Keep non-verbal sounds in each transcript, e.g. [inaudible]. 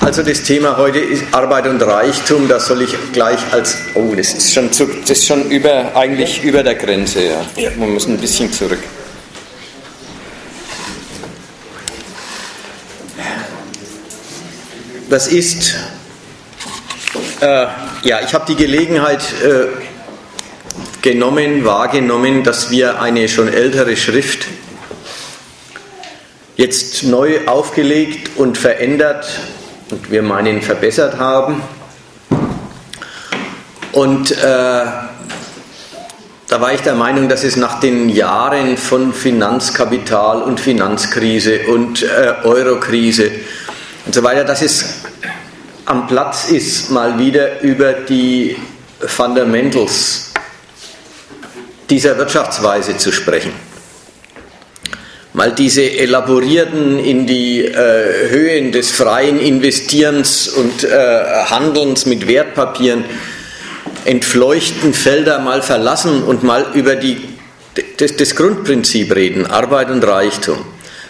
Also das Thema heute ist Arbeit und Reichtum. Da soll ich gleich als oh, das ist schon zu, das ist schon über eigentlich über der Grenze. Ja. ja. Wir müssen ein bisschen zurück. Das ist äh, ja, ich habe die Gelegenheit äh, genommen, wahrgenommen, dass wir eine schon ältere Schrift jetzt neu aufgelegt und verändert und wir meinen verbessert haben. Und äh, da war ich der Meinung, dass es nach den Jahren von Finanzkapital und Finanzkrise und äh, Eurokrise und so weiter, dass es am Platz ist, mal wieder über die Fundamentals dieser Wirtschaftsweise zu sprechen mal diese elaborierten in die äh, Höhen des freien Investierens und äh, Handelns mit Wertpapieren entfleuchten Felder mal verlassen und mal über die, das, das Grundprinzip reden, Arbeit und Reichtum.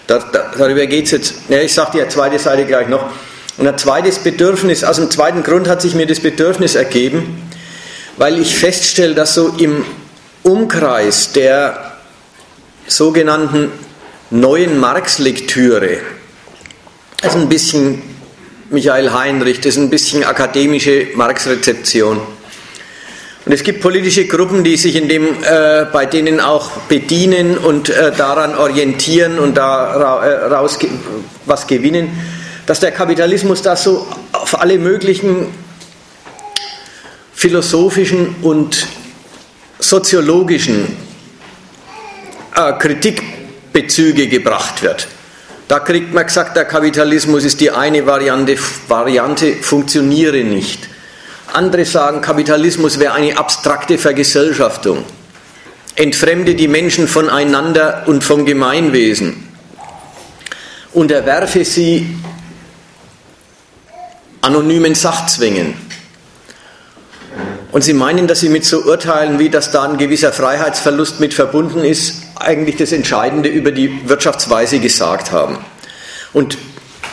Da, da, darüber geht es jetzt, ja, ich sage die zweite Seite gleich noch. Und ein zweites Bedürfnis, aus dem zweiten Grund hat sich mir das Bedürfnis ergeben, weil ich feststelle, dass so im Umkreis der sogenannten neuen Marx-Lektüre. Das ist ein bisschen Michael Heinrich, das ist ein bisschen akademische Marx-Rezeption. Und es gibt politische Gruppen, die sich in dem, äh, bei denen auch bedienen und äh, daran orientieren und daraus äh, was gewinnen, dass der Kapitalismus da so auf alle möglichen philosophischen und soziologischen äh, Kritik Bezüge gebracht wird. Da kriegt man gesagt, der Kapitalismus ist die eine Variante, Variante funktioniere nicht. Andere sagen, Kapitalismus wäre eine abstrakte Vergesellschaftung, entfremde die Menschen voneinander und vom Gemeinwesen, unterwerfe sie anonymen Sachzwängen. Und sie meinen, dass sie mit so Urteilen, wie dass da ein gewisser Freiheitsverlust mit verbunden ist, eigentlich das Entscheidende über die Wirtschaftsweise gesagt haben. Und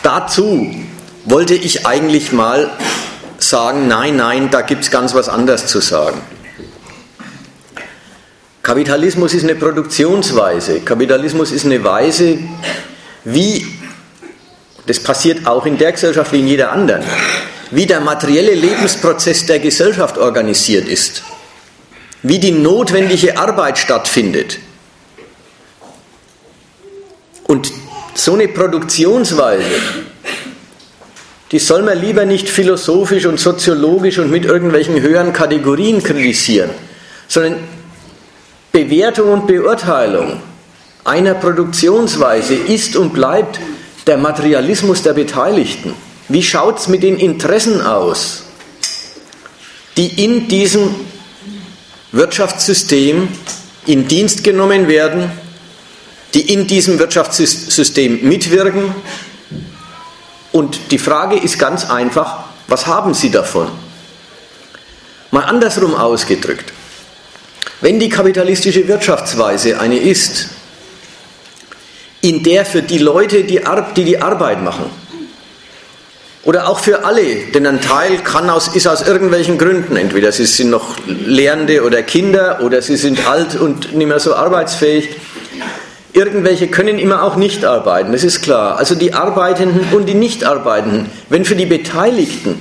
dazu wollte ich eigentlich mal sagen, nein, nein, da gibt es ganz was anderes zu sagen. Kapitalismus ist eine Produktionsweise. Kapitalismus ist eine Weise, wie, das passiert auch in der Gesellschaft wie in jeder anderen, wie der materielle Lebensprozess der Gesellschaft organisiert ist, wie die notwendige Arbeit stattfindet, und so eine Produktionsweise, die soll man lieber nicht philosophisch und soziologisch und mit irgendwelchen höheren Kategorien kritisieren, sondern Bewertung und Beurteilung einer Produktionsweise ist und bleibt der Materialismus der Beteiligten. Wie schaut es mit den Interessen aus, die in diesem Wirtschaftssystem in Dienst genommen werden die in diesem Wirtschaftssystem mitwirken. Und die Frage ist ganz einfach, was haben sie davon? Mal andersrum ausgedrückt. Wenn die kapitalistische Wirtschaftsweise eine ist, in der für die Leute, die die, Arbeit machen, oder auch für alle, denn ein Teil kann aus, ist aus irgendwelchen Gründen, entweder sie sind noch Lehrende oder Kinder oder sie sind alt und nicht mehr so arbeitsfähig, Irgendwelche können immer auch nicht arbeiten, das ist klar. Also die Arbeitenden und die Nichtarbeitenden. Wenn für die Beteiligten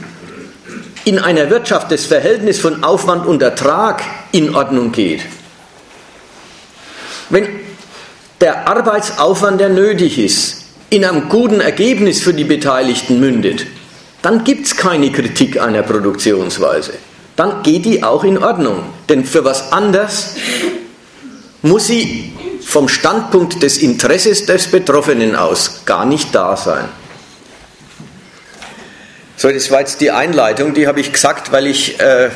in einer Wirtschaft das Verhältnis von Aufwand und Ertrag in Ordnung geht, wenn der Arbeitsaufwand, der nötig ist, in einem guten Ergebnis für die Beteiligten mündet, dann gibt es keine Kritik einer Produktionsweise. Dann geht die auch in Ordnung. Denn für was anders muss sie vom Standpunkt des Interesses des Betroffenen aus gar nicht da sein. So, das war jetzt die Einleitung, die habe ich gesagt, weil ich äh,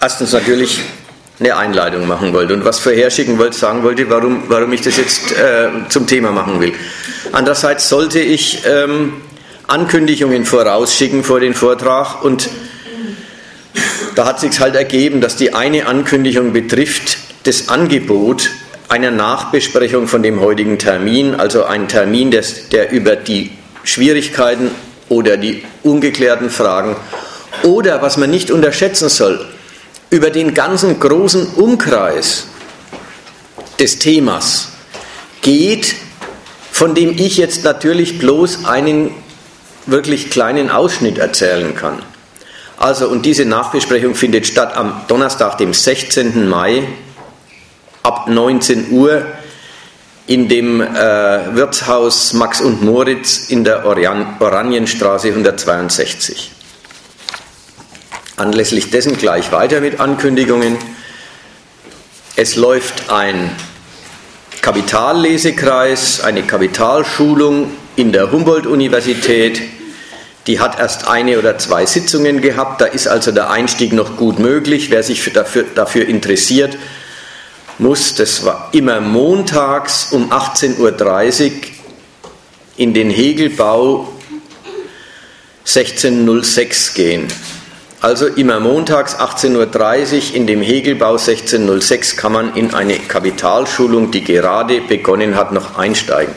erstens natürlich eine Einleitung machen wollte und was vorherschicken wollte, sagen wollte, warum, warum ich das jetzt äh, zum Thema machen will. Andererseits sollte ich ähm, Ankündigungen vorausschicken vor den Vortrag und da hat sich halt ergeben, dass die eine Ankündigung betrifft das Angebot einer Nachbesprechung von dem heutigen Termin, also ein Termin, des, der über die Schwierigkeiten oder die ungeklärten Fragen oder, was man nicht unterschätzen soll, über den ganzen großen Umkreis des Themas geht, von dem ich jetzt natürlich bloß einen wirklich kleinen Ausschnitt erzählen kann. Also, und diese Nachbesprechung findet statt am Donnerstag, dem 16. Mai ab 19 Uhr in dem äh, Wirtshaus Max und Moritz in der Oran Oranienstraße 162. Anlässlich dessen gleich weiter mit Ankündigungen. Es läuft ein Kapitallesekreis, eine Kapitalschulung in der Humboldt-Universität. Die hat erst eine oder zwei Sitzungen gehabt, da ist also der Einstieg noch gut möglich. Wer sich dafür, dafür interessiert, muss, das war immer montags um 18.30 Uhr in den Hegelbau 1606 gehen. Also immer montags 18.30 Uhr in dem Hegelbau 1606 kann man in eine Kapitalschulung, die gerade begonnen hat, noch einsteigen.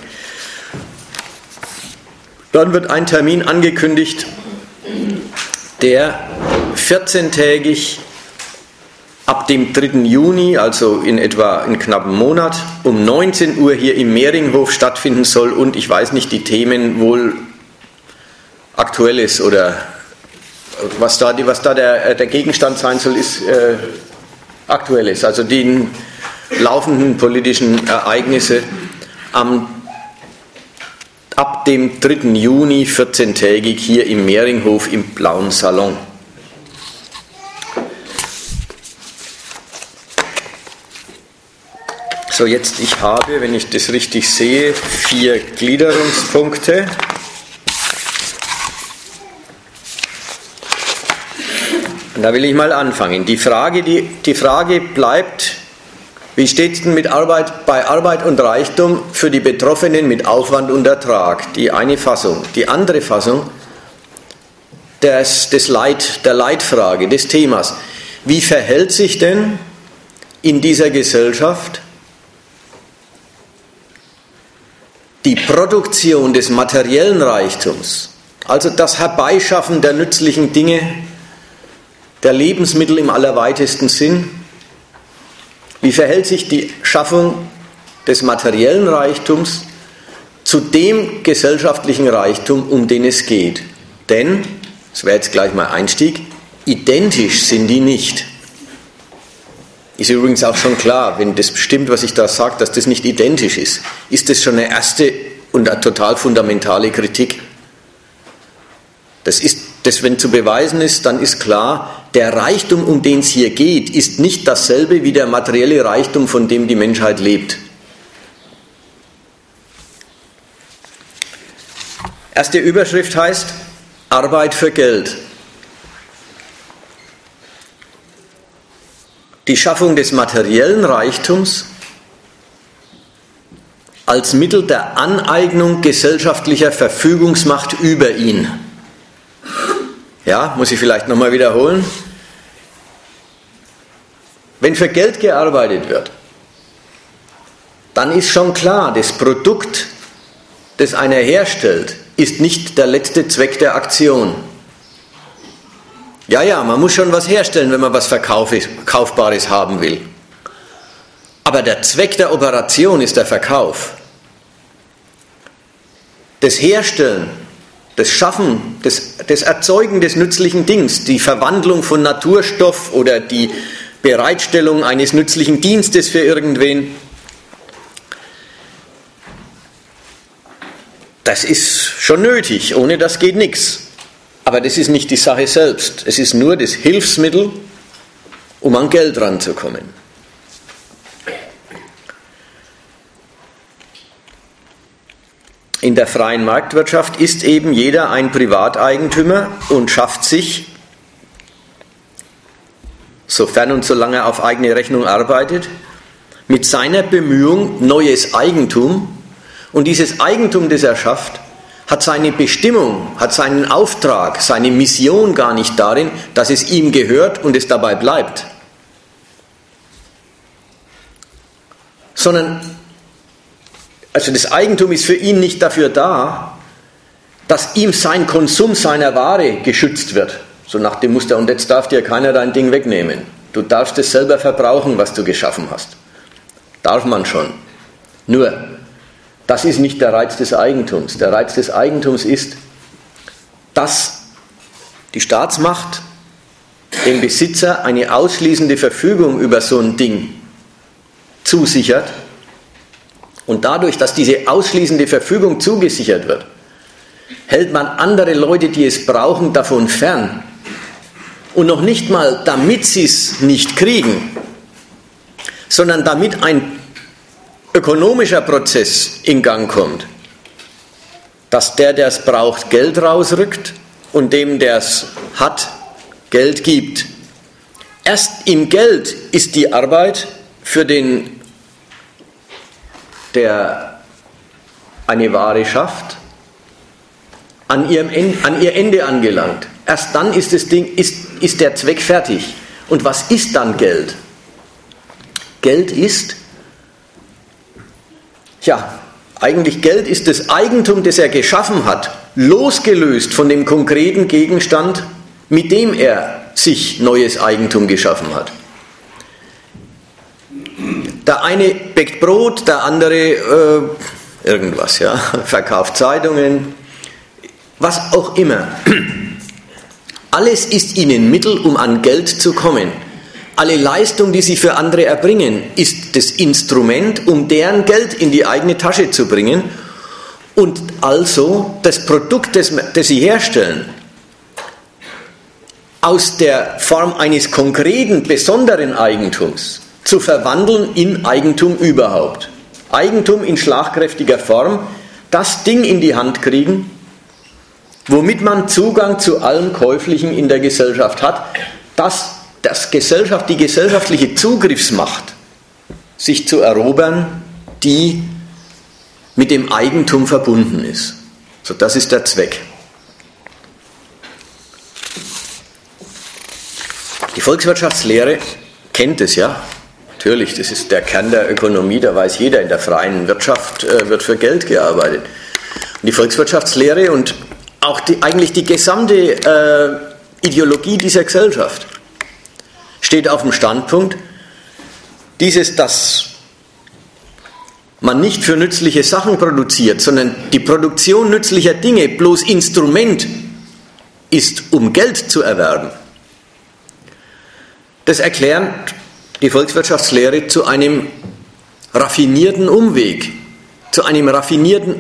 Dann wird ein Termin angekündigt, der 14-tägig ab dem 3. Juni, also in etwa in knappen Monat, um 19 Uhr hier im Mehringhof stattfinden soll und ich weiß nicht, die Themen wohl aktuelles oder was da, was da der, äh, der Gegenstand sein soll, ist äh, aktuelles, also die laufenden politischen Ereignisse am, ab dem 3. Juni 14-tägig hier im Mehringhof im Blauen Salon. So, jetzt ich habe, wenn ich das richtig sehe, vier Gliederungspunkte. Und da will ich mal anfangen. Die Frage, die, die Frage bleibt, wie steht es denn mit Arbeit, bei Arbeit und Reichtum für die Betroffenen mit Aufwand und Ertrag? Die eine Fassung. Die andere Fassung des, des Leit, der Leitfrage, des Themas. Wie verhält sich denn in dieser Gesellschaft die Produktion des materiellen Reichtums, also das Herbeischaffen der nützlichen Dinge, der Lebensmittel im allerweitesten Sinn, wie verhält sich die Schaffung des materiellen Reichtums zu dem gesellschaftlichen Reichtum, um den es geht? Denn, das wäre jetzt gleich mal Einstieg, identisch sind die nicht. Ist übrigens auch schon klar, wenn das bestimmt, was ich da sage, dass das nicht identisch ist, ist das schon eine erste und eine total fundamentale Kritik. Das ist, das, wenn zu beweisen ist, dann ist klar, der Reichtum, um den es hier geht, ist nicht dasselbe wie der materielle Reichtum, von dem die Menschheit lebt. Erste Überschrift heißt Arbeit für Geld. Die Schaffung des materiellen Reichtums als Mittel der Aneignung gesellschaftlicher Verfügungsmacht über ihn. Ja, muss ich vielleicht nochmal wiederholen. Wenn für Geld gearbeitet wird, dann ist schon klar, das Produkt, das einer herstellt, ist nicht der letzte Zweck der Aktion. Ja, ja, man muss schon was herstellen, wenn man was Verkaufbares haben will. Aber der Zweck der Operation ist der Verkauf. Das Herstellen, das Schaffen, das, das Erzeugen des nützlichen Dings, die Verwandlung von Naturstoff oder die Bereitstellung eines nützlichen Dienstes für irgendwen, das ist schon nötig. Ohne das geht nichts. Aber das ist nicht die Sache selbst. Es ist nur das Hilfsmittel, um an Geld ranzukommen. In der freien Marktwirtschaft ist eben jeder ein Privateigentümer und schafft sich, sofern und solange er auf eigene Rechnung arbeitet, mit seiner Bemühung neues Eigentum. Und dieses Eigentum, das er schafft, hat seine Bestimmung, hat seinen Auftrag, seine Mission gar nicht darin, dass es ihm gehört und es dabei bleibt, sondern also das Eigentum ist für ihn nicht dafür da, dass ihm sein Konsum seiner Ware geschützt wird. So nach dem Muster, und jetzt darf dir keiner dein Ding wegnehmen. Du darfst es selber verbrauchen, was du geschaffen hast. Darf man schon. Nur, das ist nicht der Reiz des Eigentums. Der Reiz des Eigentums ist, dass die Staatsmacht dem Besitzer eine ausschließende Verfügung über so ein Ding zusichert und dadurch, dass diese ausschließende Verfügung zugesichert wird, hält man andere Leute, die es brauchen, davon fern. Und noch nicht mal, damit sie es nicht kriegen, sondern damit ein ökonomischer Prozess in Gang kommt, dass der, der es braucht, Geld rausrückt und dem, der es hat, Geld gibt. Erst im Geld ist die Arbeit für den, der eine Ware schafft, an, ihrem Ende, an ihr Ende angelangt. Erst dann ist, das Ding, ist, ist der Zweck fertig. Und was ist dann Geld? Geld ist, ja, eigentlich Geld ist das Eigentum, das er geschaffen hat, losgelöst von dem konkreten Gegenstand, mit dem er sich neues Eigentum geschaffen hat. Der eine bäckt Brot, der andere äh, irgendwas, ja, [laughs] verkauft Zeitungen, was auch immer. [clears throat] Alles ist ihnen Mittel, um an Geld zu kommen. Alle Leistung, die sie für andere erbringen, ist das Instrument, um deren Geld in die eigene Tasche zu bringen. Und also das Produkt, das, das sie herstellen, aus der Form eines konkreten, besonderen Eigentums zu verwandeln in Eigentum überhaupt. Eigentum in schlagkräftiger Form, das Ding in die Hand kriegen, womit man Zugang zu allem Käuflichen in der Gesellschaft hat, das, das Gesellschaft, die gesellschaftliche Zugriffsmacht, sich zu erobern, die mit dem Eigentum verbunden ist. So, das ist der Zweck. Die Volkswirtschaftslehre kennt es ja. Natürlich, das ist der Kern der Ökonomie, da weiß jeder, in der freien Wirtschaft äh, wird für Geld gearbeitet. Und die Volkswirtschaftslehre und auch die, eigentlich die gesamte äh, Ideologie dieser Gesellschaft steht auf dem Standpunkt, dieses, dass man nicht für nützliche Sachen produziert, sondern die Produktion nützlicher Dinge bloß Instrument ist, um Geld zu erwerben. Das erklärt die Volkswirtschaftslehre zu einem raffinierten Umweg, zu einem raffinierten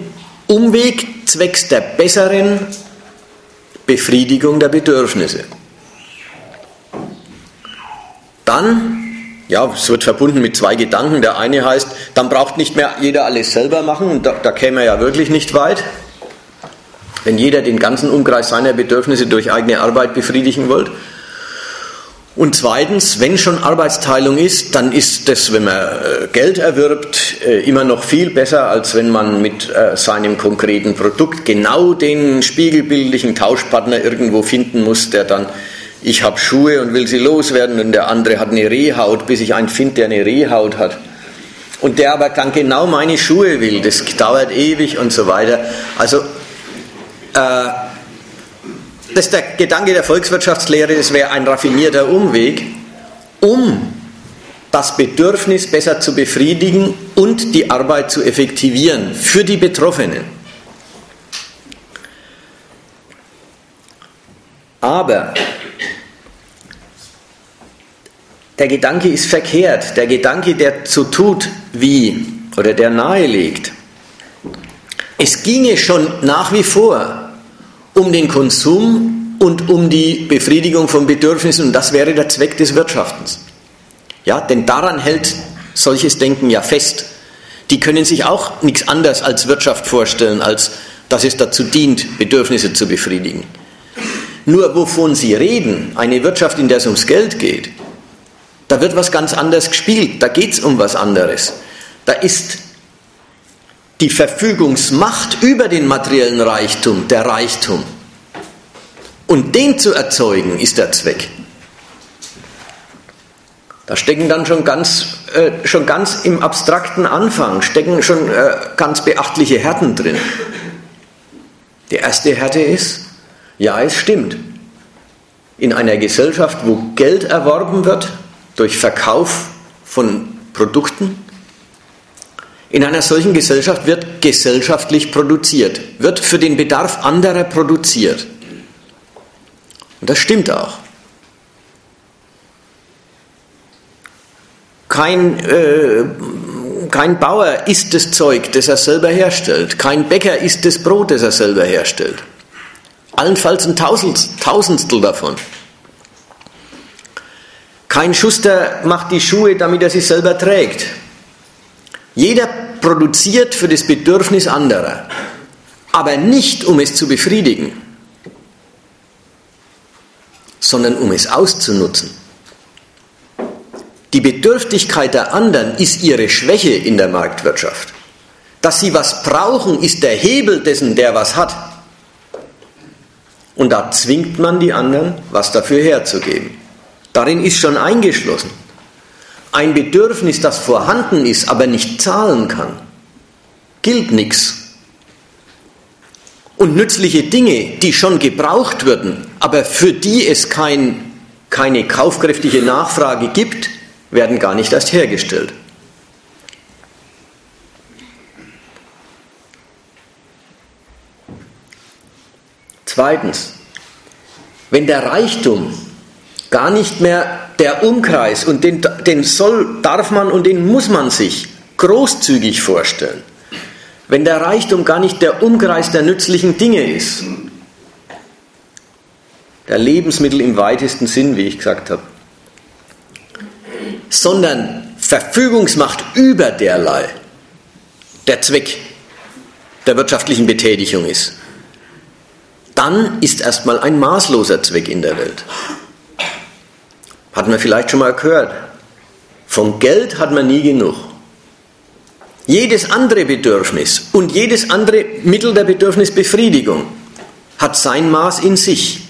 Umweg zwecks der besseren Befriedigung der Bedürfnisse. Dann, ja, es wird verbunden mit zwei Gedanken. Der eine heißt, dann braucht nicht mehr jeder alles selber machen und da, da käme er ja wirklich nicht weit. Wenn jeder den ganzen Umkreis seiner Bedürfnisse durch eigene Arbeit befriedigen wollte. Und zweitens, wenn schon Arbeitsteilung ist, dann ist das, wenn man äh, Geld erwirbt, äh, immer noch viel besser, als wenn man mit äh, seinem konkreten Produkt genau den spiegelbildlichen Tauschpartner irgendwo finden muss, der dann, ich habe Schuhe und will sie loswerden und der andere hat eine Rehhaut, bis ich einen finde, der eine Rehhaut hat. Und der aber dann genau meine Schuhe will, das dauert ewig und so weiter. Also, äh, das ist der Gedanke der Volkswirtschaftslehre, es wäre ein raffinierter Umweg, um das Bedürfnis besser zu befriedigen und die Arbeit zu effektivieren für die Betroffenen. Aber der Gedanke ist verkehrt. Der Gedanke, der so tut wie oder der nahelegt. Es ginge schon nach wie vor um den Konsum und um die Befriedigung von Bedürfnissen und das wäre der Zweck des Wirtschaftens. Ja, denn daran hält solches Denken ja fest. Die können sich auch nichts anderes als Wirtschaft vorstellen, als dass es dazu dient, Bedürfnisse zu befriedigen. Nur wovon sie reden, eine Wirtschaft, in der es ums Geld geht, da wird was ganz anderes gespielt, da geht es um was anderes. Da ist die Verfügungsmacht über den materiellen Reichtum, der Reichtum. Und den zu erzeugen, ist der Zweck. Da stecken dann schon ganz, äh, schon ganz im abstrakten Anfang, stecken schon äh, ganz beachtliche Härten drin. Die erste Härte ist, ja, es stimmt. In einer Gesellschaft, wo Geld erworben wird durch Verkauf von Produkten, in einer solchen Gesellschaft wird gesellschaftlich produziert, wird für den Bedarf anderer produziert. Und das stimmt auch. Kein, äh, kein Bauer isst das Zeug, das er selber herstellt. Kein Bäcker isst das Brot, das er selber herstellt. Allenfalls ein Tausendstel davon. Kein Schuster macht die Schuhe, damit er sie selber trägt. Jeder produziert für das Bedürfnis anderer, aber nicht um es zu befriedigen, sondern um es auszunutzen. Die Bedürftigkeit der anderen ist ihre Schwäche in der Marktwirtschaft. Dass sie was brauchen, ist der Hebel dessen, der was hat. Und da zwingt man die anderen, was dafür herzugeben. Darin ist schon eingeschlossen. Ein Bedürfnis, das vorhanden ist, aber nicht zahlen kann, gilt nichts. Und nützliche Dinge, die schon gebraucht würden, aber für die es kein, keine kaufkräftige Nachfrage gibt, werden gar nicht erst hergestellt. Zweitens, wenn der Reichtum gar nicht mehr der Umkreis und den, den soll, darf man und den muss man sich großzügig vorstellen. Wenn der Reichtum gar nicht der Umkreis der nützlichen Dinge ist, der Lebensmittel im weitesten Sinn, wie ich gesagt habe, sondern Verfügungsmacht über derlei der Zweck der wirtschaftlichen Betätigung ist, dann ist erstmal ein maßloser Zweck in der Welt. Hat man vielleicht schon mal gehört. Von Geld hat man nie genug. Jedes andere Bedürfnis und jedes andere Mittel der Bedürfnisbefriedigung hat sein Maß in sich.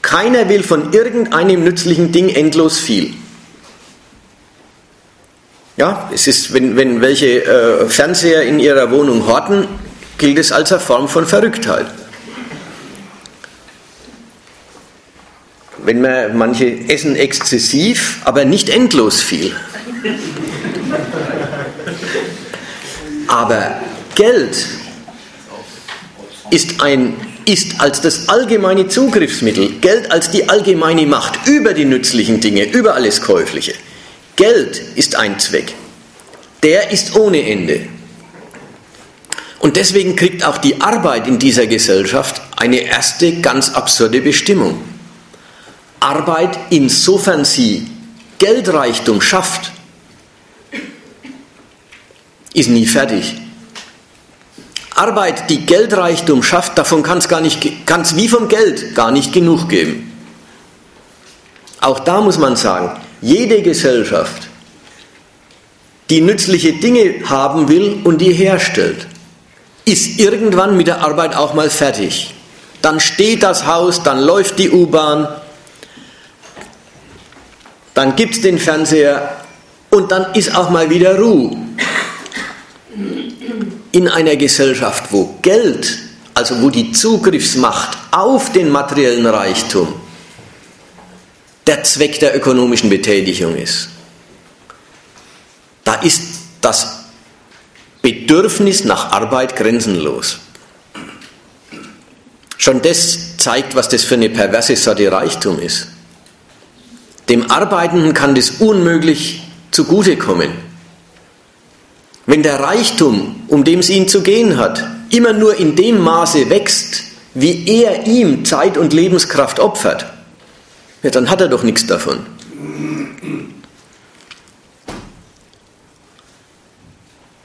Keiner will von irgendeinem nützlichen Ding endlos viel. Ja, es ist, wenn, wenn welche äh, Fernseher in ihrer Wohnung horten, gilt es als eine Form von Verrücktheit. Wenn man manche essen exzessiv, aber nicht endlos viel. Aber Geld ist, ein, ist als das allgemeine Zugriffsmittel, Geld als die allgemeine Macht über die nützlichen Dinge, über alles Käufliche. Geld ist ein Zweck. Der ist ohne Ende. Und deswegen kriegt auch die Arbeit in dieser Gesellschaft eine erste ganz absurde Bestimmung. Arbeit, insofern sie Geldreichtum schafft, ist nie fertig. Arbeit, die Geldreichtum schafft, davon kann es wie vom Geld gar nicht genug geben. Auch da muss man sagen, jede Gesellschaft, die nützliche Dinge haben will und die herstellt, ist irgendwann mit der Arbeit auch mal fertig. Dann steht das Haus, dann läuft die U-Bahn, dann gibt es den Fernseher und dann ist auch mal wieder Ruhe. In einer Gesellschaft, wo Geld, also wo die Zugriffsmacht auf den materiellen Reichtum der Zweck der ökonomischen Betätigung ist, da ist das Bedürfnis nach Arbeit grenzenlos. Schon das zeigt, was das für eine perverse Sorte Reichtum ist. Dem Arbeitenden kann das unmöglich zugutekommen. Wenn der Reichtum, um dem es ihn zu gehen hat, immer nur in dem Maße wächst, wie er ihm Zeit und Lebenskraft opfert, ja, dann hat er doch nichts davon.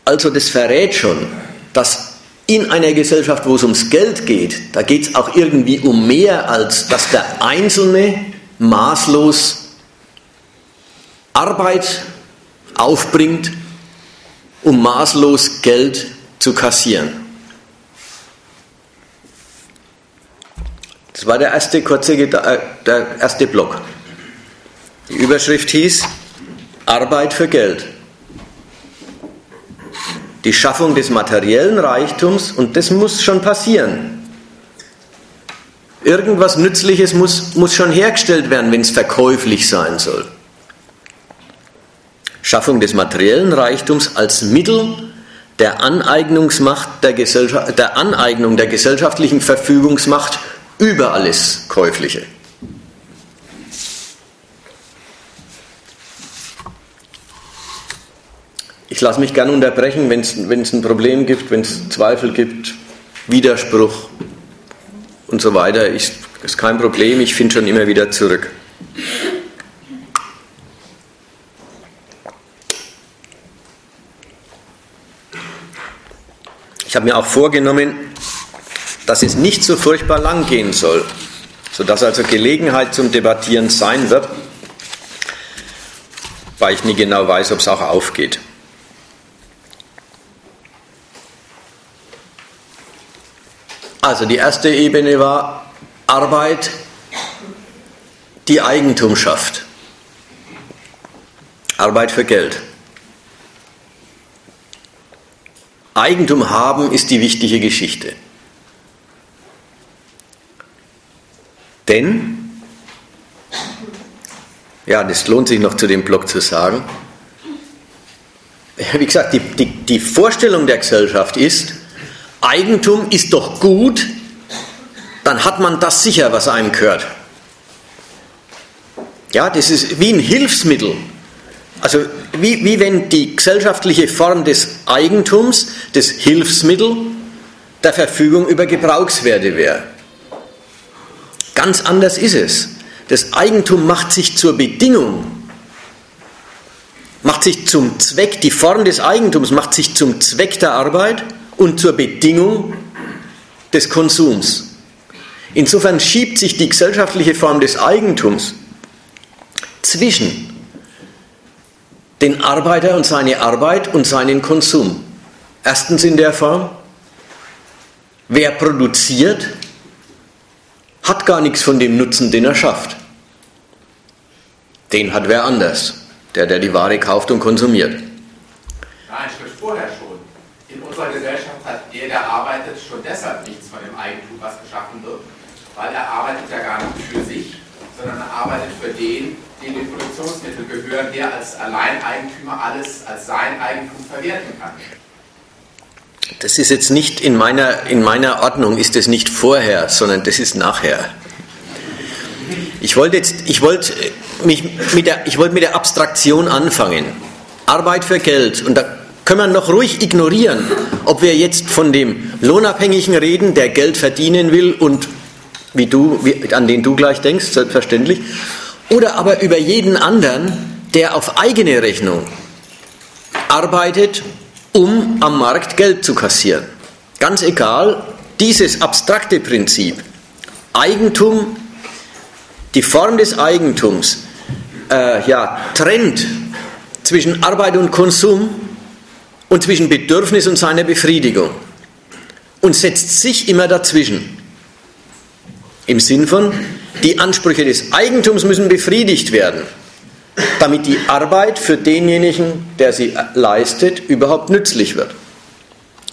Also das verrät schon, dass in einer Gesellschaft, wo es ums Geld geht, da geht es auch irgendwie um mehr, als dass der Einzelne maßlos Arbeit aufbringt, um maßlos Geld zu kassieren. Das war der erste kurze äh, der erste Block. Die Überschrift hieß Arbeit für Geld. Die Schaffung des materiellen Reichtums und das muss schon passieren. Irgendwas Nützliches muss, muss schon hergestellt werden, wenn es verkäuflich sein soll. Schaffung des materiellen Reichtums als Mittel der Aneignungsmacht der, Gesellschaft, der Aneignung der gesellschaftlichen Verfügungsmacht über alles Käufliche. Ich lasse mich gerne unterbrechen, wenn es ein Problem gibt, wenn es Zweifel gibt, Widerspruch und so weiter. Ich, ist kein Problem, ich finde schon immer wieder zurück. Ich habe mir auch vorgenommen, dass es nicht so furchtbar lang gehen soll, sodass also Gelegenheit zum Debattieren sein wird, weil ich nie genau weiß, ob es auch aufgeht. Also die erste Ebene war Arbeit, die Eigentum schafft. Arbeit für Geld. Eigentum haben ist die wichtige Geschichte. Denn, ja, das lohnt sich noch zu dem Block zu sagen, wie gesagt, die, die, die Vorstellung der Gesellschaft ist, Eigentum ist doch gut, dann hat man das sicher, was einem gehört. Ja, das ist wie ein Hilfsmittel. Also wie, wie wenn die gesellschaftliche Form des Eigentums das Hilfsmittel der Verfügung über Gebrauchswerte wäre. Ganz anders ist es. Das Eigentum macht sich zur Bedingung, macht sich zum Zweck, die Form des Eigentums macht sich zum Zweck der Arbeit und zur Bedingung des Konsums. Insofern schiebt sich die gesellschaftliche Form des Eigentums zwischen den Arbeiter und seine Arbeit und seinen Konsum. Erstens in der Form, wer produziert, hat gar nichts von dem Nutzen, den er schafft. Den hat wer anders, der, der die Ware kauft und konsumiert. Ein Schritt vorher schon. In unserer Gesellschaft hat der, der arbeitet, schon deshalb nichts von dem Eigentum, was geschaffen wird, weil er arbeitet ja gar nicht für sich, sondern er arbeitet für den, Produktionsmittel gehören, der als Alleineigentümer alles als sein Eigentum verwerten kann. Das ist jetzt nicht in meiner, in meiner Ordnung, ist das nicht vorher, sondern das ist nachher. Ich wollte jetzt, ich wollte mich mit der, ich wollte mit der Abstraktion anfangen. Arbeit für Geld. Und da können wir noch ruhig ignorieren, ob wir jetzt von dem Lohnabhängigen reden, der Geld verdienen will und wie du, wie, an den du gleich denkst, selbstverständlich, oder aber über jeden anderen, der auf eigene Rechnung arbeitet, um am Markt Geld zu kassieren. Ganz egal, dieses abstrakte Prinzip, Eigentum, die Form des Eigentums, äh, ja, trennt zwischen Arbeit und Konsum und zwischen Bedürfnis und seiner Befriedigung und setzt sich immer dazwischen. Im Sinn von, die Ansprüche des Eigentums müssen befriedigt werden, damit die Arbeit für denjenigen, der sie leistet, überhaupt nützlich wird.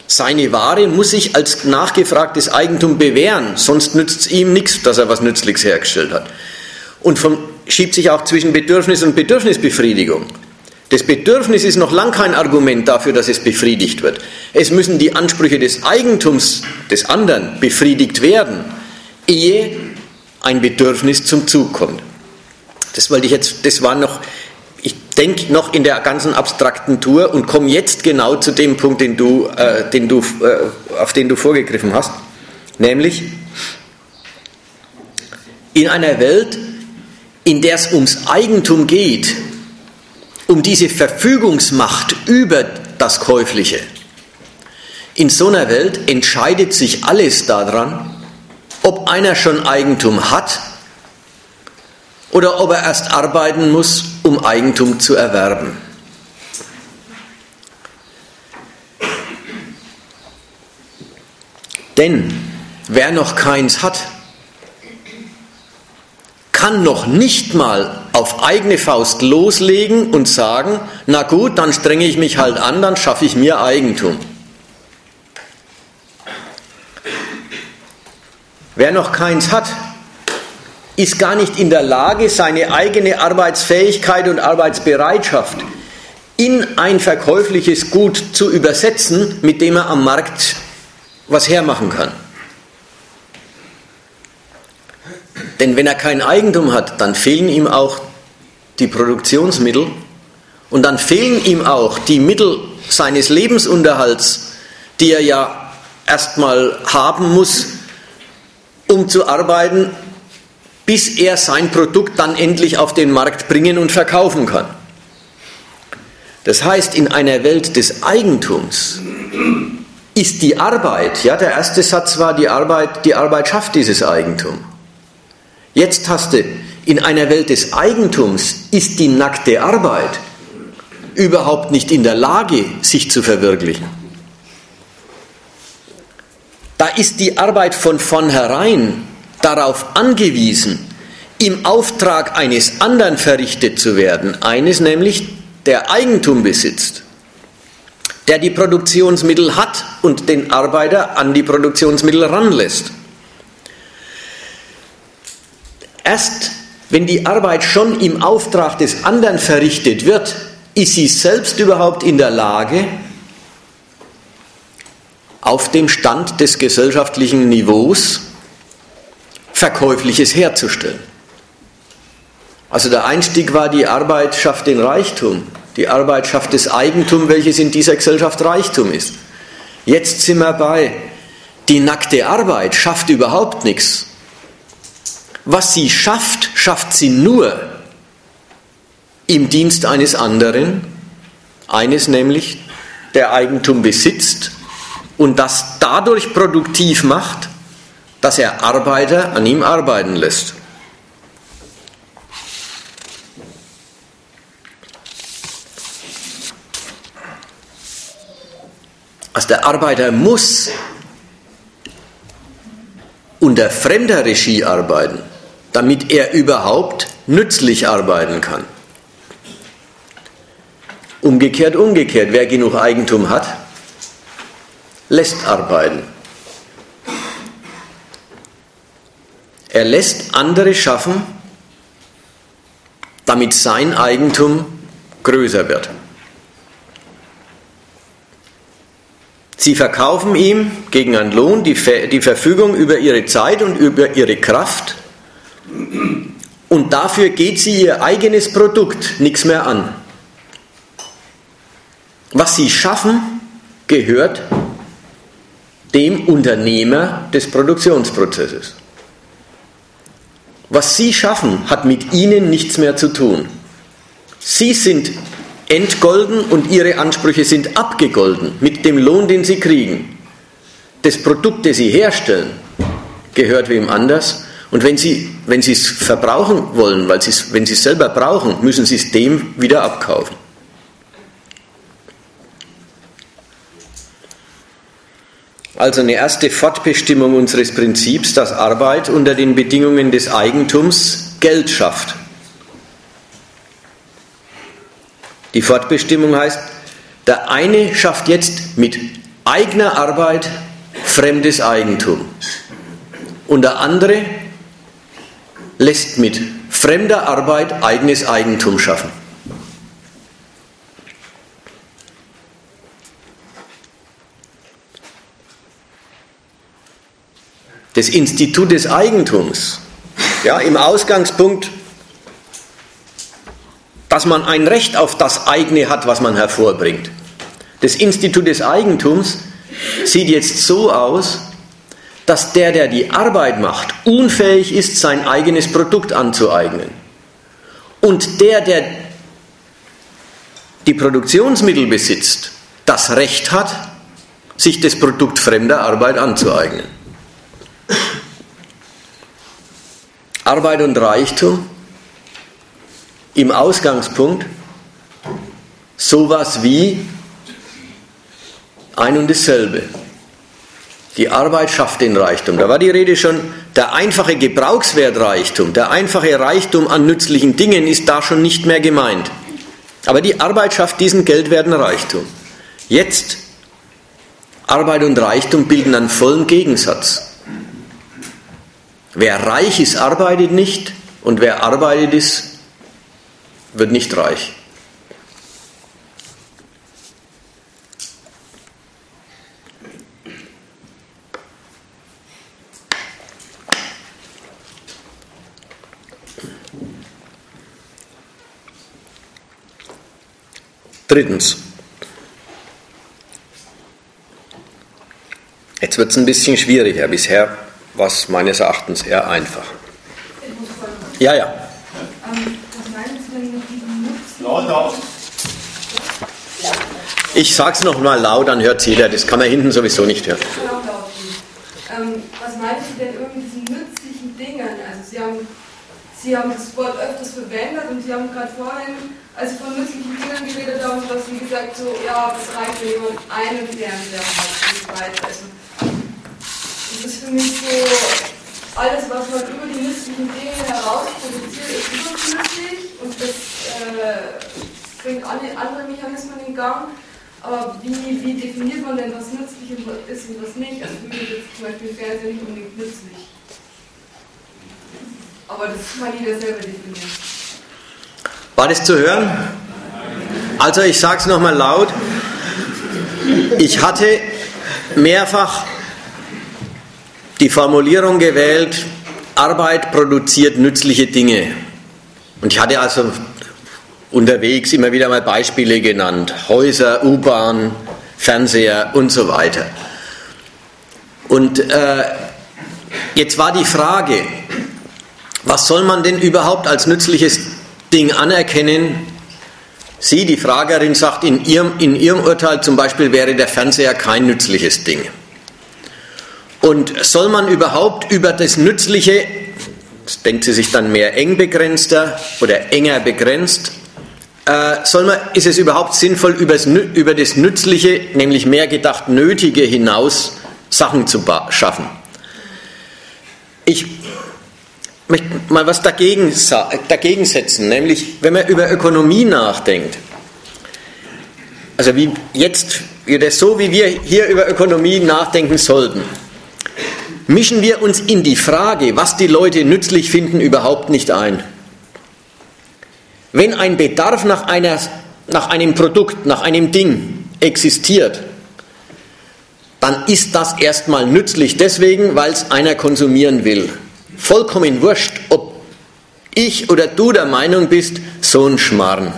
Seine Ware muss sich als nachgefragtes Eigentum bewähren, sonst nützt es ihm nichts, dass er was Nützliches hergestellt hat. Und vom, schiebt sich auch zwischen Bedürfnis und Bedürfnisbefriedigung. Das Bedürfnis ist noch lang kein Argument dafür, dass es befriedigt wird. Es müssen die Ansprüche des Eigentums des anderen befriedigt werden ehe ein Bedürfnis zum Zug kommt. Das wollte ich jetzt, das war noch, ich denke noch in der ganzen abstrakten Tour und komme jetzt genau zu dem Punkt, den du, äh, den du, äh, auf den du vorgegriffen hast, nämlich in einer Welt, in der es ums Eigentum geht, um diese Verfügungsmacht über das Käufliche. In so einer Welt entscheidet sich alles daran, ob einer schon Eigentum hat oder ob er erst arbeiten muss, um Eigentum zu erwerben. Denn wer noch keins hat, kann noch nicht mal auf eigene Faust loslegen und sagen, na gut, dann strenge ich mich halt an, dann schaffe ich mir Eigentum. Wer noch keins hat, ist gar nicht in der Lage, seine eigene Arbeitsfähigkeit und Arbeitsbereitschaft in ein verkäufliches Gut zu übersetzen, mit dem er am Markt was hermachen kann. Denn wenn er kein Eigentum hat, dann fehlen ihm auch die Produktionsmittel und dann fehlen ihm auch die Mittel seines Lebensunterhalts, die er ja erstmal haben muss, um zu arbeiten, bis er sein Produkt dann endlich auf den Markt bringen und verkaufen kann. Das heißt, in einer Welt des Eigentums ist die Arbeit, ja, der erste Satz war, die Arbeit, die Arbeit schafft dieses Eigentum. Jetzt hast du, in einer Welt des Eigentums ist die nackte Arbeit überhaupt nicht in der Lage, sich zu verwirklichen. Da ist die Arbeit von vornherein darauf angewiesen, im Auftrag eines anderen verrichtet zu werden, eines nämlich, der Eigentum besitzt, der die Produktionsmittel hat und den Arbeiter an die Produktionsmittel ranlässt. Erst wenn die Arbeit schon im Auftrag des anderen verrichtet wird, ist sie selbst überhaupt in der Lage, auf dem Stand des gesellschaftlichen Niveaus Verkäufliches herzustellen. Also der Einstieg war, die Arbeit schafft den Reichtum. Die Arbeit schafft das Eigentum, welches in dieser Gesellschaft Reichtum ist. Jetzt sind wir bei, die nackte Arbeit schafft überhaupt nichts. Was sie schafft, schafft sie nur im Dienst eines anderen, eines nämlich, der Eigentum besitzt und das dadurch produktiv macht, dass er Arbeiter an ihm arbeiten lässt. Also der Arbeiter muss unter fremder Regie arbeiten, damit er überhaupt nützlich arbeiten kann. Umgekehrt, umgekehrt, wer genug Eigentum hat, lässt arbeiten. Er lässt andere schaffen, damit sein Eigentum größer wird. Sie verkaufen ihm gegen einen Lohn die, die Verfügung über ihre Zeit und über ihre Kraft und dafür geht sie ihr eigenes Produkt nichts mehr an. Was sie schaffen, gehört dem Unternehmer des Produktionsprozesses. Was sie schaffen, hat mit ihnen nichts mehr zu tun. Sie sind entgolden und ihre Ansprüche sind abgegolden mit dem Lohn, den sie kriegen. Das Produkt, das sie herstellen, gehört wem anders. Und wenn sie, wenn es verbrauchen wollen, weil wenn sie es selber brauchen, müssen sie es dem wieder abkaufen. Also eine erste Fortbestimmung unseres Prinzips, dass Arbeit unter den Bedingungen des Eigentums Geld schafft. Die Fortbestimmung heißt, der eine schafft jetzt mit eigener Arbeit fremdes Eigentum und der andere lässt mit fremder Arbeit eigenes Eigentum schaffen. Das Institut des Eigentums, ja, im Ausgangspunkt dass man ein Recht auf das eigene hat, was man hervorbringt. Das Institut des Eigentums sieht jetzt so aus, dass der, der die Arbeit macht, unfähig ist, sein eigenes Produkt anzueignen. Und der, der die Produktionsmittel besitzt, das Recht hat, sich das Produkt fremder Arbeit anzueignen. Arbeit und Reichtum im Ausgangspunkt sowas wie ein und dasselbe. Die Arbeit schafft den Reichtum. Da war die Rede schon, der einfache Gebrauchswertreichtum, der einfache Reichtum an nützlichen Dingen ist da schon nicht mehr gemeint. Aber die Arbeit schafft diesen geldwerten Reichtum. Jetzt, Arbeit und Reichtum bilden einen vollen Gegensatz. Wer reich ist, arbeitet nicht und wer arbeitet ist, wird nicht reich. Drittens. Jetzt wird es ein bisschen schwieriger. Bisher war es meines Erachtens eher einfach. Ja, ja. Ich sage es nochmal laut, dann hört jeder. Das kann man hinten sowieso nicht hören. Ähm, was meinen Sie denn irgendwie diesen nützlichen Dingen? Also Sie haben, Sie haben das Wort öfters verwendet und Sie haben gerade vorhin als Sie von nützlichen Dingen geredet haben, dass Sie gesagt so, ja, das reicht, wenn jemand einen Fernseher hat und weiter. Also, das ist für mich so, alles, was man über die nützlichen Dinge heraus produziert, ist überflüssig und das äh, bringt andere Mechanismen in Gang. Aber wie, wie definiert man denn, was nützlich ist und was nicht? Also für mich ist zum Beispiel Fernseher nicht unbedingt nützlich. Aber das kann jeder selber definieren. War das zu hören? Also ich sage es nochmal laut. Ich hatte mehrfach die Formulierung gewählt, Arbeit produziert nützliche Dinge. Und ich hatte also unterwegs immer wieder mal Beispiele genannt. Häuser, U-Bahn, Fernseher und so weiter. Und äh, jetzt war die Frage, was soll man denn überhaupt als nützliches Ding anerkennen. Sie, die Fragerin, sagt, in ihrem, in ihrem Urteil zum Beispiel wäre der Fernseher kein nützliches Ding. Und soll man überhaupt über das Nützliche, das denkt sie sich dann mehr eng begrenzter oder enger begrenzt, äh, soll man, ist es überhaupt sinnvoll, über das Nützliche, nämlich mehr gedacht Nötige hinaus, Sachen zu schaffen? Ich möchte mal was dagegen, dagegen setzen, nämlich wenn man über Ökonomie nachdenkt. Also wie jetzt, so wie wir hier über Ökonomie nachdenken sollten, mischen wir uns in die Frage, was die Leute nützlich finden, überhaupt nicht ein. Wenn ein Bedarf nach, einer, nach einem Produkt, nach einem Ding existiert, dann ist das erstmal nützlich deswegen, weil es einer konsumieren will vollkommen wurscht, ob ich oder du der Meinung bist, so ein Schmarrn.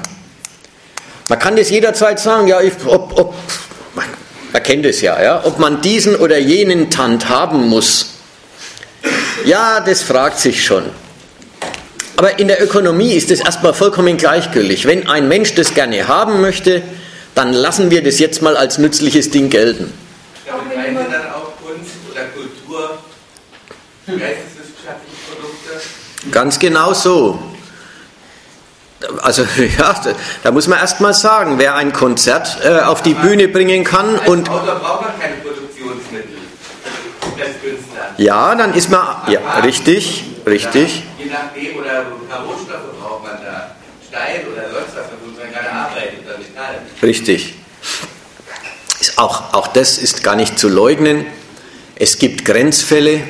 Man kann das jederzeit sagen, ja, ich, ob, ob, man kennt es ja, ja, ob man diesen oder jenen Tant haben muss. Ja, das fragt sich schon. Aber in der Ökonomie ist es erstmal vollkommen gleichgültig. Wenn ein Mensch das gerne haben möchte, dann lassen wir das jetzt mal als nützliches Ding gelten. Meinen Sie dann auch Kunst oder Kultur, Ganz genau so. Also [laughs] ja, da muss man erst mal sagen, wer ein Konzert äh, auf die Bühne bringen kann und Autor braucht man keine Produktionsmittel. Ja, dann ist man ja richtig, richtig. Je nachdem oder paar Rohstoffe braucht man da, Stein oder sonst was, womit man gerade arbeitet oder Metall. Richtig. Ist auch, auch das ist gar nicht zu leugnen. Es gibt Grenzfälle,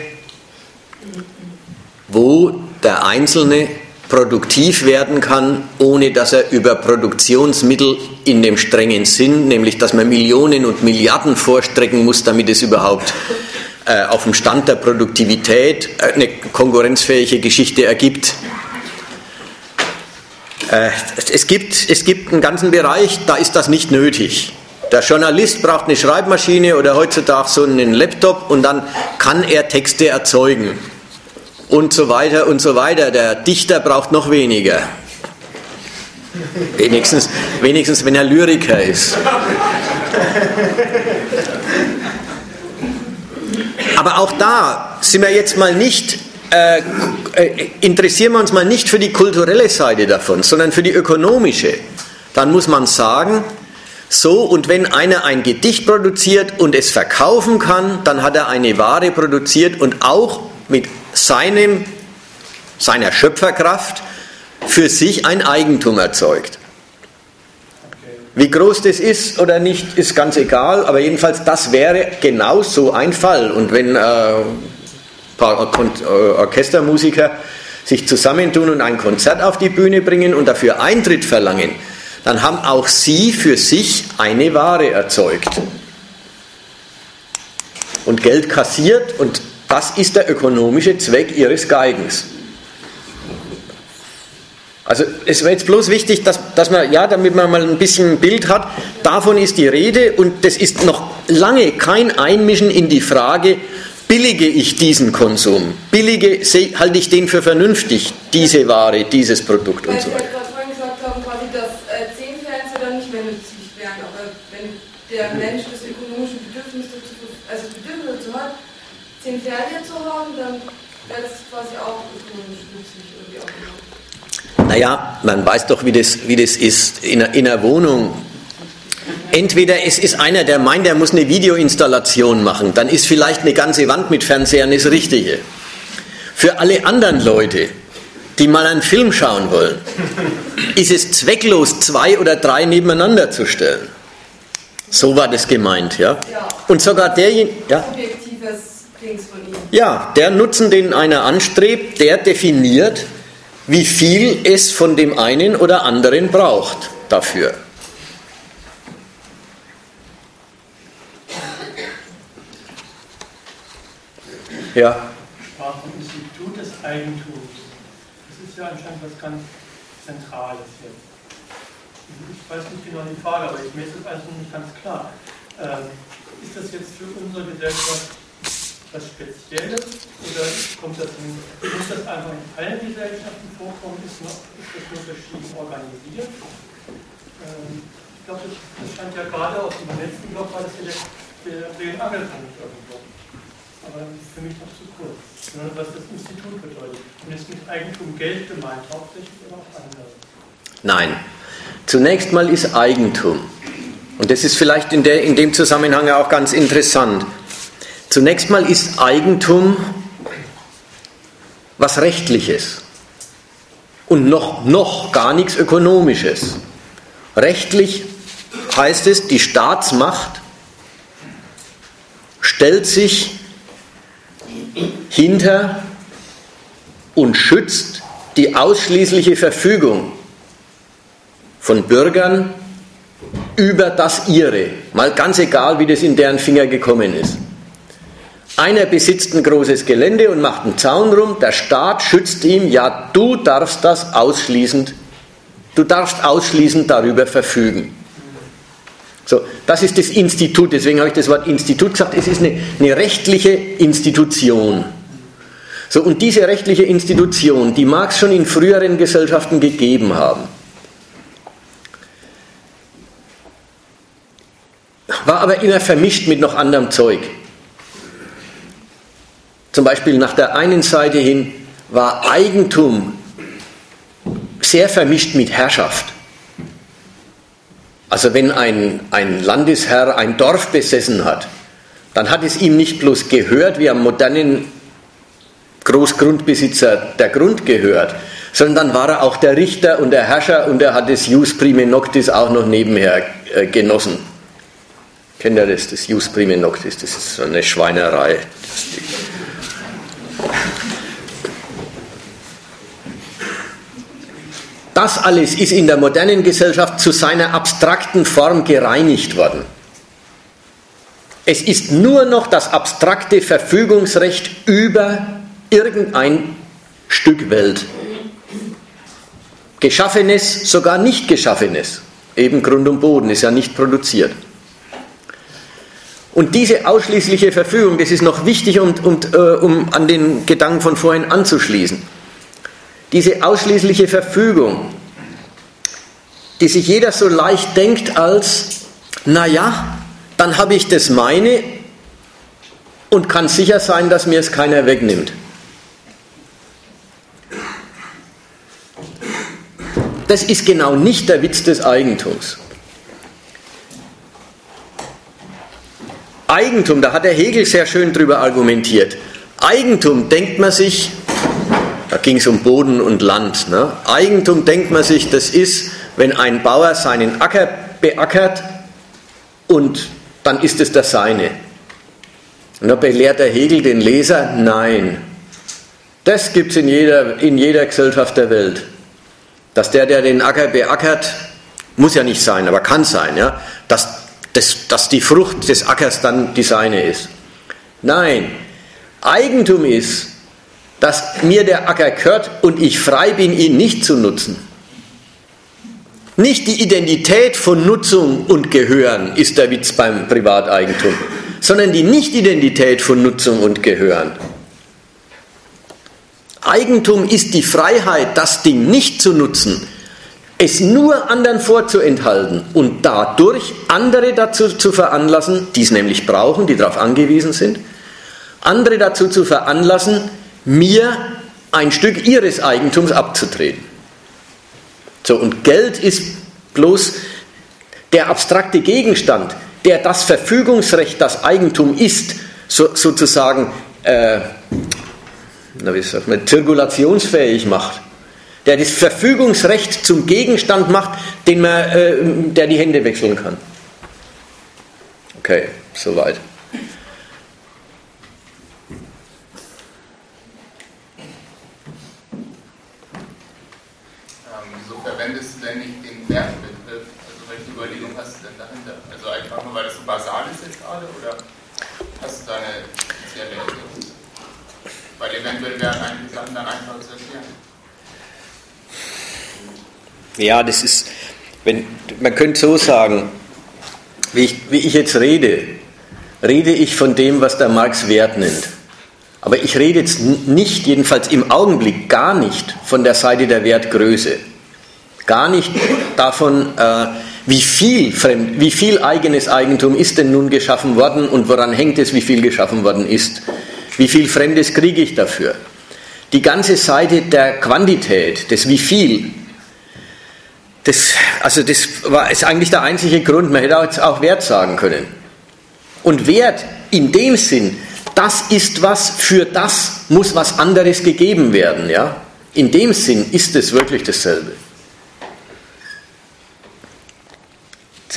wo der Einzelne produktiv werden kann, ohne dass er über Produktionsmittel in dem strengen Sinn, nämlich dass man Millionen und Milliarden vorstrecken muss, damit es überhaupt äh, auf dem Stand der Produktivität äh, eine konkurrenzfähige Geschichte ergibt. Äh, es, gibt, es gibt einen ganzen Bereich, da ist das nicht nötig. Der Journalist braucht eine Schreibmaschine oder heutzutage so einen Laptop und dann kann er Texte erzeugen und so weiter und so weiter. Der Dichter braucht noch weniger. Wenigstens, wenigstens wenn er Lyriker ist. Aber auch da sind wir jetzt mal nicht, äh, äh, interessieren wir uns mal nicht für die kulturelle Seite davon, sondern für die ökonomische. Dann muss man sagen, so und wenn einer ein Gedicht produziert und es verkaufen kann, dann hat er eine Ware produziert und auch mit seinem, seiner Schöpferkraft für sich ein Eigentum erzeugt. Wie groß das ist oder nicht, ist ganz egal, aber jedenfalls das wäre genau so ein Fall. Und wenn äh, paar Orchestermusiker sich zusammentun und ein Konzert auf die Bühne bringen und dafür Eintritt verlangen, dann haben auch sie für sich eine Ware erzeugt und Geld kassiert und das ist der ökonomische Zweck ihres Geigens. Also es wäre jetzt bloß wichtig, dass, dass man, ja, damit man mal ein bisschen ein Bild hat, davon ist die Rede und das ist noch lange kein Einmischen in die Frage, billige ich diesen Konsum? Billige, halte ich den für vernünftig, diese Ware, dieses Produkt und so weiter? Weil Sie vorhin gesagt haben, quasi, dass äh, zehn Fernseher dann nicht mehr nützlich wären, aber wenn der Mensch das ökonomische Bedürfnis dazu, also Bedürfnis dazu hat, Fernseher zu haben, dann wäre das quasi auch ökonomisch nützlich irgendwie auch. Naja, man weiß doch, wie das, wie das ist in, in einer Wohnung Entweder es ist einer, der meint, er muss eine Videoinstallation machen, dann ist vielleicht eine ganze Wand mit Fernsehern das Richtige. Für alle anderen Leute, die mal einen Film schauen wollen, ist es zwecklos, zwei oder drei nebeneinander zu stellen. So war das gemeint, ja. Und sogar derjenige, ja. Ja, der Nutzen, den einer anstrebt, der definiert, wie viel es von dem einen oder anderen braucht dafür. Ja. Sprach vom Institut des Eigentums. Das ist ja anscheinend was ganz Zentrales jetzt. Ich weiß nicht genau die Frage, aber ich, mir ist das also nicht ganz klar. Ähm, ist das jetzt für unsere Gesellschaft was Spezielles oder kommt das in, muss das einfach in allen Gesellschaften vorkommen? Ist, noch, ist das nur verschieden organisiert? Ähm, ich glaube, das, das scheint ja gerade aus dem letzten Block, war das ja der, der, der Angelpunkt irgendwo aber das ist für mich noch zu kurz. Was das Institut bedeutet. Und ist mit Eigentum Geld gemeint, hauptsächlich oder auch andere? Nein. Zunächst mal ist Eigentum. Und das ist vielleicht in, der, in dem Zusammenhang auch ganz interessant. Zunächst mal ist Eigentum was Rechtliches und noch, noch gar nichts Ökonomisches. Rechtlich heißt es, die Staatsmacht stellt sich hinter und schützt die ausschließliche Verfügung von Bürgern über das ihre, mal ganz egal, wie das in deren Finger gekommen ist. Einer besitzt ein großes Gelände und macht einen Zaun rum, der Staat schützt ihm, ja, du darfst das ausschließend, du darfst ausschließend darüber verfügen. So, das ist das Institut, deswegen habe ich das Wort Institut gesagt, es ist eine, eine rechtliche Institution. So, und diese rechtliche Institution, die mag es schon in früheren Gesellschaften gegeben haben. War aber immer vermischt mit noch anderem Zeug. Zum Beispiel nach der einen Seite hin war Eigentum sehr vermischt mit Herrschaft. Also wenn ein, ein Landesherr ein Dorf besessen hat, dann hat es ihm nicht bloß gehört, wie am modernen Großgrundbesitzer der Grund gehört, sondern dann war er auch der Richter und der Herrscher und er hat das Jus Prime Noctis auch noch nebenher äh, genossen. Kennt ihr das, das Jus Prime Noctis? Das ist so eine Schweinerei. Das alles ist in der modernen Gesellschaft zu seiner abstrakten Form gereinigt worden. Es ist nur noch das abstrakte Verfügungsrecht über irgendein Stück Welt. Geschaffenes, sogar nicht geschaffenes. Eben Grund und Boden ist ja nicht produziert. Und diese ausschließliche Verfügung, das ist noch wichtig, und, und, äh, um an den Gedanken von vorhin anzuschließen. Diese ausschließliche Verfügung, die sich jeder so leicht denkt als, naja, dann habe ich das meine und kann sicher sein, dass mir es keiner wegnimmt. Das ist genau nicht der Witz des Eigentums. Eigentum, da hat der Hegel sehr schön drüber argumentiert. Eigentum denkt man sich, da ging es um Boden und Land. Ne? Eigentum denkt man sich, das ist, wenn ein Bauer seinen Acker beackert und dann ist es das seine. Und da belehrt der Hegel den Leser, nein, Das gibt es in jeder, in jeder Gesellschaft der Welt. Dass der, der den Acker beackert, muss ja nicht sein, aber kann sein, ja, dass, dass, dass die Frucht des Ackers dann die seine ist. Nein, Eigentum ist, dass mir der Acker gehört und ich frei bin, ihn nicht zu nutzen. Nicht die Identität von Nutzung und Gehören ist der Witz beim Privateigentum, sondern die Nicht-Identität von Nutzung und Gehören. Eigentum ist die Freiheit, das Ding nicht zu nutzen, es nur anderen vorzuenthalten und dadurch andere dazu zu veranlassen, die es nämlich brauchen, die darauf angewiesen sind, andere dazu zu veranlassen, mir ein Stück ihres Eigentums abzutreten. So, und Geld ist bloß der abstrakte Gegenstand, der das Verfügungsrecht, das Eigentum ist, so, sozusagen äh, na, wie sagt man, zirkulationsfähig macht. Der das Verfügungsrecht zum Gegenstand macht, den man, äh, der die Hände wechseln kann. Okay, soweit. verwendest du denn nicht den Wertbegriff? Also welche Überlegung hast du denn dahinter? Also einfach nur, weil das so basal ist jetzt gerade oder hast du da eine spezielle Erklärung? Weil eventuell wären einige Sachen dann einfach zu erklären. Ja, das ist, wenn, man könnte so sagen, wie ich, wie ich jetzt rede, rede ich von dem, was der Marx Wert nennt. Aber ich rede jetzt nicht, jedenfalls im Augenblick gar nicht von der Seite der Wertgröße gar nicht davon, äh, wie viel, fremd, wie viel eigenes Eigentum ist denn nun geschaffen worden und woran hängt es, wie viel geschaffen worden ist. Wie viel Fremdes kriege ich dafür? Die ganze Seite der Quantität, des wie viel, das, also das war, ist eigentlich der einzige Grund, man hätte auch, auch Wert sagen können. Und Wert in dem Sinn, das ist was, für das muss was anderes gegeben werden. Ja? In dem Sinn ist es wirklich dasselbe.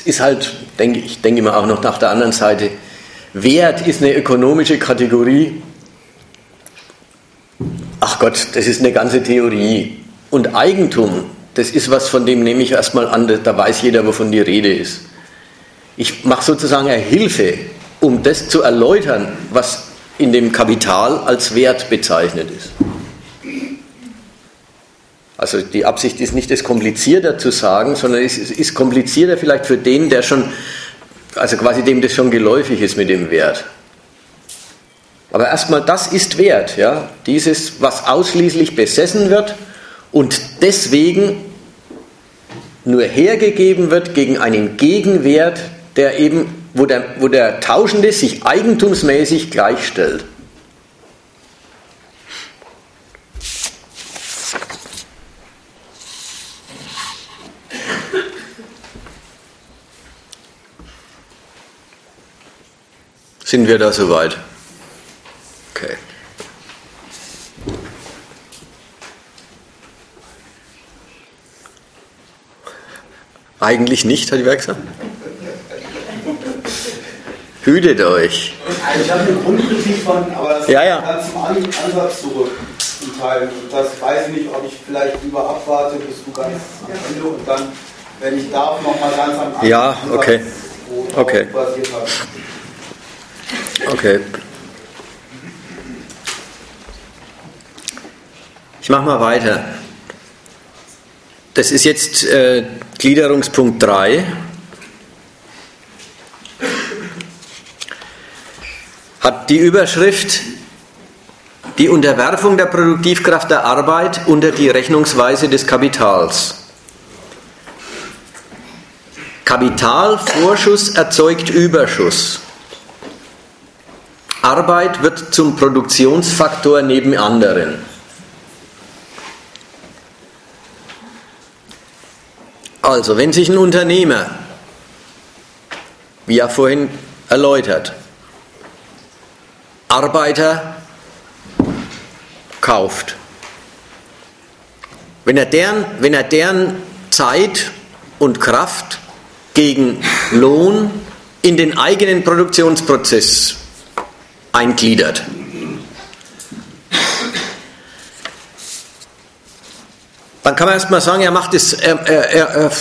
ist halt, denke ich, denke immer auch noch nach der anderen Seite, Wert ist eine ökonomische Kategorie. Ach Gott, das ist eine ganze Theorie. Und Eigentum, das ist was, von dem nehme ich erstmal an, da weiß jeder, wovon die Rede ist. Ich mache sozusagen eine Hilfe, um das zu erläutern, was in dem Kapital als Wert bezeichnet ist. Also die Absicht ist nicht, es komplizierter zu sagen, sondern es ist komplizierter vielleicht für den, der schon, also quasi dem das schon geläufig ist mit dem Wert. Aber erstmal, das ist Wert, ja, dieses, was ausschließlich besessen wird und deswegen nur hergegeben wird gegen einen Gegenwert, der eben, wo der, wo der Tauschende sich eigentumsmäßig gleichstellt. Sind wir da soweit? Okay. Eigentlich nicht, hat die Werk gesagt. Hütet euch. Ich habe eine Grundkritik von, aber das ja, ja. ganz zum Ansatz zurück zum Teil. Und das weiß ich nicht, ob ich vielleicht lieber abwarte bis du ganz am Ende und dann, wenn ich darf, nochmal ganz am Anfang. Ja, okay. Okay. Basiert habe. Okay. Ich mache mal weiter. Das ist jetzt äh, Gliederungspunkt 3. Hat die Überschrift die Unterwerfung der Produktivkraft der Arbeit unter die Rechnungsweise des Kapitals. Kapitalvorschuss erzeugt Überschuss. Arbeit wird zum Produktionsfaktor neben anderen. Also, wenn sich ein Unternehmer, wie ja vorhin erläutert, Arbeiter kauft, wenn er deren, wenn er deren Zeit und Kraft gegen Lohn in den eigenen Produktionsprozess eingliedert. Dann kann man erstmal sagen, er macht es, er, er, er,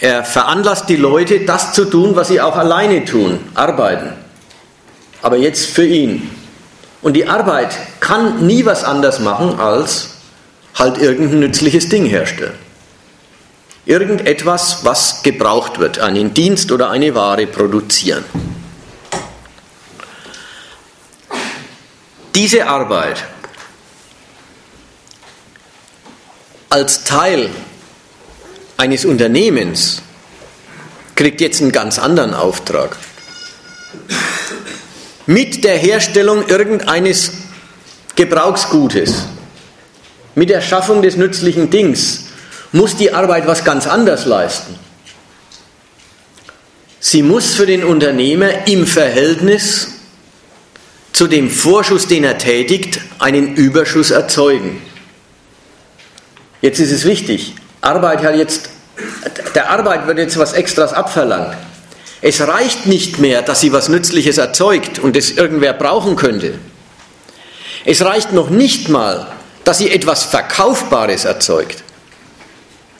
er veranlasst die Leute, das zu tun, was sie auch alleine tun, arbeiten. Aber jetzt für ihn. Und die Arbeit kann nie was anders machen, als halt irgendein nützliches Ding herstellen. Irgendetwas, was gebraucht wird, einen Dienst oder eine Ware produzieren. Diese Arbeit als Teil eines Unternehmens kriegt jetzt einen ganz anderen Auftrag. Mit der Herstellung irgendeines Gebrauchsgutes, mit der Schaffung des nützlichen Dings, muss die Arbeit was ganz anderes leisten. Sie muss für den Unternehmer im Verhältnis zu dem Vorschuss, den er tätigt, einen Überschuss erzeugen. Jetzt ist es wichtig, Arbeit hat jetzt, der Arbeit wird jetzt was Extras abverlangt. Es reicht nicht mehr, dass sie was Nützliches erzeugt und es irgendwer brauchen könnte. Es reicht noch nicht mal, dass sie etwas Verkaufbares erzeugt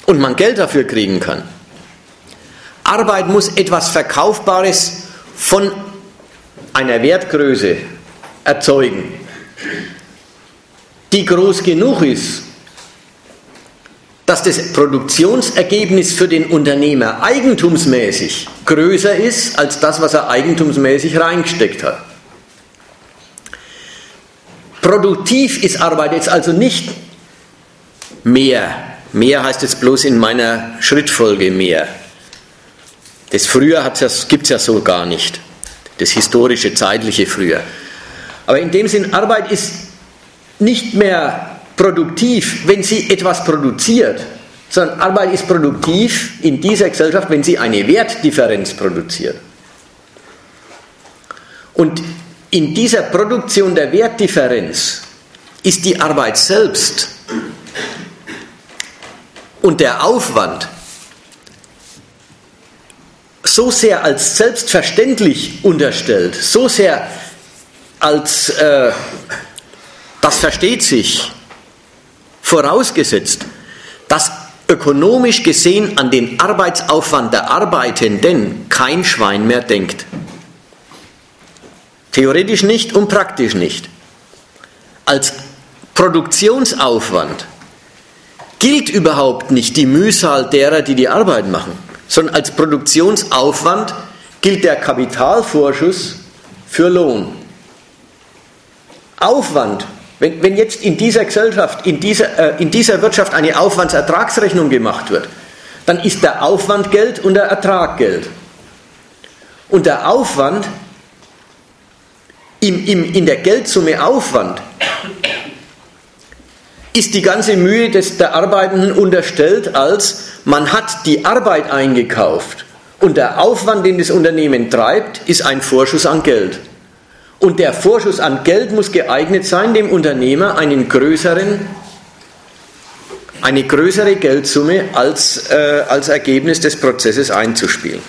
und man Geld dafür kriegen kann. Arbeit muss etwas Verkaufbares von einer Wertgröße erzeugen, die groß genug ist, dass das Produktionsergebnis für den Unternehmer eigentumsmäßig größer ist als das, was er eigentumsmäßig reingesteckt hat. Produktiv ist Arbeit jetzt also nicht mehr. Mehr heißt jetzt bloß in meiner Schrittfolge mehr. Das früher gibt es ja so gar nicht. Das historische, zeitliche früher. Aber in dem Sinn, Arbeit ist nicht mehr produktiv, wenn sie etwas produziert, sondern Arbeit ist produktiv in dieser Gesellschaft, wenn sie eine Wertdifferenz produziert. Und in dieser Produktion der Wertdifferenz ist die Arbeit selbst und der Aufwand so sehr als selbstverständlich unterstellt, so sehr als äh, das versteht sich, vorausgesetzt, dass ökonomisch gesehen an den Arbeitsaufwand der Arbeitenden kein Schwein mehr denkt. Theoretisch nicht und praktisch nicht. Als Produktionsaufwand gilt überhaupt nicht die Mühsal derer, die die Arbeit machen, sondern als Produktionsaufwand gilt der Kapitalvorschuss für Lohn. Aufwand wenn, wenn jetzt in dieser Gesellschaft, in dieser, äh, in dieser Wirtschaft eine Aufwandsertragsrechnung gemacht wird, dann ist der Aufwand Geld und der Ertrag Geld. Und der Aufwand im, im, in der Geldsumme Aufwand ist die ganze Mühe des, der Arbeitenden unterstellt als man hat die Arbeit eingekauft und der Aufwand, den das Unternehmen treibt, ist ein Vorschuss an Geld. Und der Vorschuss an Geld muss geeignet sein, dem Unternehmer einen größeren, eine größere Geldsumme als, äh, als Ergebnis des Prozesses einzuspielen.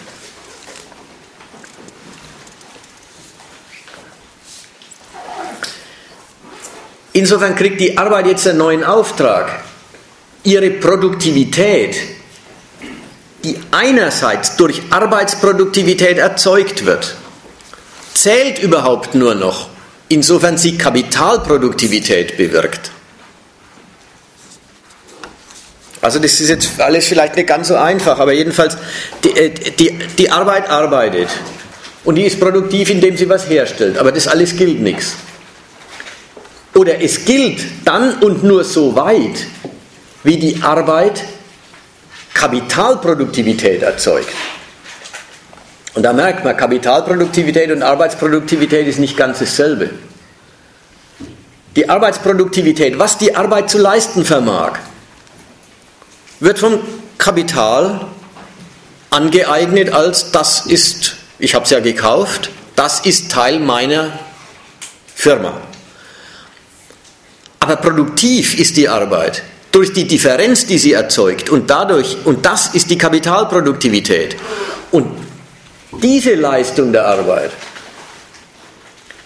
Insofern kriegt die Arbeit jetzt einen neuen Auftrag. Ihre Produktivität, die einerseits durch Arbeitsproduktivität erzeugt wird, zählt überhaupt nur noch, insofern sie Kapitalproduktivität bewirkt. Also das ist jetzt alles vielleicht nicht ganz so einfach, aber jedenfalls die, äh, die, die Arbeit arbeitet und die ist produktiv, indem sie was herstellt, aber das alles gilt nichts. Oder es gilt dann und nur so weit, wie die Arbeit Kapitalproduktivität erzeugt. Und da merkt man, Kapitalproduktivität und Arbeitsproduktivität ist nicht ganz dasselbe. Die Arbeitsproduktivität, was die Arbeit zu leisten vermag, wird vom Kapital angeeignet als das ist, ich habe es ja gekauft, das ist Teil meiner Firma. Aber produktiv ist die Arbeit durch die Differenz, die sie erzeugt und dadurch, und das ist die Kapitalproduktivität. Und diese Leistung der Arbeit,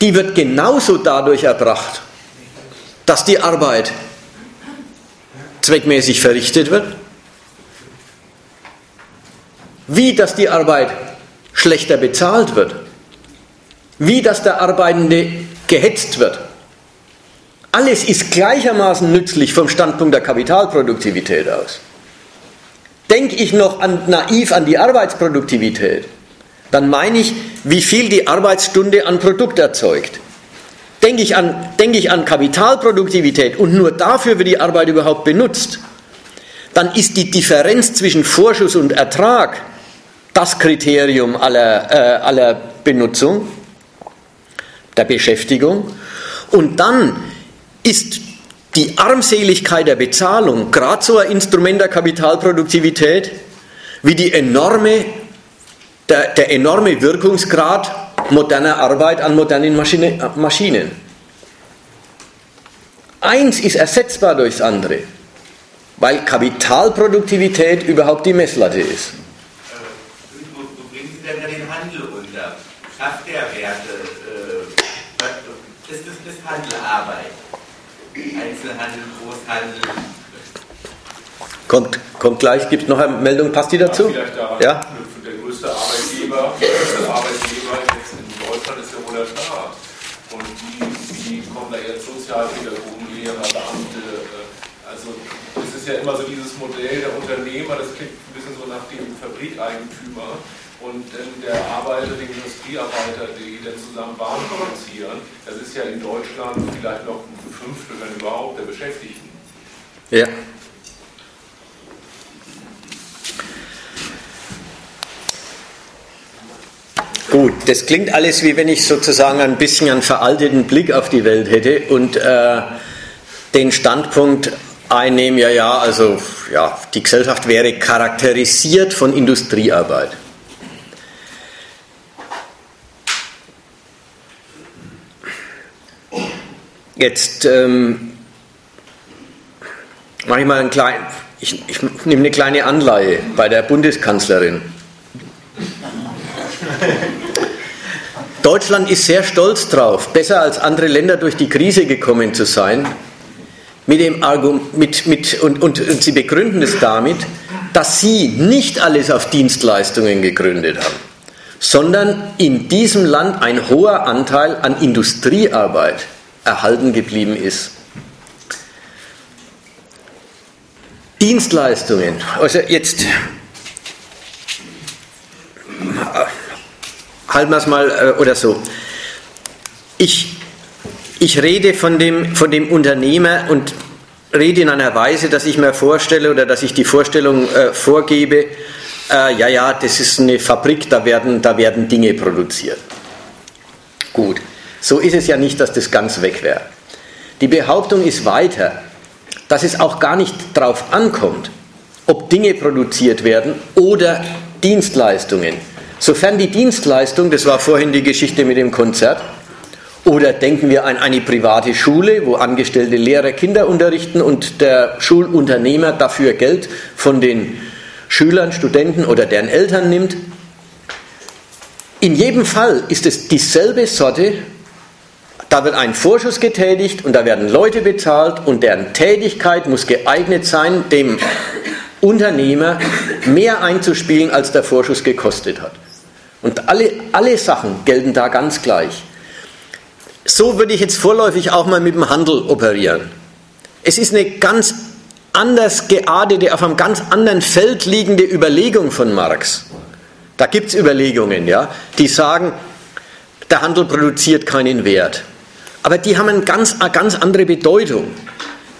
die wird genauso dadurch erbracht, dass die Arbeit zweckmäßig verrichtet wird, wie dass die Arbeit schlechter bezahlt wird, wie dass der Arbeitende gehetzt wird. Alles ist gleichermaßen nützlich vom Standpunkt der Kapitalproduktivität aus. Denke ich noch an, naiv an die Arbeitsproduktivität, dann meine ich, wie viel die Arbeitsstunde an Produkt erzeugt. Denke ich, an, denke ich an Kapitalproduktivität und nur dafür wird die Arbeit überhaupt benutzt, dann ist die Differenz zwischen Vorschuss und Ertrag das Kriterium aller, äh, aller Benutzung, der Beschäftigung. Und dann ist die Armseligkeit der Bezahlung gerade so ein Instrument der Kapitalproduktivität wie die enorme, der, der enorme Wirkungsgrad moderner Arbeit an modernen Maschine, Maschinen. Eins ist ersetzbar durchs andere, weil Kapitalproduktivität überhaupt die Messlatte ist. Kraft der Werte äh, ist, ist, ist Handel Arbeit. Einzelhandel, Großhandel. Kommt, kommt gleich, gibt es noch eine Meldung, passt die dazu? Ja, größte Arbeitgeber, der größte Arbeitgeber jetzt in Deutschland ist der wohl der Staat. Und die, die kommen da jetzt Sozialpädagogen, Lehrer, Beamte. Äh, also es ist ja immer so dieses Modell der Unternehmer, das klingt ein bisschen so nach dem Fabrikeigentümer und der Arbeiter, den Industriearbeiter, die dann zusammen Waren produzieren, das ist ja in Deutschland vielleicht noch ein Fünftel, wenn überhaupt, der Beschäftigten. Ja. Gut, das klingt alles wie wenn ich sozusagen ein bisschen einen veralteten Blick auf die Welt hätte und äh, den Standpunkt einnehme, ja, ja, also ja, die Gesellschaft wäre charakterisiert von Industriearbeit. Jetzt ähm, mache ich mal ein klein, ich, ich nehme eine kleine Anleihe bei der Bundeskanzlerin. [laughs] Deutschland ist sehr stolz drauf, besser als andere Länder durch die Krise gekommen zu sein. Mit dem Argument, mit, mit, und, und, und sie begründen es damit, dass sie nicht alles auf Dienstleistungen gegründet haben, sondern in diesem Land ein hoher Anteil an Industriearbeit erhalten geblieben ist. Dienstleistungen, also jetzt halten wir es mal äh, oder so. Ich, ich rede von dem, von dem Unternehmer und rede in einer Weise, dass ich mir vorstelle oder dass ich die Vorstellung äh, vorgebe, äh, ja, ja, das ist eine Fabrik, da werden, da werden Dinge produziert. Gut. So ist es ja nicht, dass das ganz weg wäre. Die Behauptung ist weiter, dass es auch gar nicht darauf ankommt, ob Dinge produziert werden oder Dienstleistungen. Sofern die Dienstleistung, das war vorhin die Geschichte mit dem Konzert, oder denken wir an eine private Schule, wo angestellte Lehrer Kinder unterrichten und der Schulunternehmer dafür Geld von den Schülern, Studenten oder deren Eltern nimmt. In jedem Fall ist es dieselbe Sorte da wird ein Vorschuss getätigt und da werden Leute bezahlt und deren Tätigkeit muss geeignet sein, dem Unternehmer mehr einzuspielen, als der Vorschuss gekostet hat. Und alle, alle Sachen gelten da ganz gleich. So würde ich jetzt vorläufig auch mal mit dem Handel operieren. Es ist eine ganz anders geartete, auf einem ganz anderen Feld liegende Überlegung von Marx. Da gibt es Überlegungen, ja, die sagen, der Handel produziert keinen Wert. Aber die haben eine ganz, eine ganz andere Bedeutung.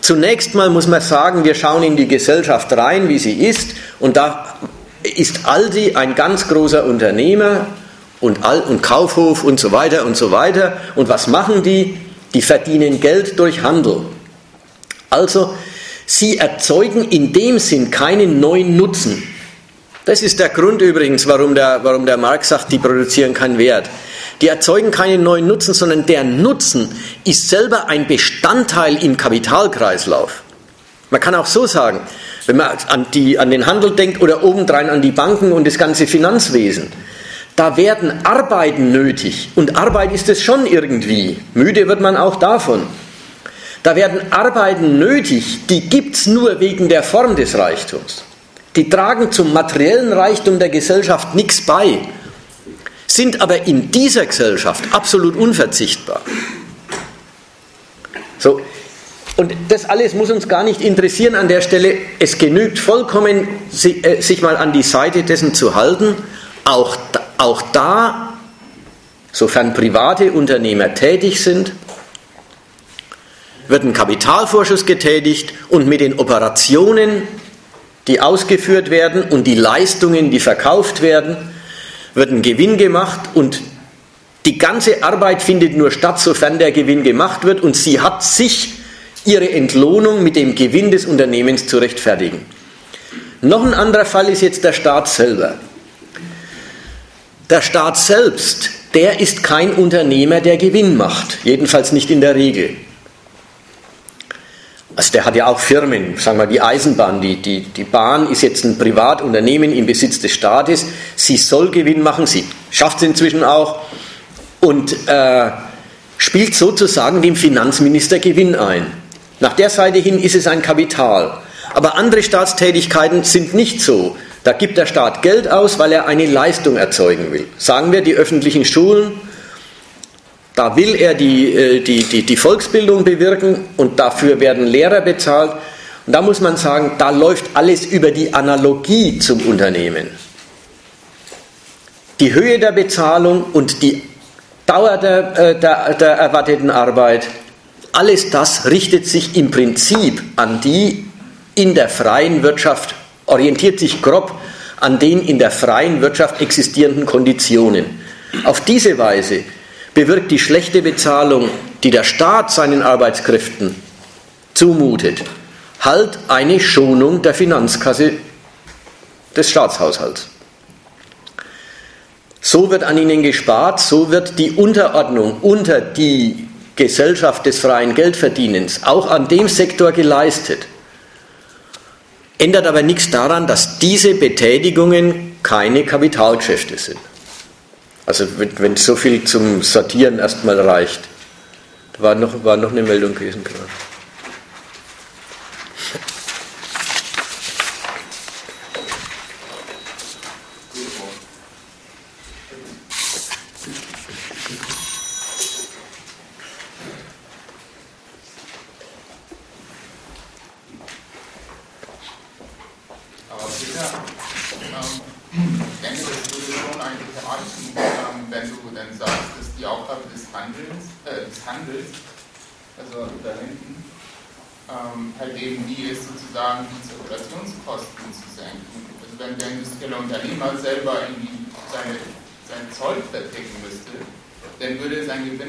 Zunächst mal muss man sagen, wir schauen in die Gesellschaft rein, wie sie ist, und da ist Aldi ein ganz großer Unternehmer und, Al und Kaufhof und so weiter und so weiter. Und was machen die? Die verdienen Geld durch Handel. Also, sie erzeugen in dem Sinn keinen neuen Nutzen. Das ist der Grund übrigens, warum der, warum der Marx sagt, die produzieren keinen Wert. Die erzeugen keinen neuen Nutzen, sondern der Nutzen ist selber ein Bestandteil im Kapitalkreislauf. Man kann auch so sagen, wenn man an, die, an den Handel denkt oder obendrein an die Banken und das ganze Finanzwesen, da werden Arbeiten nötig. Und Arbeit ist es schon irgendwie. Müde wird man auch davon. Da werden Arbeiten nötig, die gibt es nur wegen der Form des Reichtums. Die tragen zum materiellen Reichtum der Gesellschaft nichts bei, sind aber in dieser Gesellschaft absolut unverzichtbar. So, und das alles muss uns gar nicht interessieren an der Stelle. Es genügt vollkommen, äh, sich mal an die Seite dessen zu halten. Auch, auch da, sofern private Unternehmer tätig sind, wird ein Kapitalvorschuss getätigt und mit den Operationen, die ausgeführt werden und die Leistungen, die verkauft werden, wird ein Gewinn gemacht und die ganze Arbeit findet nur statt, sofern der Gewinn gemacht wird und sie hat sich ihre Entlohnung mit dem Gewinn des Unternehmens zu rechtfertigen. Noch ein anderer Fall ist jetzt der Staat selber. Der Staat selbst, der ist kein Unternehmer, der Gewinn macht, jedenfalls nicht in der Regel. Also der hat ja auch Firmen, sagen wir die Eisenbahn, die, die, die Bahn ist jetzt ein Privatunternehmen im Besitz des Staates, sie soll Gewinn machen, sie schafft es inzwischen auch und äh, spielt sozusagen dem Finanzminister Gewinn ein. Nach der Seite hin ist es ein Kapital. Aber andere Staatstätigkeiten sind nicht so. Da gibt der Staat Geld aus, weil er eine Leistung erzeugen will. Sagen wir die öffentlichen Schulen, da will er die, äh, die, die, die Volksbildung bewirken und dafür werden Lehrer bezahlt. Und da muss man sagen, da läuft alles über die Analogie zum Unternehmen. Die Höhe der Bezahlung und die Dauer der, äh, der, der erwarteten Arbeit alles das richtet sich im Prinzip an die in der freien Wirtschaft, orientiert sich grob an den in der freien Wirtschaft existierenden Konditionen. Auf diese Weise bewirkt die schlechte Bezahlung, die der Staat seinen Arbeitskräften zumutet, halt eine Schonung der Finanzkasse des Staatshaushalts. So wird an ihnen gespart, so wird die Unterordnung unter die Gesellschaft des freien Geldverdienens auch an dem Sektor geleistet. Ändert aber nichts daran, dass diese Betätigungen keine Kapitalgeschäfte sind. Also wenn, so viel zum Sortieren erstmal reicht. Da war noch, war noch eine Meldung gewesen gerade.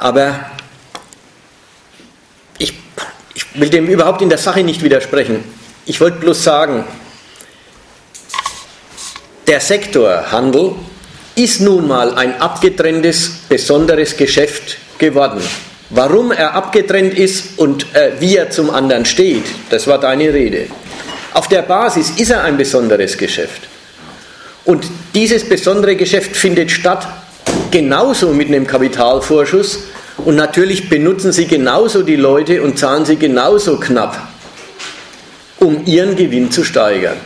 Aber ich, ich will dem überhaupt in der Sache nicht widersprechen. Ich wollte bloß sagen, der Sektor Handel ist nun mal ein abgetrenntes, besonderes Geschäft geworden. Warum er abgetrennt ist und äh, wie er zum anderen steht, das war deine Rede. Auf der Basis ist er ein besonderes Geschäft. Und dieses besondere Geschäft findet statt genauso mit einem Kapitalvorschuss und natürlich benutzen sie genauso die Leute und zahlen sie genauso knapp, um ihren Gewinn zu steigern.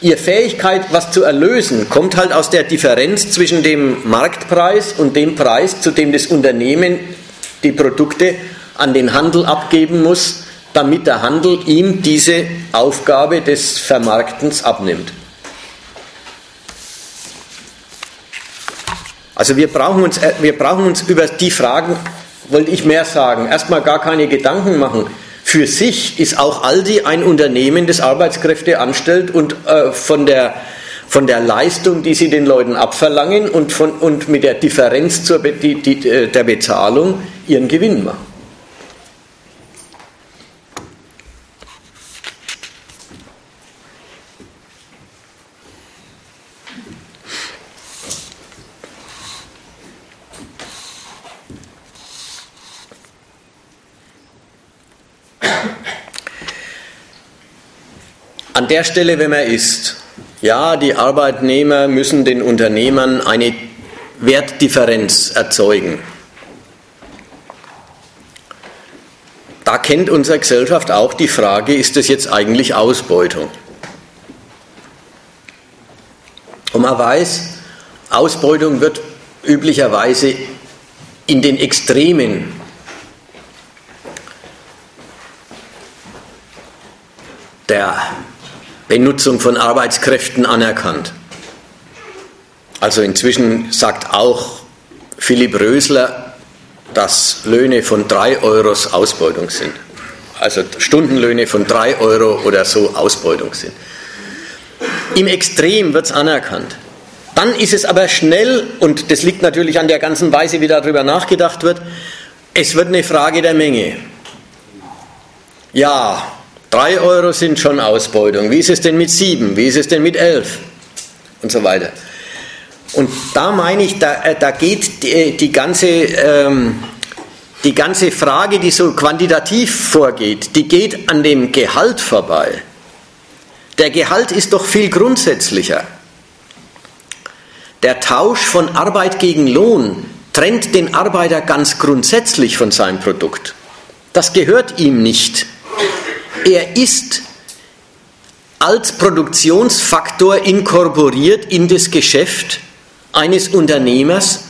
Ihre Fähigkeit, was zu erlösen, kommt halt aus der Differenz zwischen dem Marktpreis und dem Preis, zu dem das Unternehmen die Produkte an den Handel abgeben muss, damit der Handel ihm diese Aufgabe des Vermarktens abnimmt. Also wir brauchen uns, äh, wir brauchen uns über die Fragen, wollte ich mehr sagen, erstmal gar keine Gedanken machen. Für sich ist auch Aldi ein Unternehmen, das Arbeitskräfte anstellt und äh, von, der, von der Leistung, die sie den Leuten abverlangen und, von, und mit der Differenz zur die, die, äh, der Bezahlung ihren Gewinn machen. An der Stelle, wenn man ist, ja, die Arbeitnehmer müssen den Unternehmern eine Wertdifferenz erzeugen. Da kennt unsere Gesellschaft auch die Frage, ist das jetzt eigentlich Ausbeutung? Und man weiß, Ausbeutung wird üblicherweise in den Extremen der Benutzung von Arbeitskräften anerkannt. Also inzwischen sagt auch Philipp Rösler, dass Löhne von 3 Euros Ausbeutung sind. Also Stundenlöhne von 3 Euro oder so Ausbeutung sind. Im Extrem wird es anerkannt. Dann ist es aber schnell, und das liegt natürlich an der ganzen Weise, wie darüber nachgedacht wird, es wird eine Frage der Menge. Ja, Drei Euro sind schon Ausbeutung. Wie ist es denn mit sieben? Wie ist es denn mit elf? Und so weiter. Und da meine ich, da, äh, da geht die, die ganze, ähm, die ganze Frage, die so quantitativ vorgeht, die geht an dem Gehalt vorbei. Der Gehalt ist doch viel grundsätzlicher. Der Tausch von Arbeit gegen Lohn trennt den Arbeiter ganz grundsätzlich von seinem Produkt. Das gehört ihm nicht. Er ist als Produktionsfaktor inkorporiert in das Geschäft eines Unternehmers,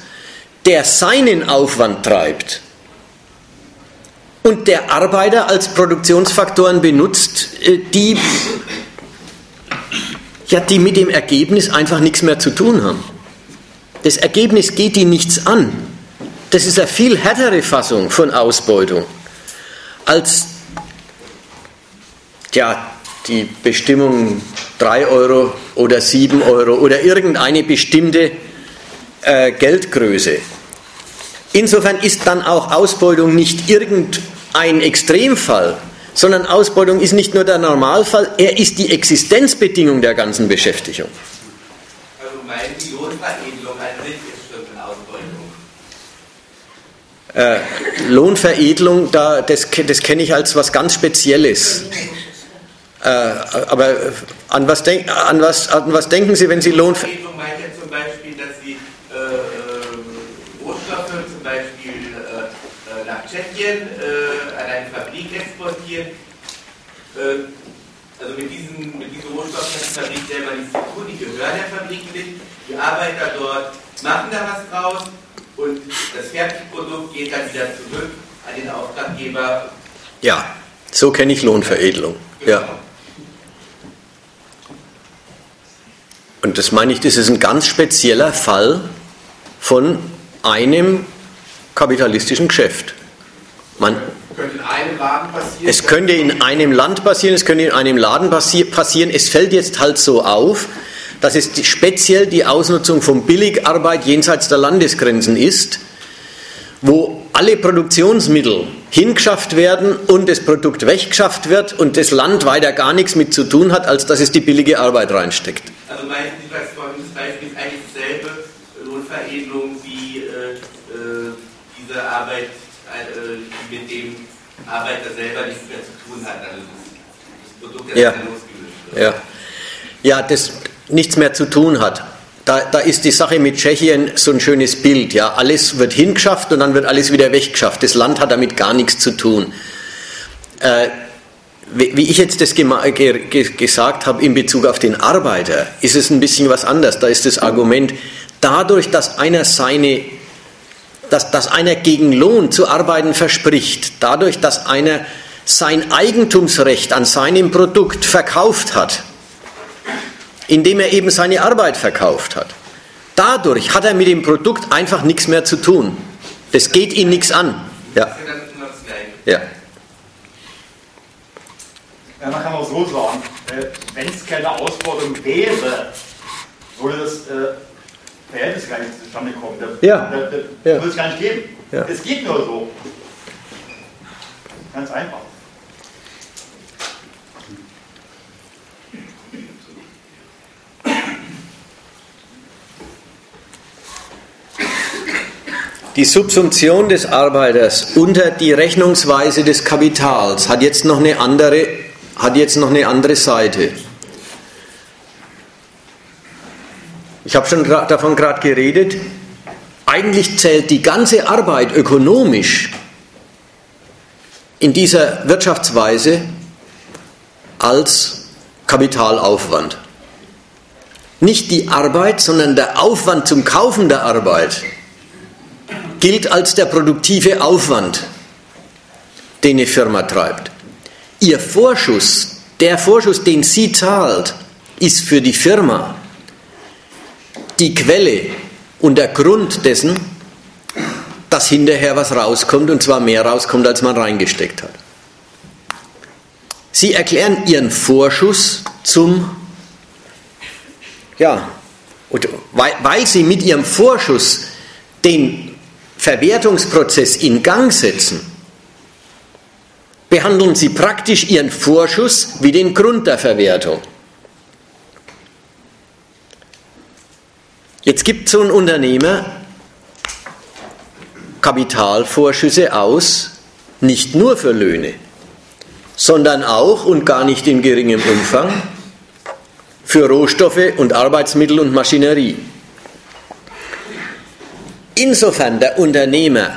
der seinen Aufwand treibt und der Arbeiter als Produktionsfaktoren benutzt, äh, die, ja, die mit dem Ergebnis einfach nichts mehr zu tun haben. Das Ergebnis geht ihn nichts an. Das ist eine viel härtere Fassung von Ausbeutung als ja, die Bestimmung 3 Euro oder 7 Euro oder irgendeine bestimmte äh, Geldgröße. Insofern ist dann auch Ausbeutung nicht irgendein Extremfall, sondern Ausbeutung ist nicht nur der Normalfall, er ist die Existenzbedingung der ganzen Beschäftigung. Also meinen die Lohnveredelung an sich ist schon eine Ausbeutung? Äh, Lohnveredelung, da, das, das kenne ich als was ganz Spezielles. Äh, aber äh, an was, denk, an, was, an was denken Sie, wenn Sie Lohn... Vertretung meint ja zum Beispiel, dass Sie äh, äh, Rohstoffe zum Beispiel äh, äh nach Tschechien an eine Fabrik exportieren. also mit diesen, mit diesen Rohstoffen hat die Fabrik selber nichts zu tun, die gehören der Fabrik nicht. Die Arbeiter dort machen da was draus und das Fertigprodukt geht dann wieder zurück an den Auftraggeber. Ja, so kenne ich Lohnveredelung. Genau. Ja. Und das meine ich, das ist ein ganz spezieller Fall von einem kapitalistischen Geschäft. Man, es könnte in einem Land passieren, es könnte in einem Laden passieren. Es fällt jetzt halt so auf, dass es speziell die Ausnutzung von Billigarbeit jenseits der Landesgrenzen ist, wo alle Produktionsmittel hingeschafft werden und das Produkt weggeschafft wird und das Land weiter gar nichts mit zu tun hat, als dass es die billige Arbeit reinsteckt. Also meinen Sie, das Beispiel ist eigentlich dieselbe Lohnveredelung wie äh, äh, diese Arbeit, äh, die mit dem Arbeiter selber nichts mehr zu tun hat, also das, das Produkt, das ja. losgelöst wird. Ja. ja, das nichts mehr zu tun hat. Da, da, ist die Sache mit Tschechien so ein schönes Bild. Ja, alles wird hingeschafft und dann wird alles wieder weggeschafft. Das Land hat damit gar nichts zu tun. Äh, wie ich jetzt das gesagt habe in Bezug auf den Arbeiter, ist es ein bisschen was anders. Da ist das Argument, dadurch, dass einer seine, dass, dass einer gegen Lohn zu arbeiten verspricht, dadurch, dass einer sein Eigentumsrecht an seinem Produkt verkauft hat, indem er eben seine Arbeit verkauft hat, dadurch hat er mit dem Produkt einfach nichts mehr zu tun. Das geht ihn nichts an. Ja. ja. Ja, man kann auch so sagen, äh, wenn es keine Ausbeutung wäre, würde das äh, Verhältnis gar nicht zustande kommen. Da, ja. Da, da, ja. würde es gar nicht geben. Ja. Es geht nur so. Ganz einfach. Die Subsumption des Arbeiters unter die Rechnungsweise des Kapitals hat jetzt noch eine andere, hat jetzt noch eine andere Seite. Ich habe schon davon gerade geredet. Eigentlich zählt die ganze Arbeit ökonomisch in dieser Wirtschaftsweise als Kapitalaufwand. Nicht die Arbeit, sondern der Aufwand zum Kaufen der Arbeit gilt als der produktive Aufwand, den eine Firma treibt. Ihr Vorschuss, der Vorschuss, den sie zahlt, ist für die Firma die Quelle und der Grund dessen, dass hinterher was rauskommt und zwar mehr rauskommt, als man reingesteckt hat. Sie erklären ihren Vorschuss zum, ja, weil, sie mit ihrem Vorschuss den Verwertungsprozess in Gang setzen, behandeln Sie praktisch Ihren Vorschuss wie den Grund der Verwertung. Jetzt gibt so ein Unternehmer Kapitalvorschüsse aus, nicht nur für Löhne, sondern auch und gar nicht in geringem Umfang für Rohstoffe und Arbeitsmittel und Maschinerie. Insofern der Unternehmer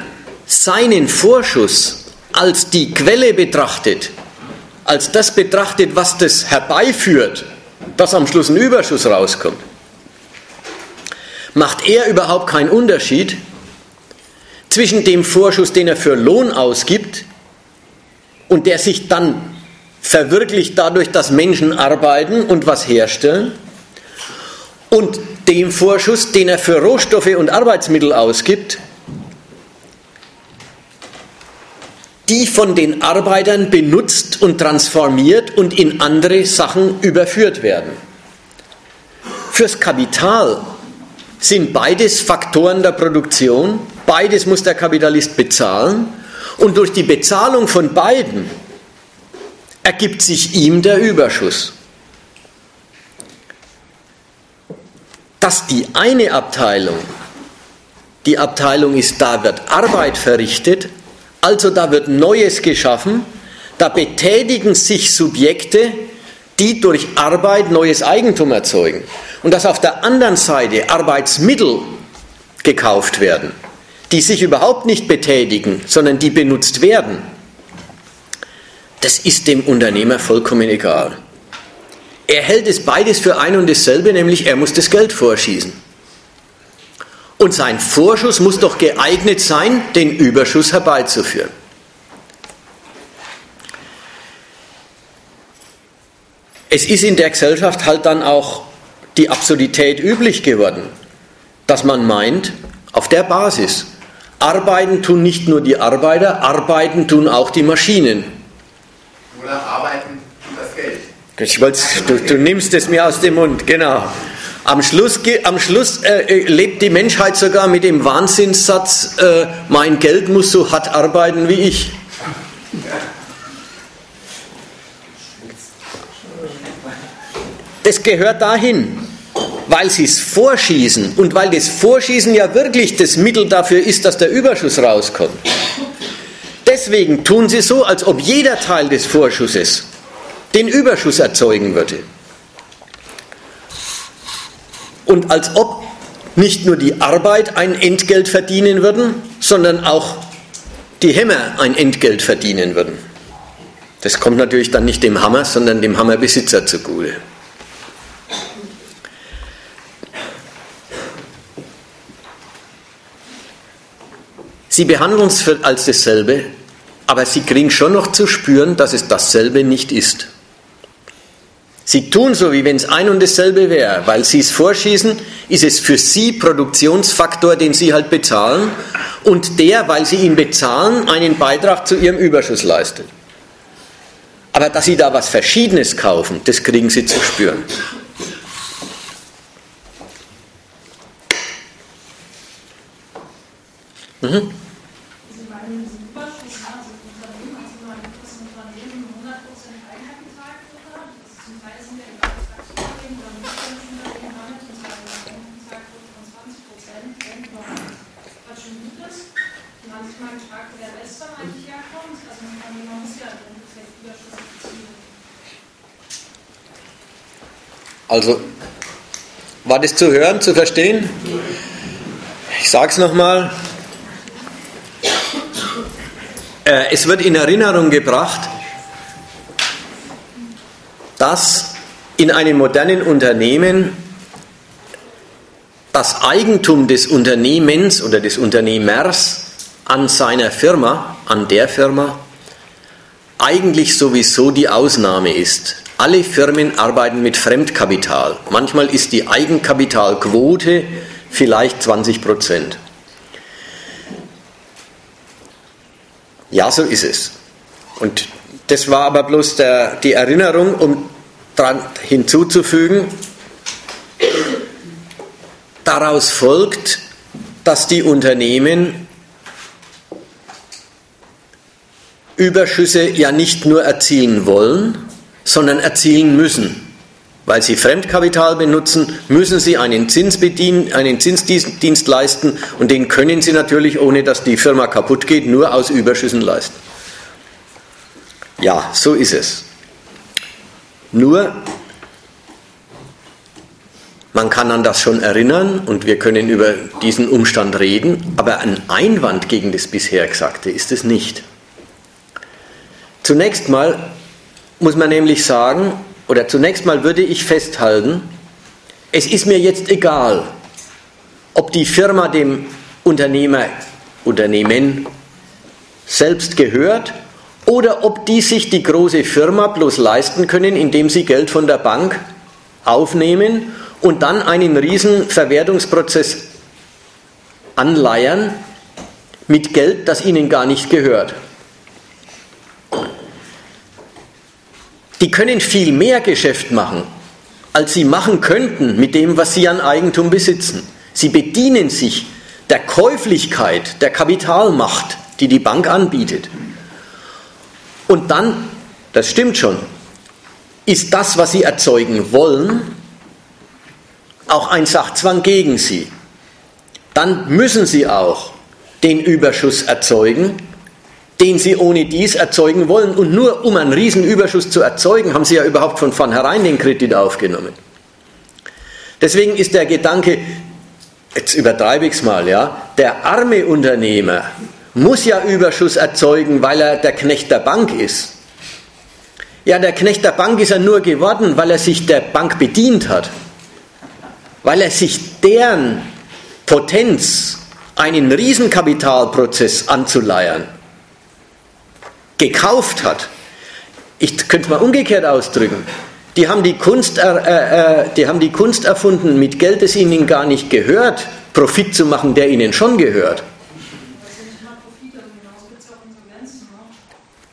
seinen Vorschuss als die Quelle betrachtet, als das betrachtet, was das herbeiführt, dass am Schluss ein Überschuss rauskommt, macht er überhaupt keinen Unterschied zwischen dem Vorschuss, den er für Lohn ausgibt und der sich dann verwirklicht dadurch, dass Menschen arbeiten und was herstellen, und dem Vorschuss, den er für Rohstoffe und Arbeitsmittel ausgibt, die von den Arbeitern benutzt und transformiert und in andere Sachen überführt werden. Fürs Kapital sind beides Faktoren der Produktion, beides muss der Kapitalist bezahlen und durch die Bezahlung von beiden ergibt sich ihm der Überschuss. Dass die eine Abteilung die Abteilung ist, da wird Arbeit verrichtet, also da wird Neues geschaffen, da betätigen sich Subjekte, die durch Arbeit neues Eigentum erzeugen. Und dass auf der anderen Seite Arbeitsmittel gekauft werden, die sich überhaupt nicht betätigen, sondern die benutzt werden, das ist dem Unternehmer vollkommen egal. Er hält es beides für ein und dasselbe, nämlich er muss das Geld vorschießen. Und sein Vorschuss muss doch geeignet sein, den Überschuss herbeizuführen. Es ist in der Gesellschaft halt dann auch die Absurdität üblich geworden, dass man meint, auf der Basis, arbeiten tun nicht nur die Arbeiter, arbeiten tun auch die Maschinen. Oder arbeiten ich du, du nimmst es mir aus dem Mund, genau. Am Schluss, am Schluss äh, äh, lebt die Menschheit sogar mit dem Wahnsinnssatz, äh, mein Geld muss so hart arbeiten wie ich. Das gehört dahin, weil sie es vorschießen und weil das Vorschießen ja wirklich das Mittel dafür ist, dass der Überschuss rauskommt. Deswegen tun sie so, als ob jeder Teil des Vorschusses den Überschuss erzeugen würde. Und als ob nicht nur die Arbeit ein Entgelt verdienen würden, sondern auch die Hämmer ein Entgelt verdienen würden. Das kommt natürlich dann nicht dem Hammer, sondern dem Hammerbesitzer zugute. Sie behandeln es als dasselbe, aber sie kriegen schon noch zu spüren, dass es dasselbe nicht ist. Sie tun so, wie wenn es ein und dasselbe wäre. Weil sie es vorschießen, ist es für sie Produktionsfaktor, den sie halt bezahlen und der, weil sie ihn bezahlen, einen Beitrag zu ihrem Überschuss leistet. Aber dass sie da was Verschiedenes kaufen, das kriegen sie zu spüren. Mhm. Also, war das zu hören, zu verstehen? Ich sage es nochmal. Äh, es wird in Erinnerung gebracht, dass in einem modernen Unternehmen das Eigentum des Unternehmens oder des Unternehmers an seiner Firma, an der Firma, eigentlich sowieso die Ausnahme ist. Alle Firmen arbeiten mit Fremdkapital. Manchmal ist die Eigenkapitalquote vielleicht 20 Prozent. Ja, so ist es. Und das war aber bloß der, die Erinnerung, um daran hinzuzufügen, daraus folgt, dass die Unternehmen Überschüsse ja nicht nur erzielen wollen, sondern erzielen müssen. Weil sie Fremdkapital benutzen, müssen sie einen, Zins bedienen, einen Zinsdienst leisten und den können sie natürlich, ohne dass die Firma kaputt geht, nur aus Überschüssen leisten. Ja, so ist es. Nur, man kann an das schon erinnern und wir können über diesen Umstand reden, aber ein Einwand gegen das bisher Gesagte ist es nicht. Zunächst mal muss man nämlich sagen, oder zunächst mal würde ich festhalten, es ist mir jetzt egal, ob die Firma dem Unternehmer, Unternehmen selbst gehört oder ob die sich die große Firma bloß leisten können, indem sie Geld von der Bank aufnehmen und dann einen riesen Verwertungsprozess anleiern mit Geld, das ihnen gar nicht gehört. Die können viel mehr Geschäft machen, als sie machen könnten mit dem, was sie an Eigentum besitzen. Sie bedienen sich der Käuflichkeit, der Kapitalmacht, die die Bank anbietet. Und dann, das stimmt schon, ist das, was sie erzeugen wollen, auch ein Sachzwang gegen sie. Dann müssen sie auch den Überschuss erzeugen, den sie ohne dies erzeugen wollen. Und nur um einen Riesenüberschuss zu erzeugen, haben sie ja überhaupt von vornherein den Kredit aufgenommen. Deswegen ist der Gedanke, jetzt übertreibe ich es mal, ja, der arme Unternehmer muss ja Überschuss erzeugen, weil er der Knecht der Bank ist. Ja, der Knecht der Bank ist er nur geworden, weil er sich der Bank bedient hat, weil er sich deren Potenz, einen Riesenkapitalprozess anzuleiern, gekauft hat. Ich könnte es mal umgekehrt ausdrücken. Die haben die, Kunst, äh, äh, die haben die Kunst erfunden, mit Geld, das ihnen gar nicht gehört, Profit zu machen, der ihnen schon gehört.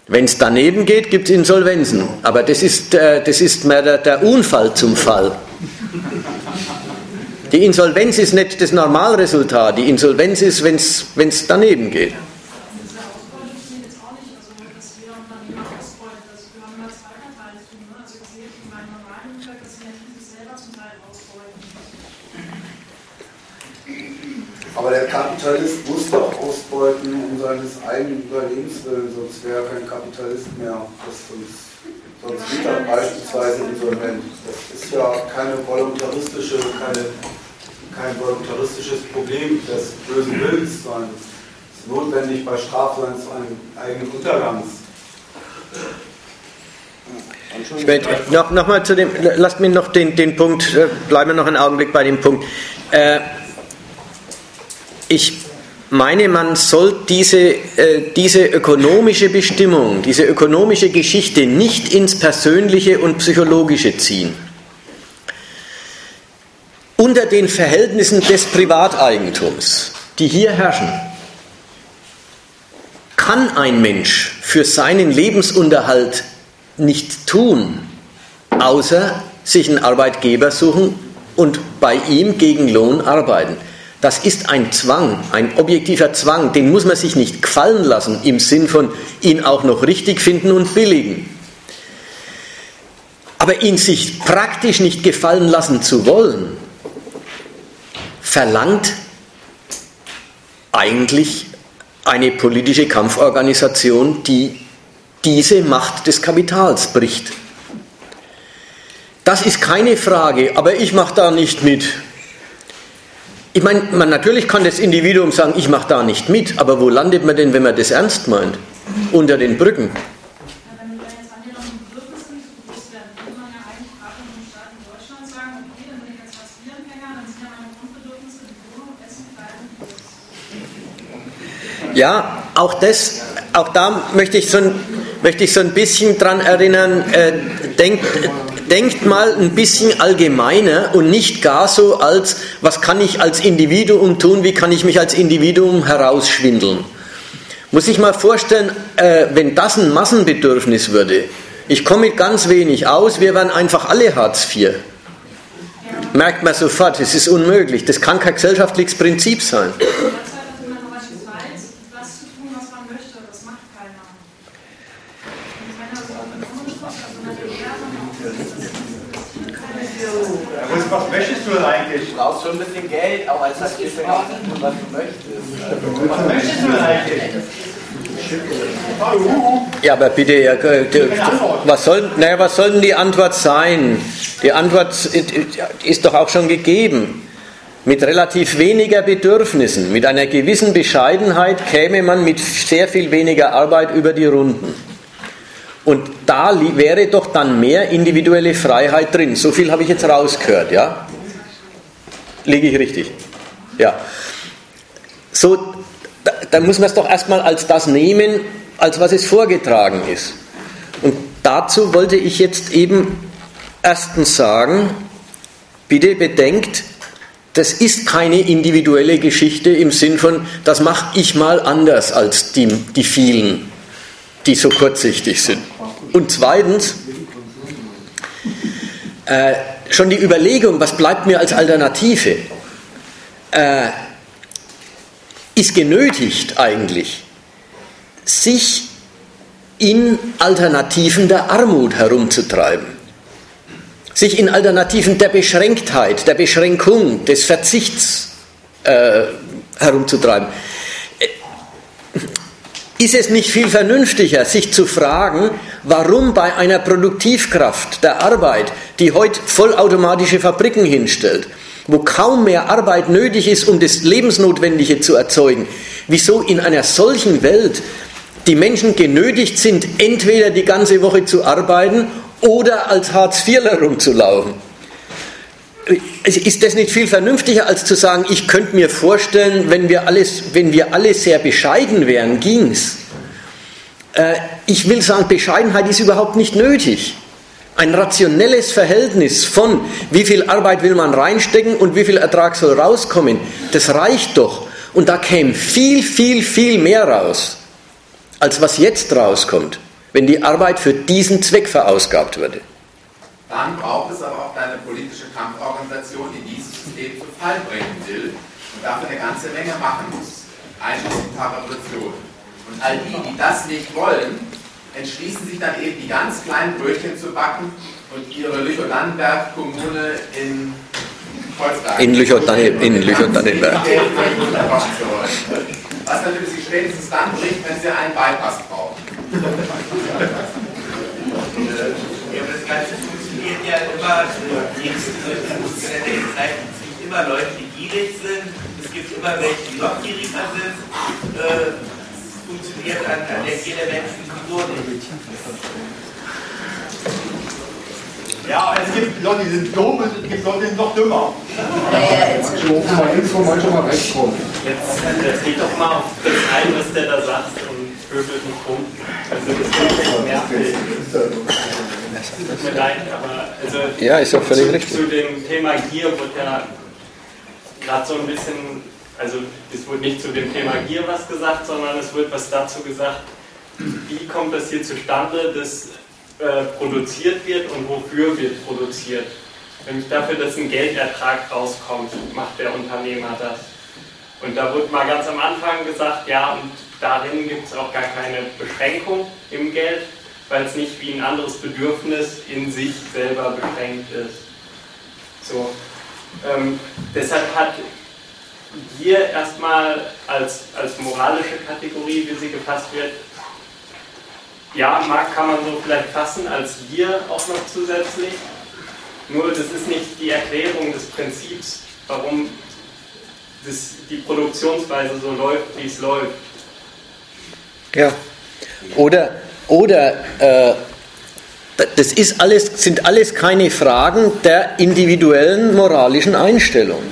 Wenn es daneben geht, gibt es Insolvenzen. Aber das ist, äh, das ist mehr der, der Unfall zum Fall. Die Insolvenz ist nicht das Normalresultat. Die Insolvenz ist, wenn es daneben geht. Aber der Kapitalist muss doch ausbeuten um seines eigenen Überlebens willen, sonst wäre kein Kapitalist mehr. sonst, sonst wird er beispielsweise insolvent. Das ist ja keine voluntaristische, keine, kein voluntaristisches Problem des bösen Willens, sondern es ist notwendig bei Strafe seines eigenen Untergangs. Ich werde noch, noch mal zu dem, lasst mich noch den, den Punkt, äh, bleiben wir noch einen Augenblick bei dem Punkt. Äh, ich meine, man soll diese, äh, diese ökonomische Bestimmung, diese ökonomische Geschichte nicht ins Persönliche und Psychologische ziehen. Unter den Verhältnissen des Privateigentums, die hier herrschen, kann ein Mensch für seinen Lebensunterhalt nicht tun, außer sich einen Arbeitgeber suchen und bei ihm gegen Lohn arbeiten. Das ist ein Zwang, ein objektiver Zwang, den muss man sich nicht gefallen lassen im Sinn von ihn auch noch richtig finden und billigen. Aber ihn sich praktisch nicht gefallen lassen zu wollen, verlangt eigentlich eine politische Kampforganisation, die diese Macht des Kapitals bricht. Das ist keine Frage, aber ich mache da nicht mit. Ich meine, man, natürlich kann das Individuum sagen, ich mache da nicht mit, aber wo landet man denn, wenn man das ernst meint? Unter den Brücken. Ja, auch das, auch da möchte ich so ein, möchte ich so ein bisschen dran erinnern, äh, denkt, denkt mal ein bisschen allgemeiner und nicht gar so als, was kann ich als Individuum tun, wie kann ich mich als Individuum herausschwindeln. Muss ich mal vorstellen, äh, wenn das ein Massenbedürfnis würde, ich komme mit ganz wenig aus, wir wären einfach alle Hartz IV. Merkt man sofort, es ist unmöglich, das kann kein gesellschaftliches Prinzip sein. Was möchtest du denn eigentlich? Du brauchst schon ein bisschen Geld, auch als Architekt, was du möchtest. Was möchtest du denn eigentlich? Ja, aber bitte, ja, was soll, naja, was soll denn die Antwort sein? Die Antwort ist doch auch schon gegeben. Mit relativ weniger Bedürfnissen, mit einer gewissen Bescheidenheit käme man mit sehr viel weniger Arbeit über die Runden. Und da wäre doch dann mehr individuelle Freiheit drin. So viel habe ich jetzt rausgehört, ja? Liege ich richtig? Ja. So, da, da muss man es doch erstmal als das nehmen, als was es vorgetragen ist. Und dazu wollte ich jetzt eben erstens sagen, bitte bedenkt, das ist keine individuelle Geschichte im Sinn von, das mache ich mal anders als die, die vielen, die so kurzsichtig sind. Und zweitens, äh, schon die Überlegung, was bleibt mir als Alternative, äh, ist genötigt eigentlich, sich in Alternativen der Armut herumzutreiben, sich in Alternativen der Beschränktheit, der Beschränkung, des Verzichts äh, herumzutreiben. Ist es nicht viel vernünftiger, sich zu fragen, warum bei einer Produktivkraft der Arbeit, die heute vollautomatische Fabriken hinstellt, wo kaum mehr Arbeit nötig ist, um das Lebensnotwendige zu erzeugen, wieso in einer solchen Welt die Menschen genötigt sind, entweder die ganze Woche zu arbeiten oder als Hartz-IVler rumzulaufen? Ist das nicht viel vernünftiger, als zu sagen, ich könnte mir vorstellen, wenn wir, alles, wenn wir alle sehr bescheiden wären, ging's. Äh, ich will sagen, Bescheidenheit ist überhaupt nicht nötig. Ein rationelles Verhältnis von, wie viel Arbeit will man reinstecken und wie viel Ertrag soll rauskommen, das reicht doch. Und da käme viel, viel, viel mehr raus, als was jetzt rauskommt, wenn die Arbeit für diesen Zweck verausgabt würde. Dann braucht es aber auch eine politische Kampforganisation, die dieses System zu Fall bringen will und dafür eine ganze Menge machen muss, einschließlich der Revolution. Und all die, die das nicht wollen, entschließen sich dann eben die ganz kleinen Brötchen zu backen und ihre Lüchow-Dannenberg-Kommune in Volkswagen. In Lüchow-Dannenberg. Was natürlich sie spätestens dann bringt, wenn sie einen Bypass brauchen. Ja, funktioniert ja immer, es gibt immer Leute, die gierig sind, es gibt immer welche, die noch gieriger sind. Äh, funktioniert an, an der jeder Mensch so nicht. Ja, es gibt Leute, die sind dumm und es gibt Leute, die sind noch dümmer. Manche mal links rum, manche mal rechts rum. Jetzt, jetzt geht doch mal auf das ein, was der da sagt und pöbelt nicht rum. Also das ist echt nervig. Tut mir leid, aber also ja, ist auch völlig zu, richtig. zu dem Thema Gier wird ja gerade so ein bisschen, also es wird nicht zu dem Thema Gier was gesagt, sondern es wird was dazu gesagt, wie kommt das hier zustande, dass äh, produziert wird und wofür wird produziert. Nämlich dafür, dass ein Geldertrag rauskommt, macht der Unternehmer das. Und da wurde mal ganz am Anfang gesagt, ja, und darin gibt es auch gar keine Beschränkung im Geld, weil es nicht wie ein anderes Bedürfnis in sich selber beschränkt ist. So. Ähm, deshalb hat Gier erstmal als, als moralische Kategorie, wie sie gefasst wird, ja, mag kann man so vielleicht fassen, als Gier auch noch zusätzlich. Nur das ist nicht die Erklärung des Prinzips, warum das, die Produktionsweise so läuft, wie es läuft. Ja. Oder, oder äh, das ist alles, sind alles keine Fragen der individuellen moralischen Einstellung.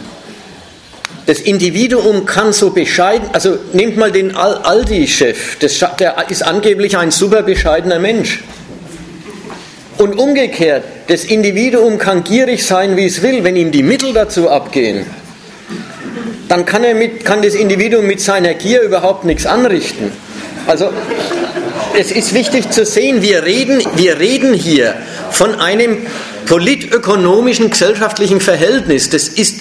Das Individuum kann so bescheiden, also nehmt mal den Aldi-Chef, der ist angeblich ein super bescheidener Mensch. Und umgekehrt, das Individuum kann gierig sein, wie es will, wenn ihm die Mittel dazu abgehen. Dann kann, er mit, kann das Individuum mit seiner Gier überhaupt nichts anrichten. Also es ist wichtig zu sehen, wir reden, wir reden hier von einem politökonomischen, gesellschaftlichen Verhältnis. Das ist,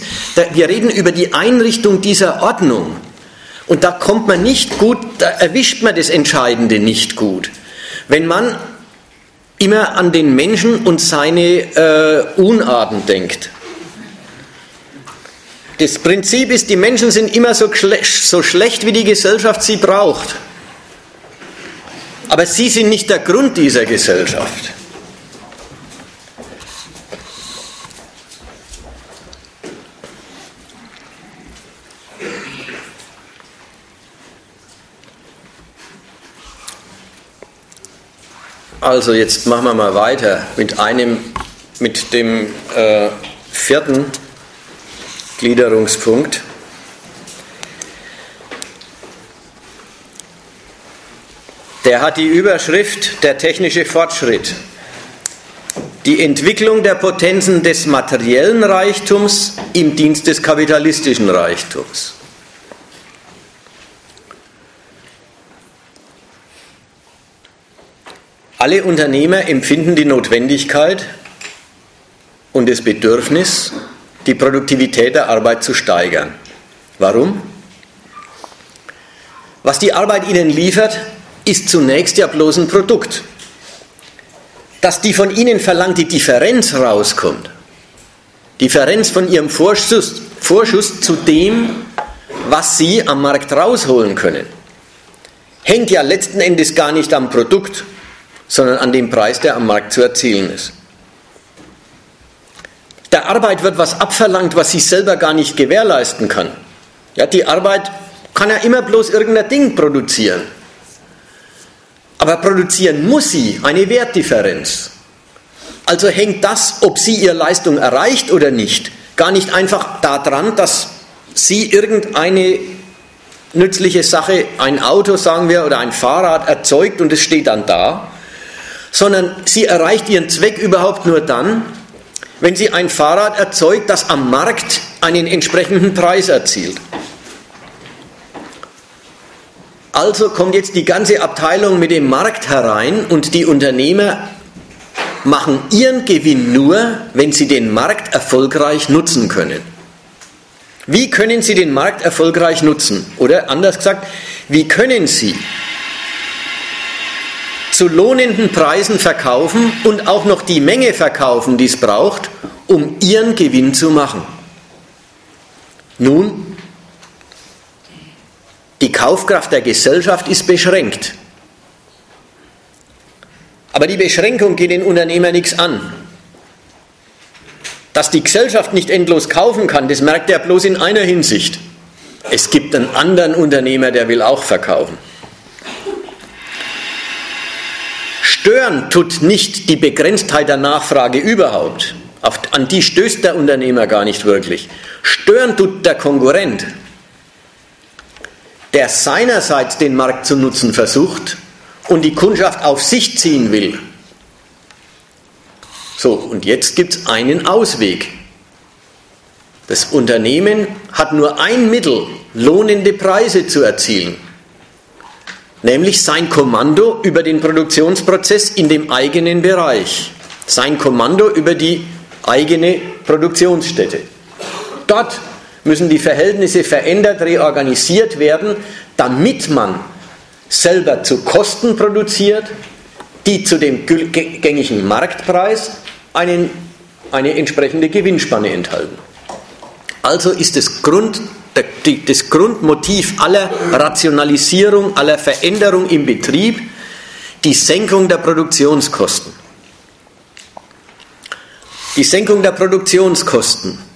wir reden über die Einrichtung dieser Ordnung. Und da kommt man nicht gut, da erwischt man das Entscheidende nicht gut. Wenn man immer an den Menschen und seine äh, Unarten denkt. Das Prinzip ist, die Menschen sind immer so, so schlecht, wie die Gesellschaft sie braucht. Aber sie sind nicht der Grund dieser Gesellschaft. Also jetzt machen wir mal weiter mit einem, mit dem äh, vierten Gliederungspunkt. Der hat die Überschrift Der technische Fortschritt. Die Entwicklung der Potenzen des materiellen Reichtums im Dienst des kapitalistischen Reichtums. Alle Unternehmer empfinden die Notwendigkeit und das Bedürfnis, die Produktivität der Arbeit zu steigern. Warum? Was die Arbeit ihnen liefert, ist zunächst ja bloß ein Produkt. Dass die von ihnen verlangte Differenz rauskommt, Differenz von ihrem Vorschuss, Vorschuss zu dem, was sie am Markt rausholen können, hängt ja letzten Endes gar nicht am Produkt, sondern an dem Preis, der am Markt zu erzielen ist. Der Arbeit wird was abverlangt, was sie selber gar nicht gewährleisten kann. Ja, die Arbeit kann ja immer bloß irgendein Ding produzieren. Aber produzieren muss sie eine Wertdifferenz. Also hängt das, ob sie ihre Leistung erreicht oder nicht, gar nicht einfach daran, dass sie irgendeine nützliche Sache, ein Auto sagen wir oder ein Fahrrad erzeugt und es steht dann da, sondern sie erreicht ihren Zweck überhaupt nur dann, wenn sie ein Fahrrad erzeugt, das am Markt einen entsprechenden Preis erzielt. Also kommt jetzt die ganze Abteilung mit dem Markt herein und die Unternehmer machen ihren Gewinn nur, wenn sie den Markt erfolgreich nutzen können. Wie können sie den Markt erfolgreich nutzen? Oder anders gesagt, wie können sie zu lohnenden Preisen verkaufen und auch noch die Menge verkaufen, die es braucht, um ihren Gewinn zu machen. Nun, die Kaufkraft der Gesellschaft ist beschränkt. Aber die Beschränkung geht den Unternehmer nichts an. Dass die Gesellschaft nicht endlos kaufen kann, das merkt er bloß in einer Hinsicht. Es gibt einen anderen Unternehmer, der will auch verkaufen. Stören tut nicht die Begrenztheit der Nachfrage überhaupt. Auf, an die stößt der Unternehmer gar nicht wirklich. Stören tut der Konkurrent, der seinerseits den Markt zu nutzen versucht und die Kundschaft auf sich ziehen will. So, und jetzt gibt es einen Ausweg. Das Unternehmen hat nur ein Mittel, lohnende Preise zu erzielen nämlich sein Kommando über den Produktionsprozess in dem eigenen Bereich, sein Kommando über die eigene Produktionsstätte. Dort müssen die Verhältnisse verändert, reorganisiert werden, damit man selber zu Kosten produziert, die zu dem gängigen Marktpreis einen, eine entsprechende Gewinnspanne enthalten. Also ist das, Grund, das Grundmotiv aller Rationalisierung, aller Veränderung im Betrieb die Senkung der Produktionskosten. Die Senkung der Produktionskosten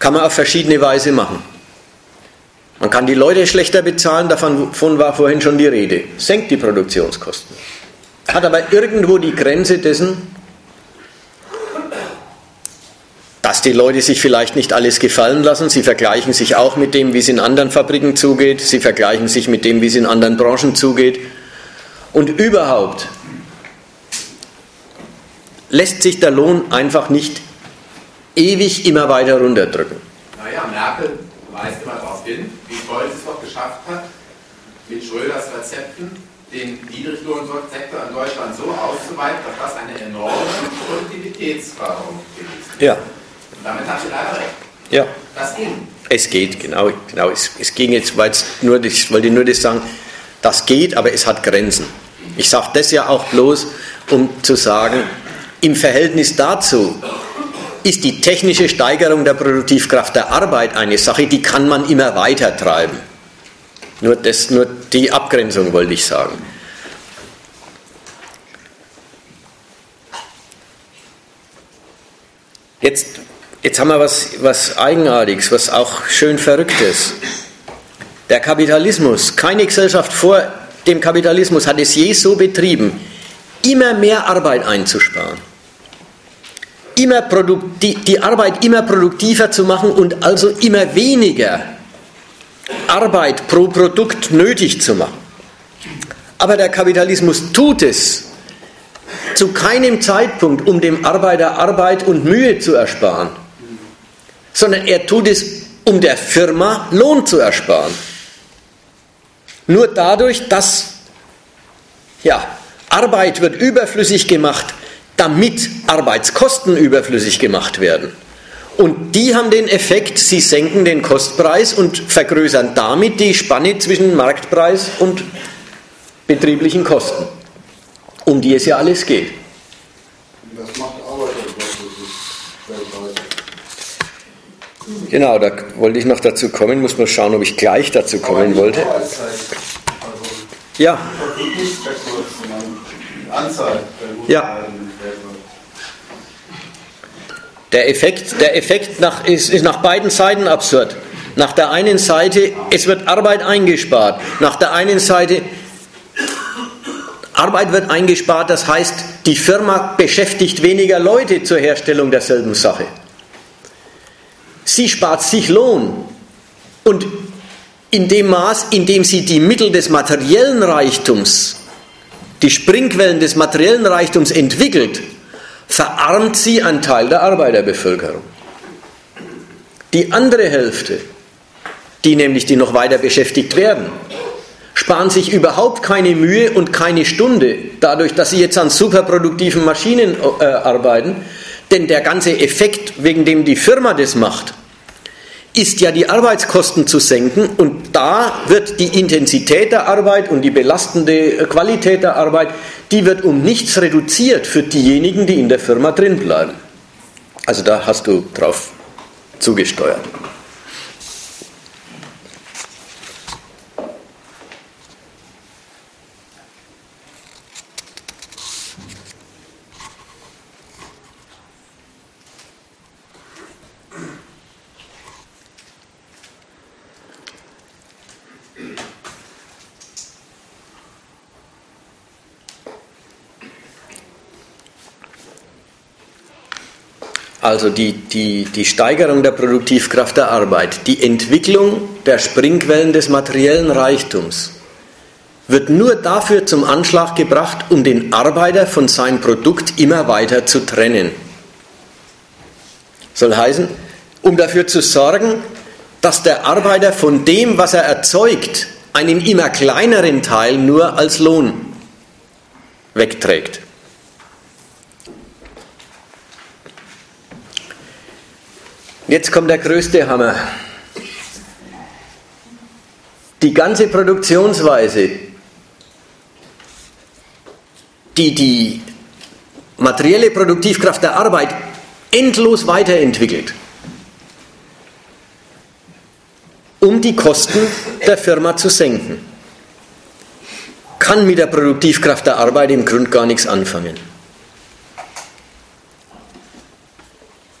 kann man auf verschiedene Weise machen. Man kann die Leute schlechter bezahlen, davon war vorhin schon die Rede. Senkt die Produktionskosten. Hat aber irgendwo die Grenze dessen, dass die Leute sich vielleicht nicht alles gefallen lassen. Sie vergleichen sich auch mit dem, wie es in anderen Fabriken zugeht. Sie vergleichen sich mit dem, wie es in anderen Branchen zugeht. Und überhaupt lässt sich der Lohn einfach nicht ewig immer weiter runterdrücken. Naja, Merkel weist immer darauf hin, wie toll sie es doch geschafft hat, mit Schröders Rezepten den Niedriglohnsektor in Deutschland so auszuweiten, dass das eine enorme Produktivitätsförderung ist. Ja. Und damit hat sie leider recht. Ja. Das ging. Es geht, genau. genau. Es, es ging jetzt, weil nur, ich wollte nur das sagen, das geht, aber es hat Grenzen. Ich sage das ja auch bloß, um zu sagen, im Verhältnis dazu ist die technische Steigerung der Produktivkraft der Arbeit eine Sache, die kann man immer weiter treiben. Nur, das, nur die Abgrenzung wollte ich sagen. Jetzt, jetzt haben wir was, was Eigenartiges, was auch schön Verrücktes. Der Kapitalismus, keine Gesellschaft vor dem Kapitalismus hat es je so betrieben, immer mehr Arbeit einzusparen. Immer die, Arbeit immer produktiver zu machen und also immer weniger Arbeit pro Produkt nötig zu machen. Aber der Kapitalismus tut es zu keinem Zeitpunkt, um dem Arbeiter Arbeit und Mühe zu ersparen, sondern er tut es, um der Firma Lohn zu ersparen. Nur dadurch, dass ja, Arbeit wird überflüssig gemacht, damit Arbeitskosten überflüssig gemacht werden. Und die haben den Effekt, sie senken den Kostpreis und vergrößern damit die Spanne zwischen Marktpreis und betrieblichen Kosten, um die es ja alles geht. Das macht Arbeiter Genau, da wollte ich noch dazu kommen, muss mal schauen, ob ich gleich dazu kommen wollte. Ja. Ja. Der Effekt, der Effekt nach, ist, ist nach beiden Seiten absurd. Nach der einen Seite, es wird Arbeit eingespart. Nach der einen Seite, Arbeit wird eingespart, das heißt, die Firma beschäftigt weniger Leute zur Herstellung derselben Sache. Sie spart sich Lohn. Und in dem Maß, in dem sie die Mittel des materiellen Reichtums, die Springquellen des materiellen Reichtums entwickelt, verarmt sie einen Teil der Arbeiterbevölkerung. Die andere Hälfte, die nämlich die noch weiter beschäftigt werden, sparen sich überhaupt keine Mühe und keine Stunde dadurch, dass sie jetzt an superproduktiven Maschinen äh, arbeiten, denn der ganze Effekt, wegen dem die Firma das macht, ist ja die Arbeitskosten zu senken und da wird die Intensität der Arbeit und die belastende Qualität der Arbeit, die wird um nichts reduziert für diejenigen, die in der Firma drin bleiben. Also da hast du drauf zugesteuert. Also die, die, die Steigerung der Produktivkraft der Arbeit, die Entwicklung der Springquellen des materiellen Reichtums wird nur dafür zum Anschlag gebracht, um den Arbeiter von seinem Produkt immer weiter zu trennen. Soll heißen, um dafür zu sorgen, dass der Arbeiter von dem, was er erzeugt, einen immer kleineren Teil nur als Lohn wegträgt. Jetzt kommt der größte Hammer. Die ganze Produktionsweise, die die materielle Produktivkraft der Arbeit endlos weiterentwickelt, um die Kosten der Firma zu senken, kann mit der Produktivkraft der Arbeit im Grunde gar nichts anfangen.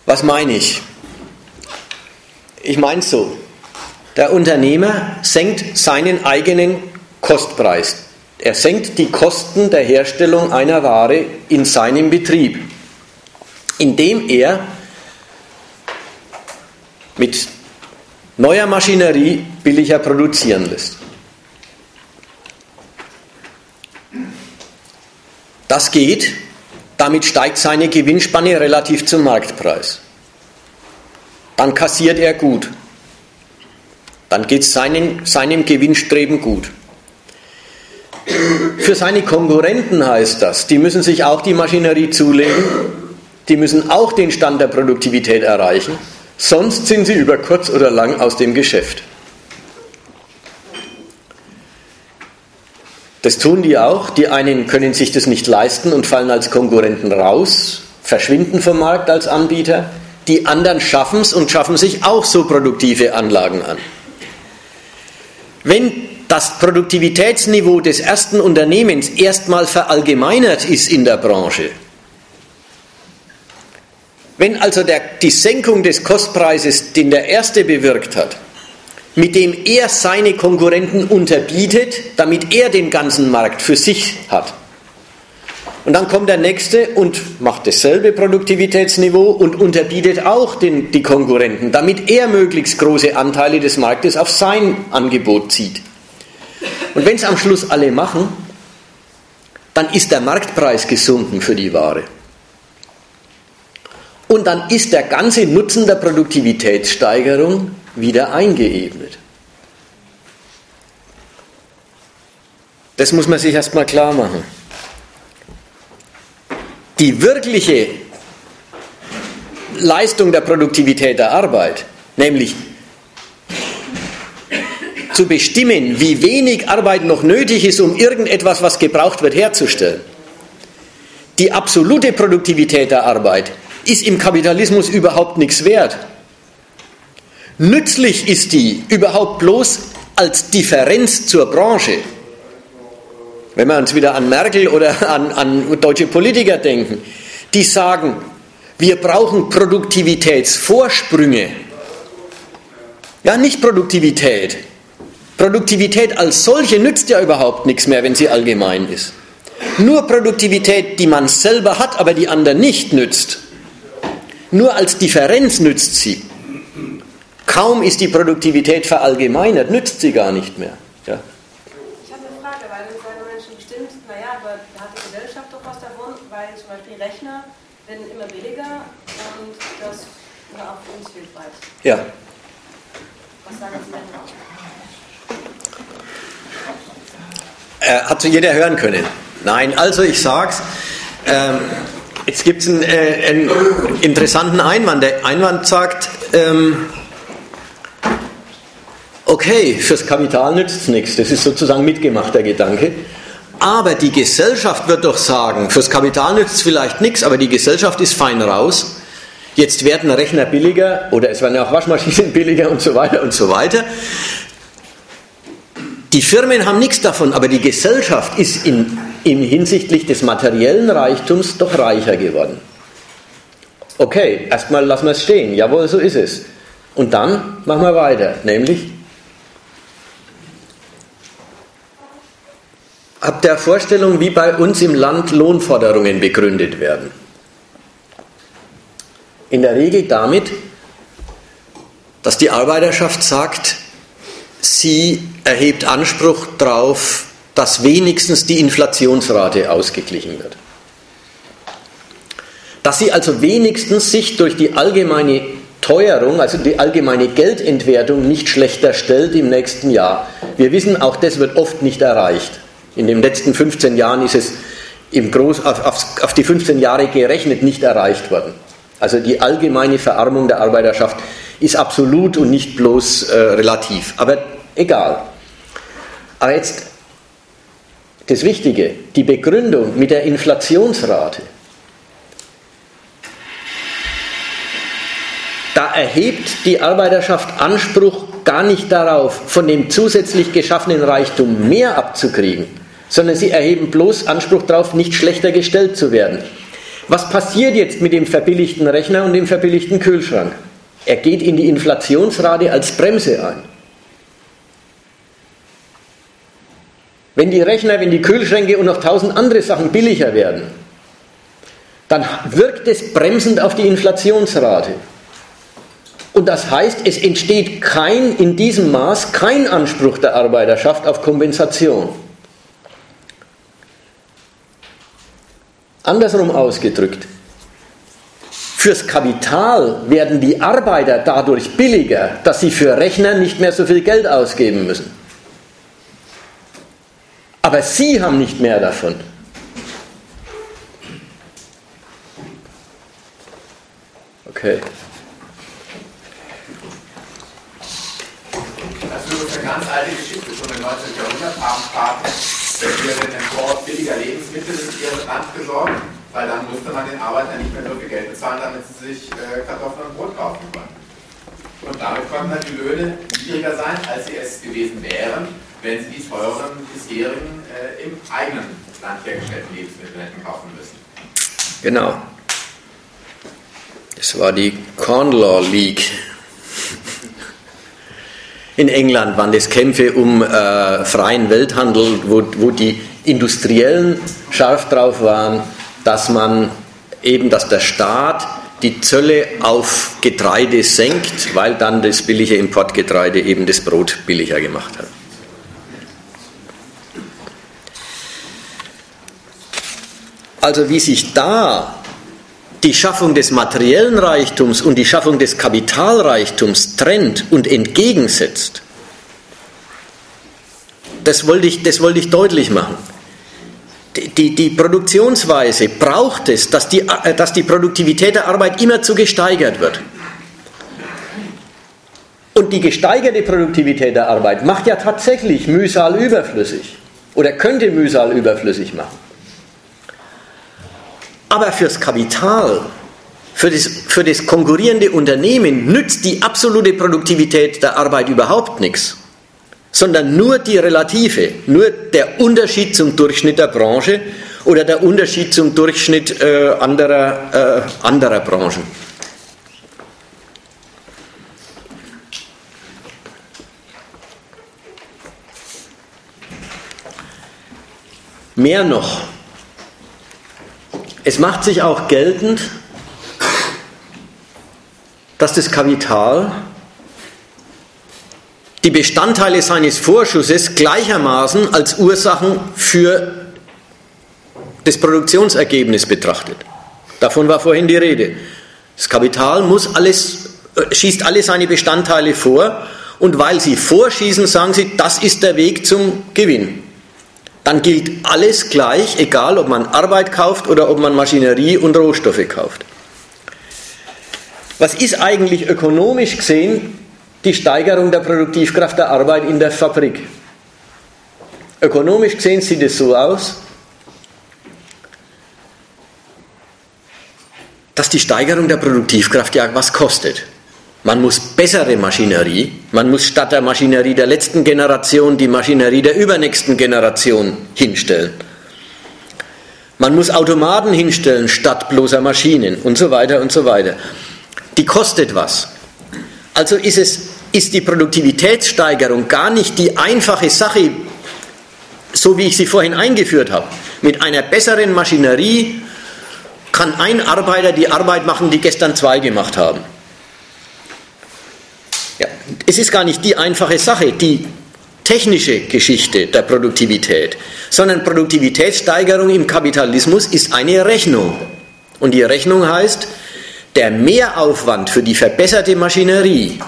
Was meine ich? Ich meine so, der Unternehmer senkt seinen eigenen Kostpreis. Er senkt die Kosten der Herstellung einer Ware in seinem Betrieb, indem er mit neuer Maschinerie billiger produzieren lässt. Das geht, damit steigt seine Gewinnspanne relativ zum Marktpreis. Dann kassiert er gut. Dann geht es seinem, Gewinnstreben gut. Für seine Konkurrenten heißt das, die müssen sich auch die Maschinerie zulegen, die müssen auch den Stand der Produktivität erreichen, sonst sind sie über kurz oder lang aus dem Geschäft. Das tun die auch. Die einen können sich das nicht leisten und fallen als Konkurrenten raus, verschwinden vom Markt als Anbieter. Die anderen schaffen es und schaffen sich auch so produktive Anlagen an. Wenn das Produktivitätsniveau des ersten Unternehmens erstmal verallgemeinert ist in der Branche, wenn also der, die Senkung des Kostpreises, den der erste bewirkt hat, mit dem er seine Konkurrenten unterbietet, damit er den ganzen Markt für sich hat. Und dann kommt der nächste und macht dasselbe Produktivitätsniveau und unterbietet auch den, die Konkurrenten, damit er möglichst große Anteile des Marktes auf sein Angebot zieht. Und wenn es am Schluss alle machen, dann ist der Marktpreis gesunken für die Ware. Und dann ist der ganze Nutzen der Produktivitätssteigerung wieder eingeebnet. Das muss man sich erstmal klar machen. Die wirkliche Leistung der Produktivität der Arbeit, nämlich zu bestimmen, wie wenig Arbeit noch nötig ist, um irgendetwas, was gebraucht wird, herzustellen. Die absolute Produktivität der Arbeit ist im Kapitalismus überhaupt nichts wert. Nützlich ist die überhaupt bloß als Differenz zur Branche. Wenn wir uns wieder an Merkel oder an, an deutsche Politiker denken, die sagen, wir brauchen Produktivitätsvorsprünge. Ja, nicht Produktivität. Produktivität als solche nützt ja überhaupt nichts mehr, wenn sie allgemein ist. Nur Produktivität, die man selber hat, aber die anderen nicht nützt. Nur als Differenz nützt sie. Kaum ist die Produktivität verallgemeinert, nützt sie gar nicht mehr. Ja. Ich habe eine Frage, weil dann sagen Menschen bestimmt, naja, aber da hat die Gesellschaft doch was davon, weil zum Beispiel Rechner werden immer billiger und das ist hilfreich. Ja. Was sagen Sie denn Äh, hat so jeder hören können? Nein, also ich sag's. Ähm, jetzt gibt es einen, äh, einen, interessanten Einwand. Der Einwand sagt, ähm, okay, fürs Kapital nützt es nichts, das ist sozusagen mitgemachter Gedanke. Aber die Gesellschaft wird doch sagen, fürs Kapital nützt es vielleicht nichts, aber die Gesellschaft ist fein raus. Jetzt werden Rechner billiger oder es werden auch Waschmaschinen [laughs] billiger und so weiter und so weiter. Die Firmen haben nichts davon, aber die Gesellschaft ist in, in hinsichtlich des materiellen Reichtums doch reicher geworden. Okay, erstmal lassen wir es stehen. Jawohl, so ist es. Und dann machen wir weiter, nämlich habt ihr Vorstellung, wie bei uns im Land Lohnforderungen begründet werden? In der Regel damit, dass die Arbeiterschaft sagt, sie erhebt Anspruch darauf, dass wenigstens die Inflationsrate ausgeglichen wird. Dass sie also wenigstens sich durch die allgemeine Teuerung, also die allgemeine Geldentwertung nicht schlechter stellt im nächsten Jahr. Wir wissen, auch das wird oft nicht erreicht. In den letzten 15 Jahren ist es im Groß, auf, auf, auf die 15 Jahre gerechnet nicht erreicht worden. Also die allgemeine Verarmung der Arbeiterschaft ist absolut und nicht bloß äh, relativ. Aber egal. Aber jetzt das Wichtige, die Begründung mit der Inflationsrate. Da erhebt die Arbeiterschaft Anspruch gar nicht darauf, von dem zusätzlich geschaffenen Reichtum mehr abzukriegen, sondern sie erheben bloß Anspruch darauf, nicht schlechter gestellt zu werden. Was passiert jetzt mit dem verbilligten Rechner und dem verbilligten Kühlschrank? Er geht in die Inflationsrate als Bremse ein. Wenn die Rechner, wenn die Kühlschränke und noch tausend andere Sachen billiger werden, dann wirkt es bremsend auf die Inflationsrate. Und das heißt, es entsteht kein, in diesem Maß kein Anspruch der Arbeiterschaft auf Kompensation. Andersrum ausgedrückt, fürs Kapital werden die Arbeiter dadurch billiger, dass sie für Rechner nicht mehr so viel Geld ausgeben müssen. Aber sie haben nicht mehr davon. Okay. Das ist eine ganz alte Geschichte. Schon im 19. Jahrhundert Staaten für den Import billiger Lebensmittel in ihr Land gesorgt, weil dann musste man den Arbeitern nicht mehr so viel Geld bezahlen, damit sie sich äh, Kartoffeln und Brot kaufen konnten. Und damit konnten dann die Löhne niedriger sein, als sie es gewesen wären, wenn sie die teuren bisherigen äh, im eigenen Land hergestellten Lebensmittel hätten kaufen müssen. Genau. Das war die Corn Law League. In England waren das Kämpfe um äh, freien Welthandel, wo, wo die Industriellen scharf drauf waren, dass man eben, dass der Staat die Zölle auf Getreide senkt, weil dann das billige Importgetreide eben das Brot billiger gemacht hat. Also wie sich da die Schaffung des materiellen Reichtums und die Schaffung des Kapitalreichtums trennt und entgegensetzt, das wollte ich, das wollte ich deutlich machen. Die, die, die Produktionsweise braucht es, dass die, äh, dass die Produktivität der Arbeit immerzu gesteigert wird. Und die gesteigerte Produktivität der Arbeit macht ja tatsächlich Mühsal überflüssig oder könnte Mühsal überflüssig machen. Aber fürs Kapital, für das, für das konkurrierende Unternehmen nützt die absolute Produktivität der Arbeit überhaupt nichts, sondern nur die relative, nur der Unterschied zum Durchschnitt der Branche oder der Unterschied zum Durchschnitt äh, anderer, äh, anderer Branchen. Mehr noch, es macht sich auch geltend, dass das Kapital die Bestandteile seines Vorschusses gleichermaßen als Ursachen für das Produktionsergebnis betrachtet. Davon war vorhin die Rede. Das Kapital muss alles, äh, schießt alle seine Bestandteile vor und weil sie vorschießen, sagen sie, das ist der Weg zum Gewinn dann gilt alles gleich, egal ob man Arbeit kauft oder ob man Maschinerie und Rohstoffe kauft. Was ist eigentlich ökonomisch gesehen die Steigerung der Produktivkraft der Arbeit in der Fabrik? Ökonomisch gesehen sieht es so aus, dass die Steigerung der Produktivkraft ja was kostet. Man muss bessere Maschinerie, man muss statt der Maschinerie der letzten Generation die Maschinerie der übernächsten Generation hinstellen. Man muss Automaten hinstellen statt bloßer Maschinen und so weiter und so weiter. Die kostet was. Also ist, es, ist die Produktivitätssteigerung gar nicht die einfache Sache, so wie ich sie vorhin eingeführt habe. Mit einer besseren Maschinerie kann ein Arbeiter die Arbeit machen, die gestern zwei gemacht haben. Ja, es ist gar nicht die einfache Sache, die technische Geschichte der Produktivität, sondern Produktivitätssteigerung im Kapitalismus ist eine Rechnung. Und die Rechnung heißt, der Mehraufwand für die verbesserte Maschinerie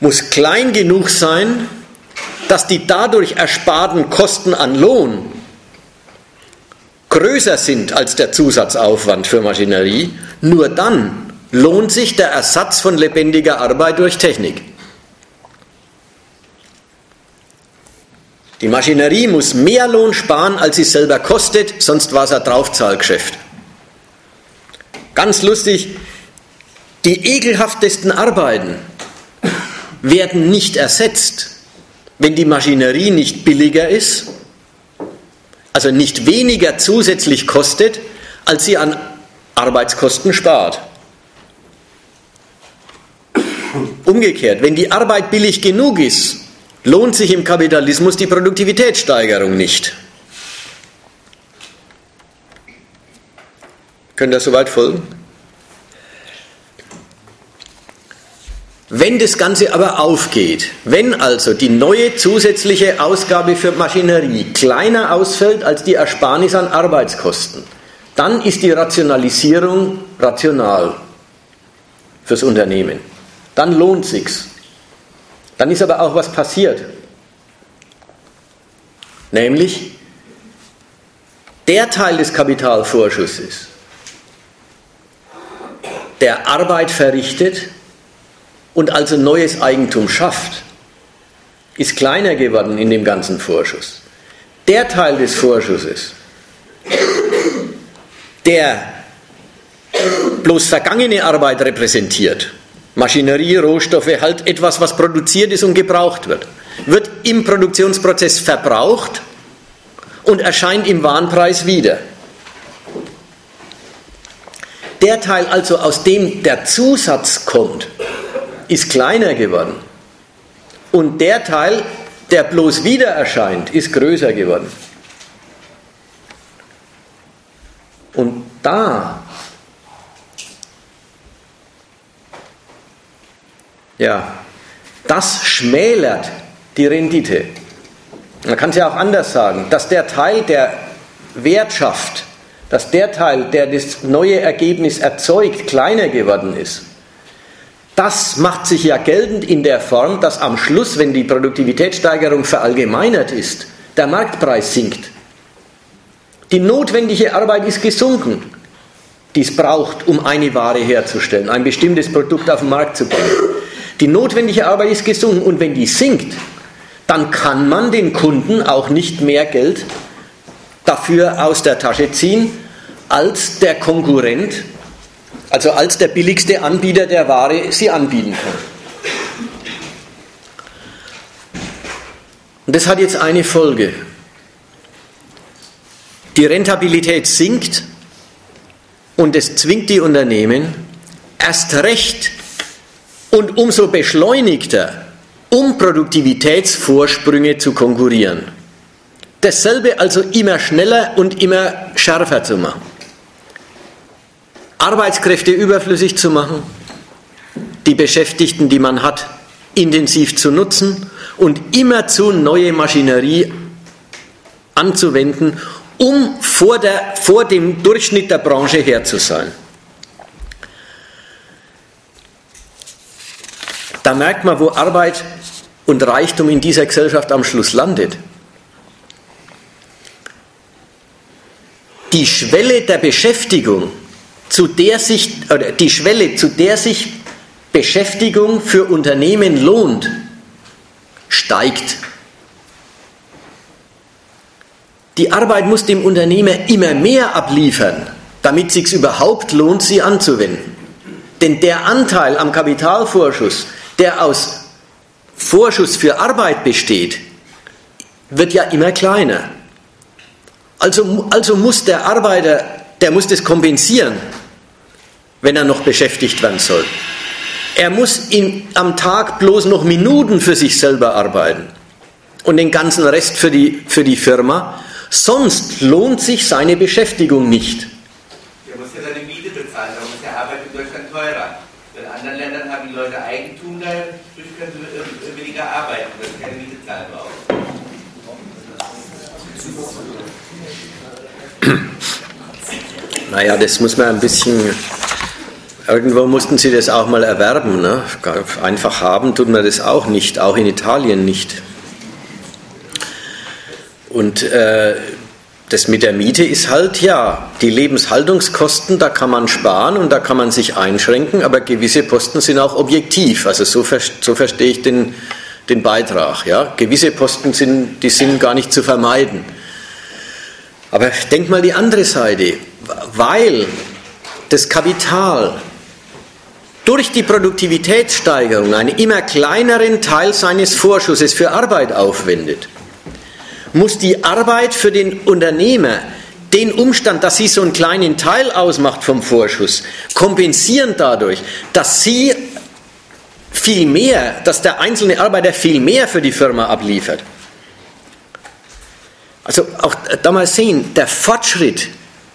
muss klein genug sein, dass die dadurch ersparten Kosten an Lohn größer sind als der Zusatzaufwand für Maschinerie, nur dann lohnt sich der Ersatz von lebendiger Arbeit durch Technik. Die Maschinerie muss mehr Lohn sparen, als sie selber kostet, sonst war es ein Draufzahlgeschäft. Ganz lustig, die ekelhaftesten Arbeiten werden nicht ersetzt, wenn die Maschinerie nicht billiger ist, also nicht weniger zusätzlich kostet, als sie an Arbeitskosten spart. Umgekehrt, wenn die Arbeit billig genug ist, lohnt sich im Kapitalismus die Produktivitätssteigerung nicht. Könnt ihr soweit folgen? Wenn das Ganze aber aufgeht, wenn also die neue zusätzliche Ausgabe für Maschinerie kleiner ausfällt als die Ersparnis an Arbeitskosten, dann ist die Rationalisierung rational fürs Unternehmen. Dann lohnt sich's. Dann ist aber auch was passiert. Nämlich der Teil des Kapitalvorschusses, der Arbeit verrichtet und also neues Eigentum schafft, ist kleiner geworden in dem ganzen Vorschuss. Der Teil des Vorschusses, der bloß vergangene Arbeit repräsentiert, Maschinerie, Rohstoffe, halt etwas, was produziert ist und gebraucht wird, wird im Produktionsprozess verbraucht und erscheint im Warenpreis wieder. Der Teil also, aus dem der Zusatz kommt, ist kleiner geworden. Und der Teil, der bloß wieder erscheint, ist größer geworden. Und da Ja, das schmälert die Rendite. Man kann es ja auch anders sagen, dass der Teil, der Wert schafft, dass der Teil, der das neue Ergebnis erzeugt, kleiner geworden ist. Das macht sich ja geltend in der Form, dass am Schluss, wenn die Produktivitätssteigerung verallgemeinert ist, der Marktpreis sinkt. Die notwendige Arbeit ist gesunken, die es braucht, um eine Ware herzustellen, ein bestimmtes Produkt auf den Markt zu bringen. Die notwendige Arbeit ist gesunken und wenn die sinkt, dann kann man den Kunden auch nicht mehr Geld dafür aus der Tasche ziehen, als der Konkurrent, also als der billigste Anbieter der Ware sie anbieten kann. Und das hat jetzt eine Folge. Die Rentabilität sinkt und es zwingt die Unternehmen erst recht und umso beschleunigter, um Produktivitätsvorsprünge zu konkurrieren. Dasselbe also immer schneller und immer schärfer zu machen. Arbeitskräfte überflüssig zu machen, die Beschäftigten, die man hat, intensiv zu nutzen und immerzu neue Maschinerie anzuwenden, um vor, der, vor dem Durchschnitt der Branche her zu sein. Da merkt man, wo Arbeit und Reichtum in dieser Gesellschaft am Schluss landet. Die Schwelle der Beschäftigung, zu der sich, oder die Schwelle, zu der sich Beschäftigung für Unternehmen lohnt, steigt. Die Arbeit muss dem Unternehmer immer mehr abliefern, damit es sich überhaupt lohnt, sie anzuwenden. Denn der Anteil am Kapitalvorschuss, der aus Vorschuss für Arbeit besteht, wird ja immer kleiner. Also, also muss der Arbeiter, der muss das kompensieren, wenn er noch beschäftigt werden soll. Er muss in, am Tag bloß noch Minuten für sich selber arbeiten und den ganzen Rest für die, für die Firma. Sonst lohnt sich seine Beschäftigung nicht. Er muss ja seine Miete bezahlen, darum ist ja Arbeit in Deutschland teurer. In anderen Ländern haben die Leute Eigentum, dadurch können sie weniger arbeiten, weil sie keine Miete zahlen brauchen. Naja, das muss man ein bisschen. Irgendwo mussten sie das auch mal erwerben. Ne? Einfach haben tut man das auch nicht, auch in Italien nicht. Und äh, das mit der Miete ist halt, ja, die Lebenshaltungskosten, da kann man sparen und da kann man sich einschränken, aber gewisse Posten sind auch objektiv. Also so, so verstehe ich den, den Beitrag. Ja? Gewisse Posten sind, die sind gar nicht zu vermeiden. Aber denk mal die andere Seite, weil das Kapital durch die Produktivitätssteigerung einen immer kleineren Teil seines Vorschusses für Arbeit aufwendet, muss die Arbeit für den Unternehmer den Umstand, dass sie so einen kleinen Teil ausmacht vom Vorschuss, kompensieren dadurch, dass sie viel mehr, dass der einzelne Arbeiter viel mehr für die Firma abliefert. Also auch da mal sehen, der Fortschritt,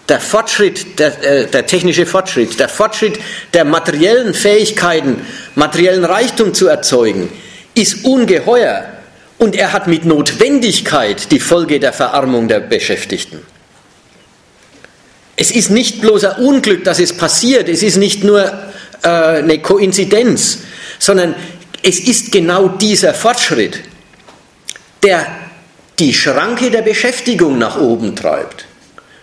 der Fortschritt, der, äh, der technische Fortschritt, der Fortschritt der materiellen Fähigkeiten, materiellen Reichtum zu erzeugen, ist ungeheuer und er hat mit Notwendigkeit die Folge der Verarmung der Beschäftigten. Es ist nicht bloß ein Unglück, dass es passiert, es ist nicht nur äh, eine Koinzidenz, sondern es ist genau dieser Fortschritt, der die Schranke der Beschäftigung nach oben treibt.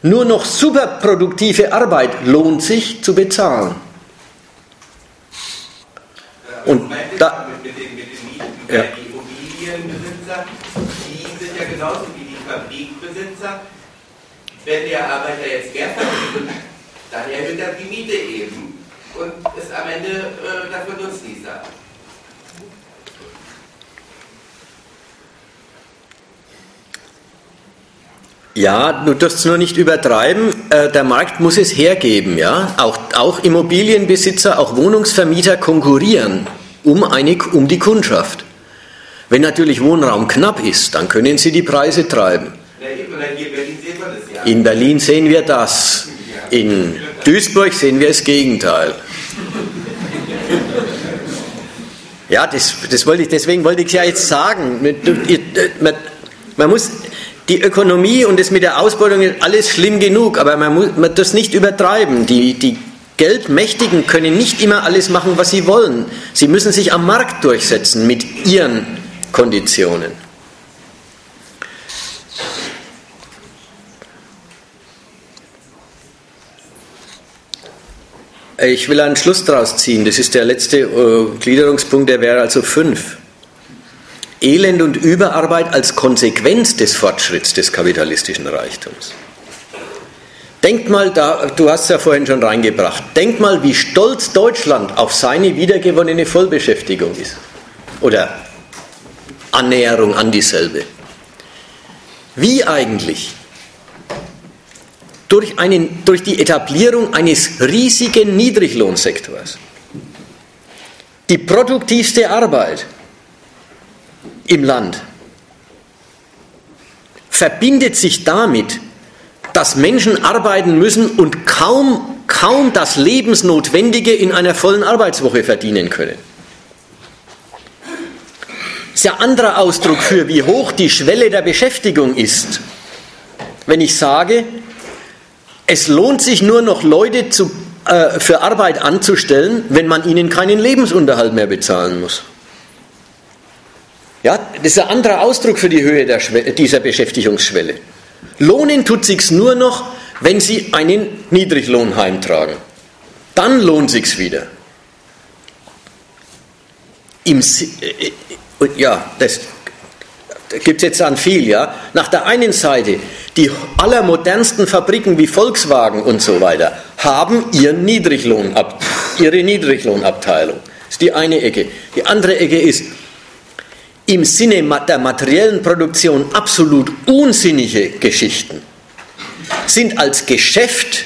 Nur noch superproduktive Arbeit lohnt sich zu bezahlen. Und da, ja. die Immobilienbesitzer, die sind ja genauso wie die Fabrikbesitzer. Wenn der Arbeiter jetzt mehr verdient, dann erhöht er die Miete eben und ist am Ende äh, dafür Nutznießer. Ja, du darfst es nur nicht übertreiben. Äh, der Markt muss es hergeben. Ja? Auch, auch Immobilienbesitzer, auch Wohnungsvermieter konkurrieren um, eine, um die Kundschaft. Wenn natürlich Wohnraum knapp ist, dann können sie die Preise treiben. In Berlin sehen wir das. In Duisburg sehen wir das Gegenteil. Ja, das, das wollte ich, deswegen wollte ich es ja jetzt sagen. Man, man muss, die Ökonomie und das mit der Ausbeutung ist alles schlimm genug, aber man muss man das nicht übertreiben. Die, die Geldmächtigen können nicht immer alles machen, was sie wollen. Sie müssen sich am Markt durchsetzen mit ihren Konditionen. Ich will einen Schluss daraus ziehen. Das ist der letzte äh, Gliederungspunkt, der wäre also fünf. Elend und Überarbeit als Konsequenz des Fortschritts des kapitalistischen Reichtums. Denk mal, da, du hast es ja vorhin schon reingebracht, denk mal, wie stolz Deutschland auf seine wiedergewonnene Vollbeschäftigung ist. Oder Annäherung an dieselbe. Wie eigentlich durch, einen, durch die Etablierung eines riesigen Niedriglohnsektors die produktivste Arbeit im Land verbindet sich damit, dass Menschen arbeiten müssen und kaum, kaum das Lebensnotwendige in einer vollen Arbeitswoche verdienen können. Das ist ja ein anderer Ausdruck für, wie hoch die Schwelle der Beschäftigung ist. Wenn ich sage, es lohnt sich nur noch Leute zu, äh, für Arbeit anzustellen, wenn man ihnen keinen Lebensunterhalt mehr bezahlen muss. Ja, das ist ein anderer Ausdruck für die Höhe dieser Beschäftigungsschwelle. Lohnen tut sich's nur noch, wenn Sie einen Niedriglohn heimtragen. Dann lohnt sich's wieder. Im, äh, äh, ja, das gibt es jetzt an viel, ja. Nach der einen Seite, die allermodernsten Fabriken wie Volkswagen und so weiter haben ihren Niedriglohn, ihre Niedriglohnabteilung. Das ist die eine Ecke. Die andere Ecke ist, im Sinne der materiellen Produktion absolut unsinnige Geschichten sind als Geschäft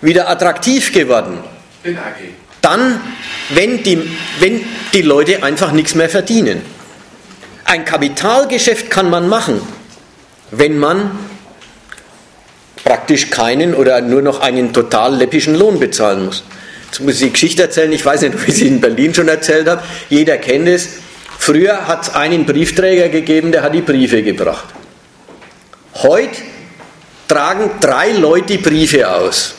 wieder attraktiv geworden. Dann, wenn die, wenn die Leute einfach nichts mehr verdienen. Ein Kapitalgeschäft kann man machen, wenn man praktisch keinen oder nur noch einen total läppischen Lohn bezahlen muss. Jetzt muss ich die Geschichte erzählen, ich weiß nicht, ob ich sie in Berlin schon erzählt habe. Jeder kennt es Früher hat es einen Briefträger gegeben, der hat die Briefe gebracht. Heute tragen drei Leute die Briefe aus.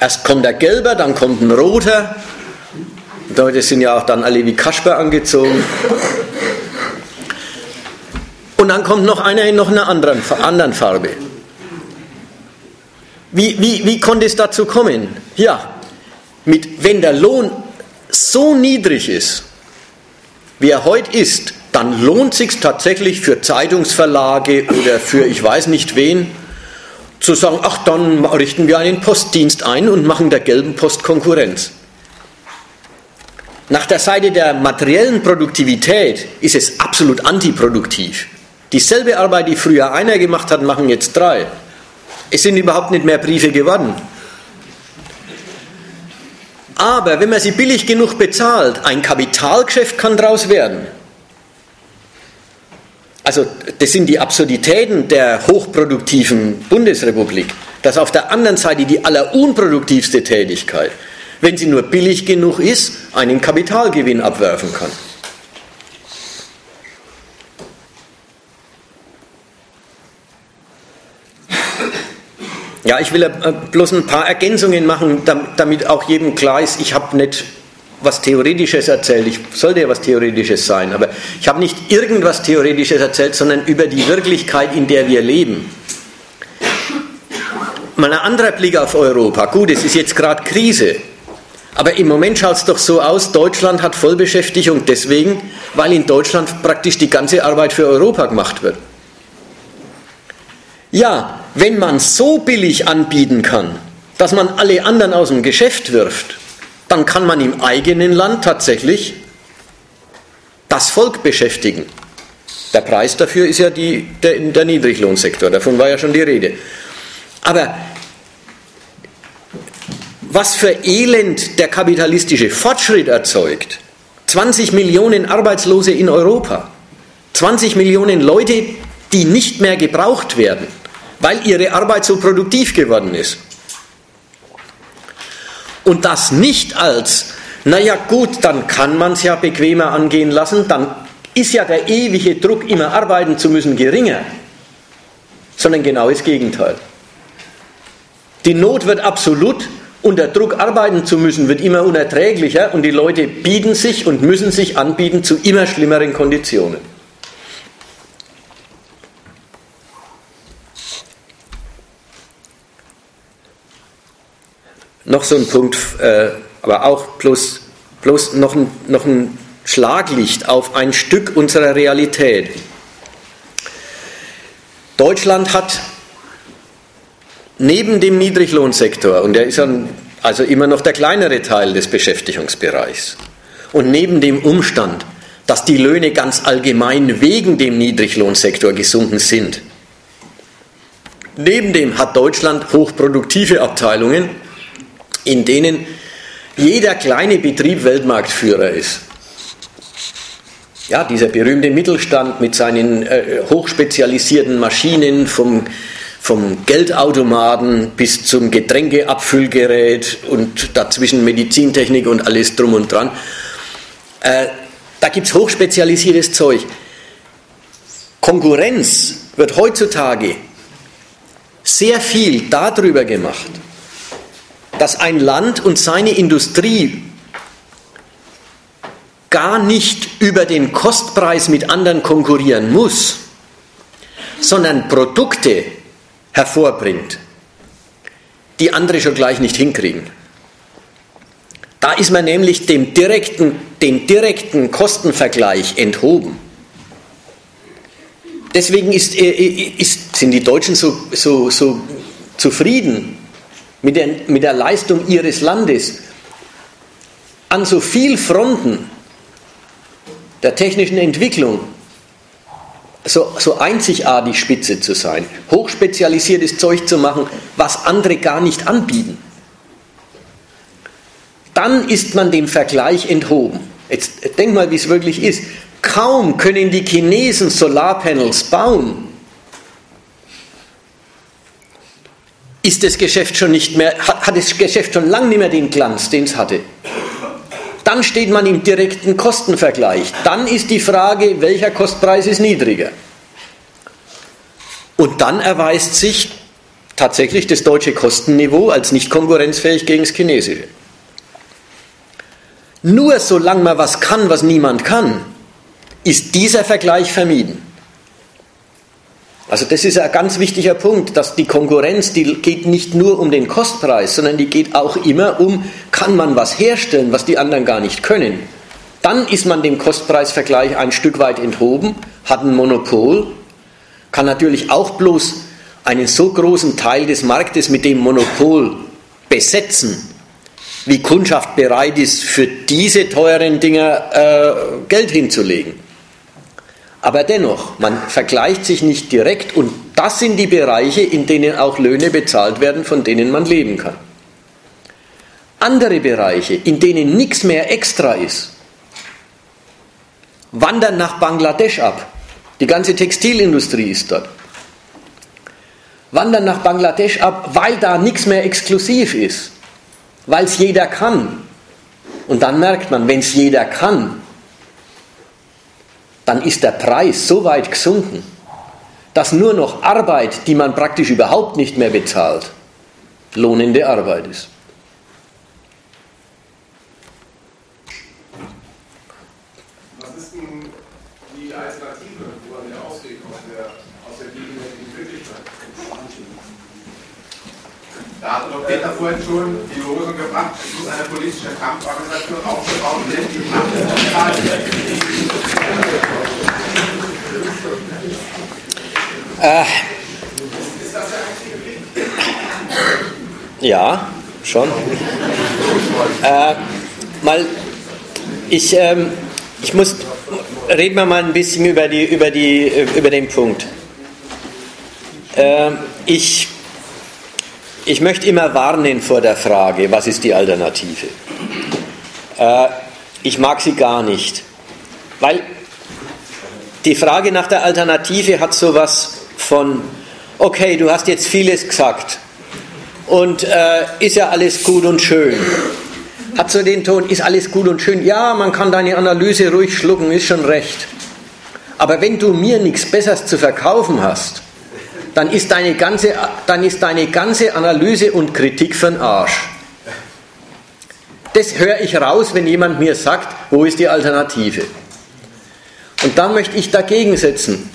Erst kommt der Gelber, dann kommt ein Roter. Die Leute sind ja auch dann alle wie Kasper angezogen. Und dann kommt noch einer in noch einer anderen, anderen Farbe. Wie, wie, wie konnte es dazu kommen? Ja, mit, wenn der Lohn so niedrig ist, wie er heute ist, dann lohnt es sich tatsächlich für Zeitungsverlage oder für ich weiß nicht wen, zu sagen, ach, dann richten wir einen Postdienst ein und machen der gelben Post Konkurrenz. Nach der Seite der materiellen Produktivität ist es absolut antiproduktiv. Dieselbe Arbeit, die früher einer gemacht hat, machen jetzt drei. Es sind überhaupt nicht mehr Briefe geworden. Aber wenn man sie billig genug bezahlt, ein Kapitalgeschäft kann daraus werden. Also das sind die Absurditäten der hochproduktiven Bundesrepublik, dass auf der anderen Seite die allerunproduktivste Tätigkeit, wenn sie nur billig genug ist, einen Kapitalgewinn abwerfen kann. Ja, ich will äh, bloß ein paar Ergänzungen machen, damit auch jedem klar ist, ich habe nicht was Theoretisches erzählt. Ich sollte ja was Theoretisches sein, aber ich habe nicht irgendwas Theoretisches erzählt, sondern über die Wirklichkeit, in der wir leben. Mal ein anderer Blick auf Europa. Gut, es ist jetzt gerade Krise. Aber im Moment schaut es doch so aus, Deutschland hat Vollbeschäftigung deswegen, weil in Deutschland praktisch die ganze Arbeit für Europa gemacht wird. Ja, wenn man so billig anbieten kann, dass man alle anderen aus dem Geschäft wirft, dann kann man im eigenen Land tatsächlich das Volk beschäftigen. Der Preis dafür ist ja die, der, der Niedriglohnsektor, davon war ja schon die Rede. Aber was für Elend der kapitalistische Fortschritt erzeugt, 20 Millionen Arbeitslose in Europa, 20 Millionen Leute, die nicht mehr gebraucht werden, weil ihre Arbeit so produktiv geworden ist. Und das nicht als, naja gut, dann kann man es ja bequemer angehen lassen, dann ist ja der ewige Druck, immer arbeiten zu müssen, geringer, sondern genau das Gegenteil. Die Not wird absolut und der Druck, arbeiten zu müssen, wird immer unerträglicher und die Leute bieten sich und müssen sich anbieten zu immer schlimmeren Konditionen. Noch so ein Punkt, äh, aber auch bloß, bloß noch, ein, noch ein Schlaglicht auf ein Stück unserer Realität. Deutschland hat neben dem Niedriglohnsektor, und der ist dann also immer noch der kleinere Teil des Beschäftigungsbereichs, und neben dem Umstand, dass die Löhne ganz allgemein wegen dem Niedriglohnsektor gesunken sind, neben dem hat Deutschland hochproduktive Abteilungen, in denen jeder kleine Betrieb Weltmarktführer ist. Ja, dieser berühmte Mittelstand mit seinen äh, hochspezialisierten Maschinen vom, vom Geldautomaten bis zum Getränkeabfüllgerät und dazwischen Medizintechnik und alles drum und dran. Äh, da gibt es hochspezialisiertes Zeug. Konkurrenz wird heutzutage sehr viel darüber gemacht, dass ein Land und seine Industrie gar nicht über den Kostpreis mit anderen konkurrieren muss, sondern Produkte hervorbringt, die andere schon gleich nicht hinkriegen. Da ist man nämlich dem direkten, dem direkten Kostenvergleich enthoben. Deswegen ist, äh, ist, sind die Deutschen so, so, so zufrieden mit der, mit der Leistung ihres Landes an so vielen Fronten der technischen Entwicklung so, so einzigartig spitze zu sein, hochspezialisiertes Zeug zu machen, was andere gar nicht anbieten. Dann ist man dem Vergleich enthoben. Jetzt denk mal, wie es wirklich ist. Kaum können die Chinesen Solarpanels bauen, ist das Geschäft schon nicht mehr, hat, hat das Geschäft schon lange nicht mehr den Glanz, den es hatte. Dann steht man im direkten Kostenvergleich. Dann ist die Frage, welcher Kostpreis ist niedriger. Und dann erweist sich tatsächlich das deutsche Kostenniveau als nicht konkurrenzfähig gegen das chinesische. Nur solange man was kann, was niemand kann, ist dieser Vergleich vermieden. Also das ist ein ganz wichtiger Punkt, dass die Konkurrenz, die geht nicht nur um den Kostpreis, sondern die geht auch immer um, kann man was herstellen, was die anderen gar nicht können. Dann ist man dem Kostpreisvergleich ein Stück weit enthoben, hat ein Monopol, kann natürlich auch bloß einen so großen Teil des Marktes mit dem Monopol besetzen, wie Kundschaft bereit ist, für diese teuren Dinger äh, Geld hinzulegen. Aber dennoch, man vergleicht sich nicht direkt und das sind die Bereiche, in denen auch Löhne bezahlt werden, von denen man leben kann. Andere Bereiche, in denen nichts mehr extra ist, wandern nach Bangladesch ab. Die ganze Textilindustrie ist dort. Wandern nach Bangladesch ab, weil da nichts mehr exklusiv ist, weil es jeder kann. Und dann merkt man, wenn es jeder kann, dann ist der Preis so weit gesunken, dass nur noch Arbeit, die man praktisch überhaupt nicht mehr bezahlt, lohnende Arbeit ist. Was ist denn die Alternative oder der Ausweg aus der, aus der gegenwärtigen Wirklichkeit? Da hat doch Peter vorhin schon die Lösung gebracht, es muss eine politische Kampforganisation aufgebaut werden, die Macht äh, Ja, schon. Äh, mal, ich, ähm, ich muss, reden wir mal ein bisschen über, die, über, die, über den Punkt. Äh, ich ich möchte immer warnen vor der Frage, was ist die Alternative? Äh, ich mag sie gar nicht, weil die Frage nach der Alternative hat so was von, okay, du hast jetzt vieles gesagt und äh, ist ja alles gut und schön. Hat so den Ton, ist alles gut und schön. Ja, man kann deine Analyse ruhig schlucken, ist schon recht. Aber wenn du mir nichts Besseres zu verkaufen hast, dann ist deine ganze, dann ist deine ganze Analyse und Kritik für den Arsch. Das höre ich raus, wenn jemand mir sagt, wo ist die Alternative. Und da möchte ich dagegen setzen.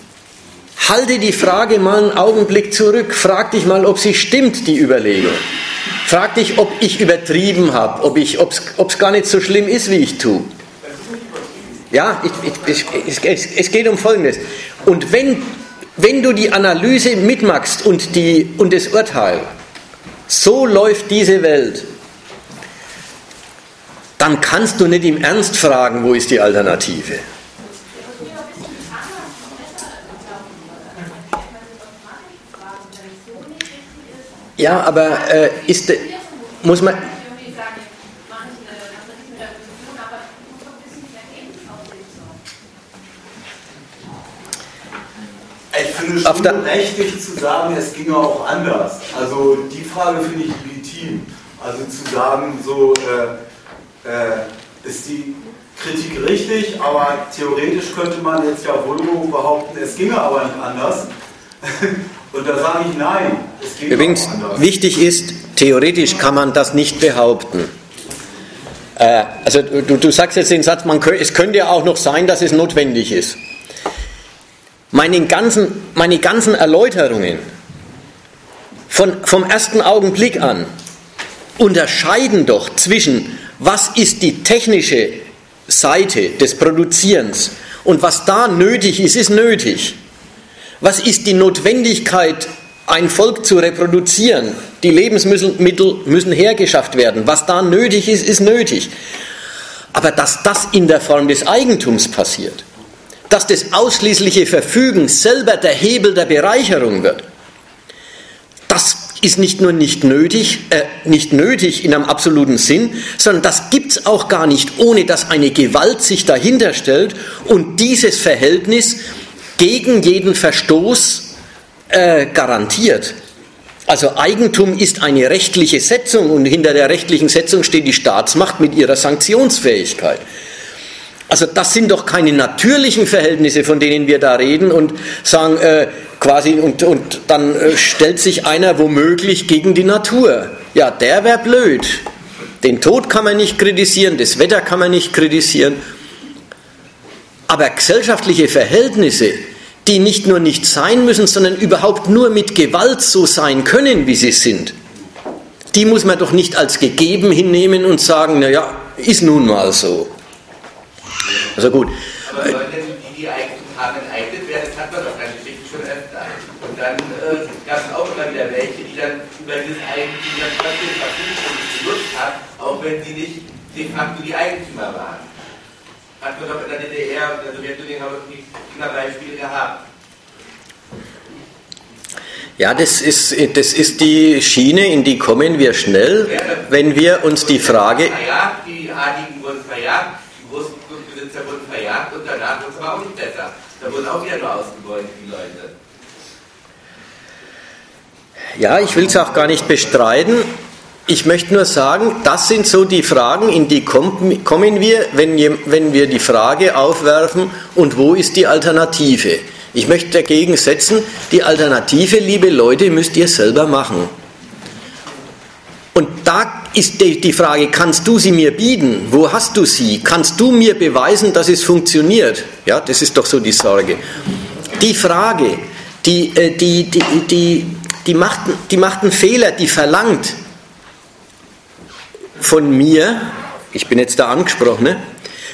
Halte die Frage mal einen Augenblick zurück. Frag dich mal, ob sie stimmt, die Überlegung. Frag dich, ob ich übertrieben habe, ob es gar nicht so schlimm ist, wie ich tue. Ja, ich, ich, ich, es geht um Folgendes. Und wenn wenn du die Analyse mitmachst und, die, und das Urteil, so läuft diese Welt, dann kannst du nicht im Ernst fragen, wo ist die Alternative. Ja, aber äh, ist, muss man, Ich finde es schon berechtigt zu sagen, es ginge auch anders. Also die Frage finde ich legitim. Also zu sagen, so äh, äh, ist die Kritik richtig, aber theoretisch könnte man jetzt ja wohl behaupten, es ginge aber nicht anders. [laughs] Und da sage ich nein, es ginge Übrigens, anders. wichtig ist, theoretisch kann man das nicht behaupten. Äh, also du, du sagst jetzt den Satz, man, es könnte ja auch noch sein, dass es notwendig ist. Meine ganzen, meine ganzen Erläuterungen von, vom ersten Augenblick an unterscheiden doch zwischen, was ist die technische Seite des Produzierens und was da nötig ist, ist nötig. Was ist die Notwendigkeit, ein Volk zu reproduzieren? Die Lebensmittel müssen hergeschafft werden. Was da nötig ist, ist nötig. Aber dass das in der Form des Eigentums passiert, dass das ausschließliche Verfügen selber der Hebel der Bereicherung wird, das ist nicht nur nicht nötig, äh, nicht nötig in einem absoluten Sinn, sondern das gibt es auch gar nicht, ohne dass eine Gewalt sich dahinter stellt und dieses Verhältnis gegen jeden Verstoß äh, garantiert. Also Eigentum ist eine rechtliche Setzung und hinter der rechtlichen Setzung steht die Staatsmacht mit ihrer Sanktionsfähigkeit. Also das sind doch keine natürlichen Verhältnisse, von denen wir da reden und sagen äh, quasi, und, und dann äh, stellt sich einer womöglich gegen die Natur. Ja, der wäre blöd. Den Tod kann man nicht kritisieren, das Wetter kann man nicht kritisieren. Aber gesellschaftliche Verhältnisse, die nicht nur nicht sein müssen, sondern überhaupt nur mit Gewalt so sein können, wie sie sind, die muss man doch nicht als gegeben hinnehmen und sagen, naja, ist nun mal so. Also gut. Aber Leute, die die haben, enteignet werden, das hat man doch eigentlich schon öfter. Und dann äh, gab es auch immer wieder welche, die dann über dieses Eigentum dann trotzdem verpflichtet genutzt haben, auch wenn sie nicht de facto die Eigentümer waren. Hat man doch in der DDR und der Sowjetunion haben wir immer Beispiele gehabt. Ja, das ist, das ist die Schiene, in die kommen wir schnell, wenn wir uns die Frage. Verjagt, die Adligen wurden verjagt, Grundbesitzer wurden verjagt und danach wurde es auch nicht besser. Da wurden auch wieder nur ausgebeutet, die Leute. Ja, ich will es auch gar nicht bestreiten. Ich möchte nur sagen, das sind so die Fragen, in die kommen wir, wenn wir die Frage aufwerfen, und wo ist die Alternative? Ich möchte dagegen setzen, die Alternative, liebe Leute, müsst ihr selber machen. Und da ist die Frage, kannst du sie mir bieten? Wo hast du sie? Kannst du mir beweisen, dass es funktioniert? Ja, das ist doch so die Sorge. Die Frage, die, äh, die, die, die, die, macht, die macht einen Fehler, die verlangt, von mir, ich bin jetzt der Angesprochene,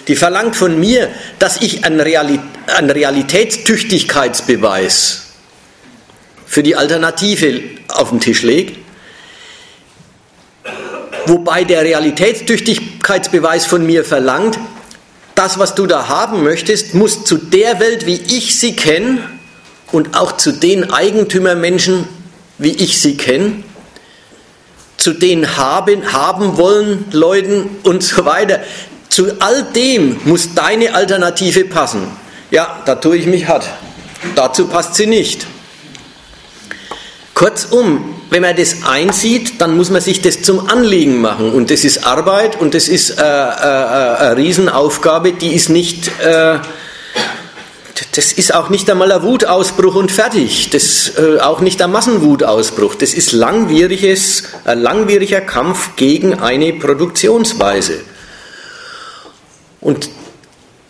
die verlangt von mir, dass ich einen, einen Realitätstüchtigkeitsbeweis für die Alternative auf den Tisch lege, wobei der Realitätstüchtigkeitsbeweis von mir verlangt, das, was du da haben möchtest, muss zu der Welt, wie ich sie kenne, und auch zu den Eigentümermenschen, wie ich sie kenne, zu den haben, haben wollen Leuten und so weiter. Zu all dem muss deine Alternative passen. Ja, da tue ich mich hart. Dazu passt sie nicht. Kurzum, wenn man das einsieht, dann muss man sich das zum Anliegen machen. Und das ist Arbeit und das ist äh, äh, äh eine Riesenaufgabe, die ist nicht äh, das ist auch nicht einmal ein Wutausbruch und fertig. Das äh, auch nicht ein Massenwutausbruch. Das ist langwieriges, ein langwieriger Kampf gegen eine Produktionsweise. Und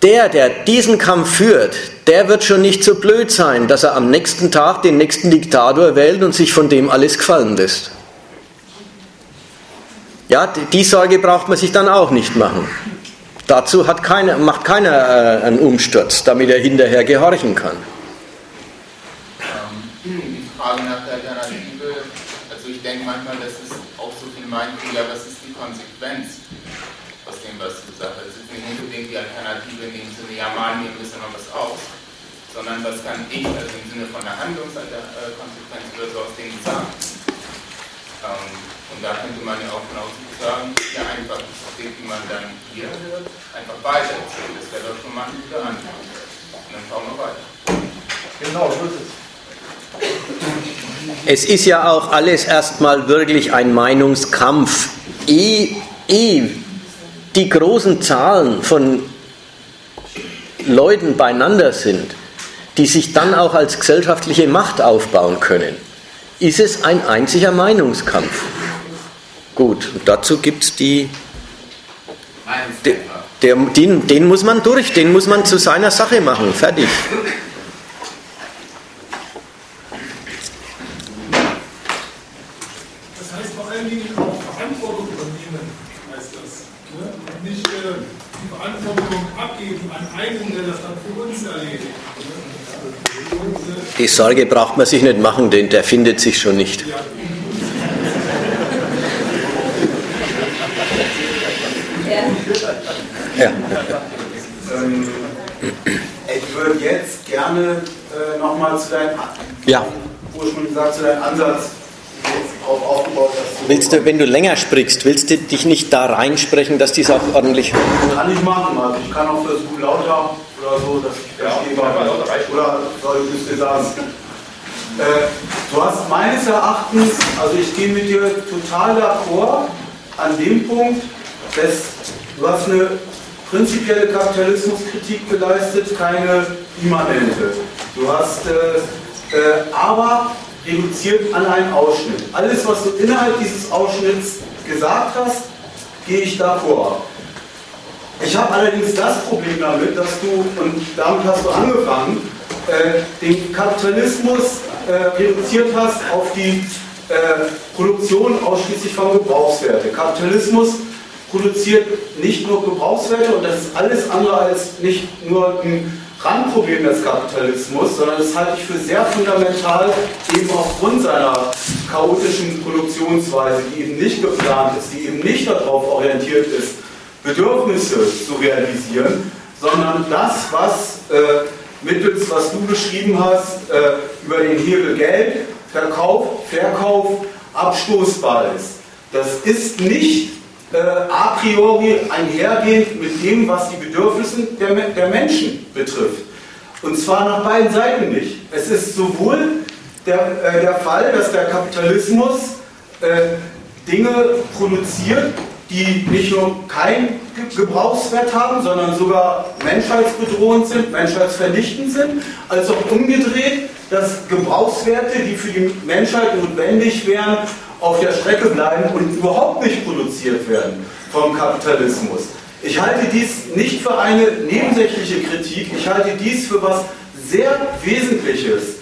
der, der diesen Kampf führt, der wird schon nicht so blöd sein, dass er am nächsten Tag den nächsten Diktator wählt und sich von dem alles gefallen lässt. Ja, die Sorge braucht man sich dann auch nicht machen. Dazu keine, macht keiner äh, einen Umsturz, damit er hinterher gehorchen kann. Ähm, die Frage nach der Alternative, also ich denke manchmal, das ist auch so viel mein ja, was ist die Konsequenz aus dem, was du sagst? Es ist nicht unbedingt die Alternative in dem Sinne, ja, malen wir ein bisschen was aus, sondern was kann ich, also im Sinne von der Handlungskonsequenz oder so aus dem sagen. Ähm, und da könnte man ja auch genau sagen, ja einfach Dinge, die man dann hier hört, einfach weitererzählen. Das wäre doch schon mal eine gute Antwort. Und dann schauen wir weiter. Genau, so ist es. Es ist ja auch alles erstmal wirklich ein Meinungskampf. Ehe, ehe die großen Zahlen von Leuten beieinander sind, die sich dann auch als gesellschaftliche Macht aufbauen können, ist es ein einziger Meinungskampf. Gut, und dazu gibt es die. Den, den muss man durch, den muss man zu seiner Sache machen. Fertig. Das heißt vor allen Dingen auch Verantwortung übernehmen, heißt das. Ne? Und nicht äh, die Verantwortung abgeben an einen, der das dann für uns erledigt. Ne? Und, äh, die Sorge braucht man sich nicht machen, denn der findet sich schon nicht. Ja. Ähm, ich würde jetzt gerne äh, nochmal zu deinem, ja. ursprünglich gesagt, zu deinem Ansatz darauf aufgebaut hast. Willst du, wenn du länger sprichst, willst du dich nicht da reinsprechen, dass dies auch ordentlich. Kann ich machen, also ich kann auch versuchen lauter oder so, dass ich oder soll ich dir sagen. Äh, du hast meines Erachtens, also ich gehe mit dir total d'accord an dem Punkt, dass du hast eine prinzipielle Kapitalismuskritik geleistet, keine immanente. Du hast äh, äh, aber reduziert an einen Ausschnitt. Alles, was du innerhalb dieses Ausschnitts gesagt hast, gehe ich d'accord. Ich habe allerdings das Problem damit, dass du, und damit hast du angefangen, äh, den Kapitalismus äh, reduziert hast auf die äh, Produktion ausschließlich von Gebrauchswerte. Kapitalismus produziert nicht nur Gebrauchswerte und das ist alles andere als nicht nur ein Randproblem des Kapitalismus, sondern das halte ich für sehr fundamental, eben aufgrund seiner chaotischen Produktionsweise, die eben nicht geplant ist, die eben nicht darauf orientiert ist, Bedürfnisse zu realisieren, sondern das, was äh, mittels, was du beschrieben hast, äh, über den Hebel Geld, Verkauf, Verkauf abstoßbar ist. Das ist nicht äh, a priori einhergehend mit dem, was die Bedürfnisse der, der Menschen betrifft. Und zwar nach beiden Seiten nicht. Es ist sowohl der, äh, der Fall, dass der Kapitalismus äh, Dinge produziert, die nicht nur keinen Gebrauchswert haben, sondern sogar menschheitsbedrohend sind, menschheitsvernichtend sind, als auch umgedreht, dass Gebrauchswerte, die für die Menschheit notwendig wären, auf der Strecke bleiben und überhaupt nicht produziert werden vom Kapitalismus. Ich halte dies nicht für eine nebensächliche Kritik, ich halte dies für was sehr Wesentliches,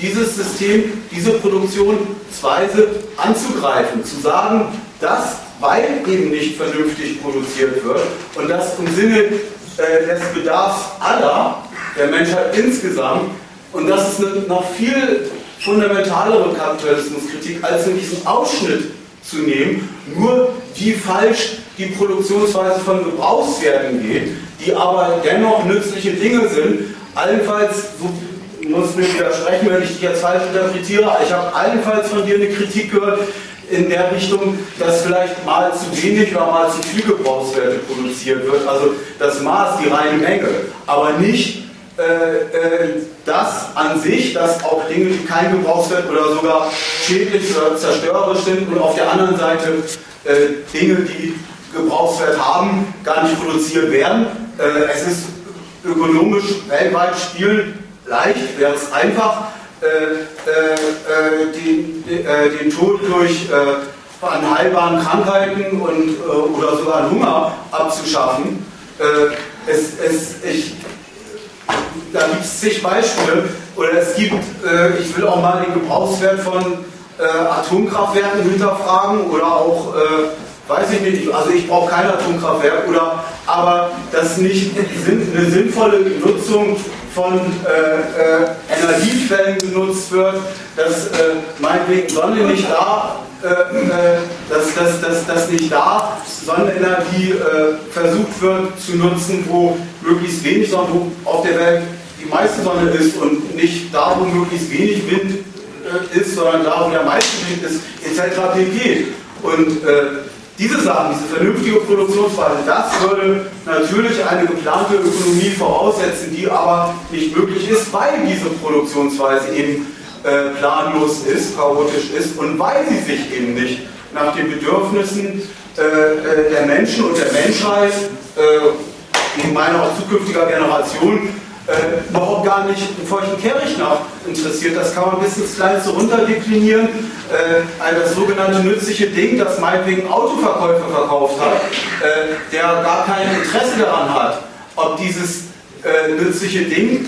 dieses System, diese Produktionsweise anzugreifen, zu sagen, dass, weil eben nicht vernünftig produziert wird und das im Sinne äh, des Bedarfs aller, der Menschheit insgesamt, und das ist eine noch viel fundamentalere Kapitalismuskritik, als in diesem Ausschnitt zu nehmen, nur die falsch die Produktionsweise von Gebrauchswerten geht, die aber dennoch nützliche Dinge sind. Allenfalls, so muss mir widersprechen, wenn ich dich jetzt falsch interpretiere, ich habe allenfalls von dir eine Kritik gehört in der Richtung, dass vielleicht mal zu wenig oder mal zu viel Gebrauchswerte produziert wird. Also das Maß, die reine Menge, aber nicht äh, äh, das an sich, dass auch Dinge, die kein Gebrauchswert oder sogar schädlich oder zerstörerisch sind und auf der anderen Seite äh, Dinge, die Gebrauchswert haben, gar nicht produziert werden. Äh, es ist ökonomisch weltweit spielen leicht, wäre es einfach, den, den, Tod durch an heilbaren Krankheiten und, oder sogar Hunger abzuschaffen. Es, es, ich, da gibt es zig Beispiele. Oder es gibt, äh, ich will auch mal den Gebrauchswert von äh, Atomkraftwerken hinterfragen oder auch, äh, weiß ich nicht, also ich brauche kein Atomkraftwerk, oder, aber dass nicht eine sinnvolle Nutzung von äh, äh, Energiequellen genutzt wird, dass äh, meinetwegen Sonne nicht da äh, äh, dass, dass, dass, dass nicht da Sonnenenergie äh, versucht wird zu nutzen, wo möglichst wenig Sonne, auf der Welt die meiste Sonne ist und nicht da, wo möglichst wenig Wind ist, sondern da, wo der meiste Wind ist, etc. pp. Und diese Sachen, diese vernünftige Produktionsweise, das würde natürlich eine geplante Ökonomie voraussetzen, die aber nicht möglich ist, weil diese Produktionsweise eben äh, planlos ist, chaotisch ist und weil sie sich eben nicht nach den Bedürfnissen äh, äh der Menschen und der Menschheit, äh, in meiner auch zukünftiger Generation, äh, überhaupt gar nicht in feuchten Kehricht nach interessiert. Das kann man bis ins Kleinste runterdeklinieren. Äh, das sogenannte nützliche Ding, das meinetwegen Autoverkäufer verkauft hat, äh, der gar kein Interesse daran hat, ob dieses äh, nützliche Ding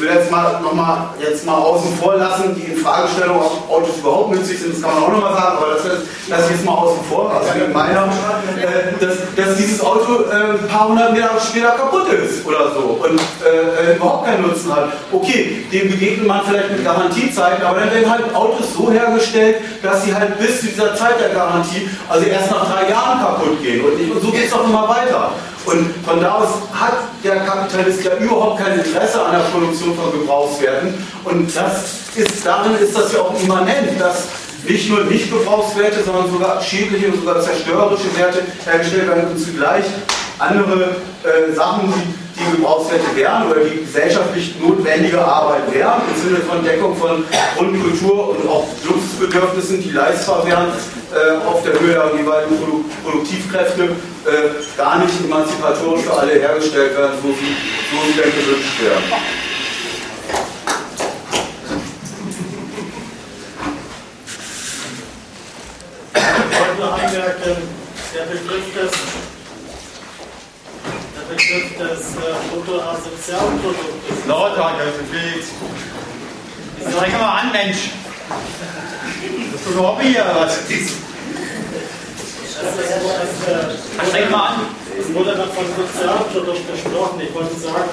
ich will jetzt mal nochmal jetzt mal außen vor lassen, die Infragestellung, ob Autos überhaupt nützlich sind, das kann man auch nochmal sagen, aber das lasse ich jetzt mal außen vor, also wegen meiner, äh, dass, dass, dieses Auto äh, ein paar hundert Meter später kaputt ist oder so und äh, überhaupt keinen Nutzen hat. Okay, dem begegnet man vielleicht mit Garantiezeiten, aber dann werden halt Autos so hergestellt, dass sie halt bis zu dieser Zeit der Garantie, also erst nach drei Jahren kaputt gehen und, und so geht es auch immer weiter. Und von da aus hat der Kapitalist ja überhaupt kein Interesse an der Produktion von Gebrauchswerten. Und das ist, darin ist das ja auch immanent, dass nicht nur Nicht-Gebrauchswerte, sondern sogar schädliche und sogar zerstörerische Werte hergestellt werden und zugleich andere äh, Sachen, die die Gebrauchswerte wären oder die gesellschaftlich notwendige Arbeit wären, im Sinne von Deckung von Grundkultur und auch Luxusbedürfnissen, die leistbar wären äh, auf der Höhe der jeweiligen Produ Produktivkräfte, äh, gar nicht emanzipatorisch für alle hergestellt werden, so wie, so wie denn gewünscht werden. Anmerken, der Begriff des, Begriff des äh, Bruttosozialproduktes. Lauter, das ist wild. Streng mal an, Mensch. Das ist ein Hobby hier, oder was? Streng mal an. Es wurde noch von Sozialprodukt gesprochen. Ich wollte sagen,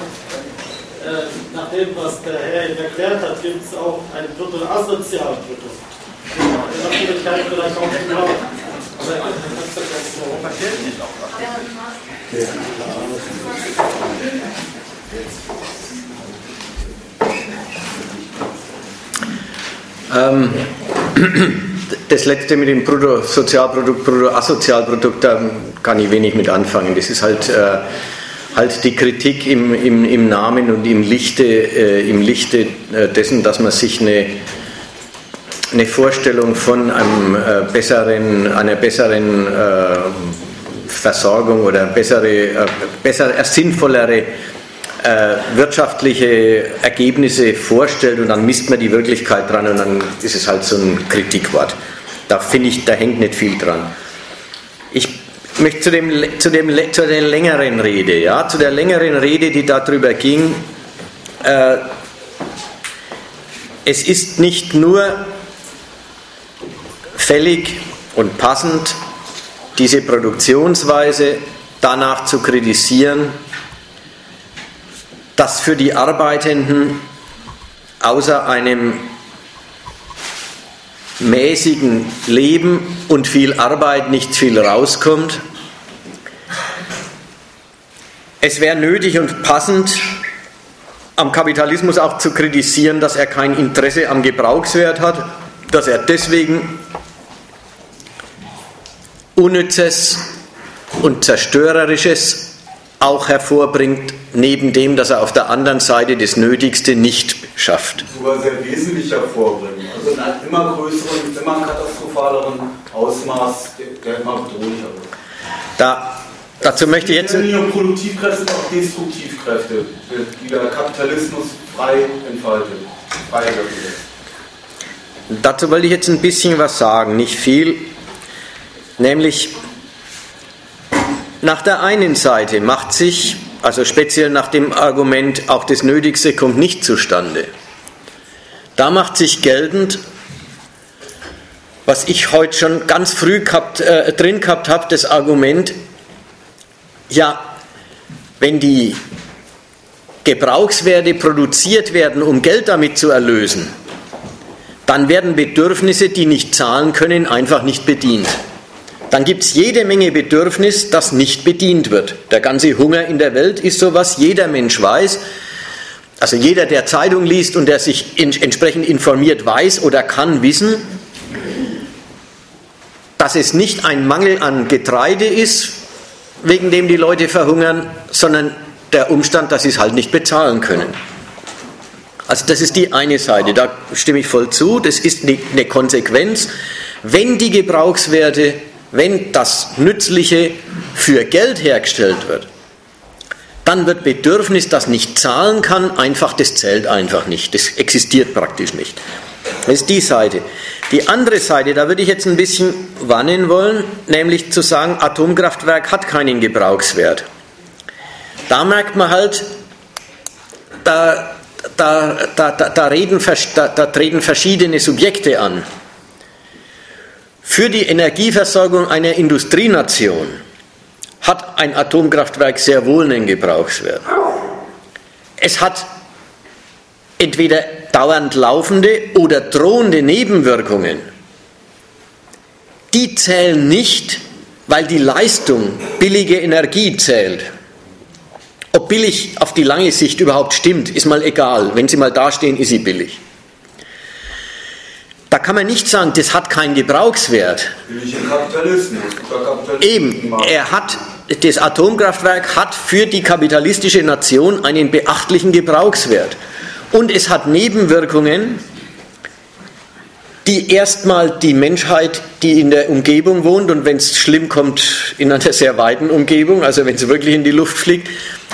äh, nach dem, was der Herr Ihnen erklärt hat, gibt es auch ein Bruttoasozialprodukt. Natürlich kann ich vielleicht auch nicht glauben. Aber ich kann das so verstehen. Ähm, [clears throat] das letzte mit dem Bruttosozialprodukt, Bruttoasozialprodukt, da kann ich wenig mit anfangen. Das ist halt, äh, halt die Kritik im, im, im Namen und im Lichte, äh, im Lichte äh, dessen, dass man sich eine, eine Vorstellung von einem äh, besseren, einer besseren äh, Versorgung oder bessere, äh, bessere, sinnvollere äh, wirtschaftliche Ergebnisse vorstellt und dann misst man die Wirklichkeit dran und dann ist es halt so ein Kritikwort. Da finde ich, da hängt nicht viel dran. Ich möchte zu, dem, zu, dem, zu der längeren Rede, ja, zu der längeren Rede, die darüber ging, äh, es ist nicht nur fällig und passend, diese Produktionsweise danach zu kritisieren, dass für die Arbeitenden außer einem mäßigen Leben und viel Arbeit nicht viel rauskommt. Es wäre nötig und passend, am Kapitalismus auch zu kritisieren, dass er kein Interesse am Gebrauchswert hat, dass er deswegen Unnützes und Zerstörerisches auch hervorbringt, neben dem, dass er auf der anderen Seite das Nötigste nicht schafft. Sogar sehr wesentlich hervorbringen. Also in einem immer größeren, immer katastrophaleren Ausmaß, der, immer bedrohlicher wird. Da, dazu möchte ich jetzt. Nicht nur Produktivkräfte, sondern auch Destruktivkräfte, die der Kapitalismus frei entfaltet, frei Dazu wollte ich jetzt ein bisschen was sagen, nicht viel. Nämlich, nach der einen Seite macht sich, also speziell nach dem Argument, auch das Nötigste kommt nicht zustande, da macht sich geltend, was ich heute schon ganz früh gehabt, äh, drin gehabt habe, das Argument, ja, wenn die Gebrauchswerte produziert werden, um Geld damit zu erlösen, dann werden Bedürfnisse, die nicht zahlen können, einfach nicht bedient dann gibt es jede Menge Bedürfnis, das nicht bedient wird. Der ganze Hunger in der Welt ist sowas, jeder Mensch weiß, also jeder, der Zeitung liest und der sich entsprechend informiert, weiß oder kann wissen, dass es nicht ein Mangel an Getreide ist, wegen dem die Leute verhungern, sondern der Umstand, dass sie es halt nicht bezahlen können. Also das ist die eine Seite, da stimme ich voll zu, das ist eine Konsequenz. Wenn die Gebrauchswerte wenn das Nützliche für Geld hergestellt wird, dann wird Bedürfnis, das nicht zahlen kann, einfach, das zählt einfach nicht. Das existiert praktisch nicht. Das ist die Seite. Die andere Seite, da würde ich jetzt ein bisschen warnen wollen, nämlich zu sagen, Atomkraftwerk hat keinen Gebrauchswert. Da merkt man halt, da, da, da, da, reden, da, da treten verschiedene Subjekte an. Für die Energieversorgung einer Industrienation hat ein Atomkraftwerk sehr wohl einen Gebrauchswert. Es hat entweder dauernd laufende oder drohende Nebenwirkungen. Die zählen nicht, weil die Leistung billige Energie zählt. Ob billig auf die lange Sicht überhaupt stimmt, ist mal egal. Wenn sie mal dastehen, ist sie billig. Da kann man nicht sagen, das hat keinen Gebrauchswert. Eben, er hat, das Atomkraftwerk hat für die kapitalistische Nation einen beachtlichen Gebrauchswert. Und es hat Nebenwirkungen, die erstmal die Menschheit, die in der Umgebung wohnt und wenn es schlimm kommt, in einer sehr weiten Umgebung, also wenn es wirklich in die Luft fliegt,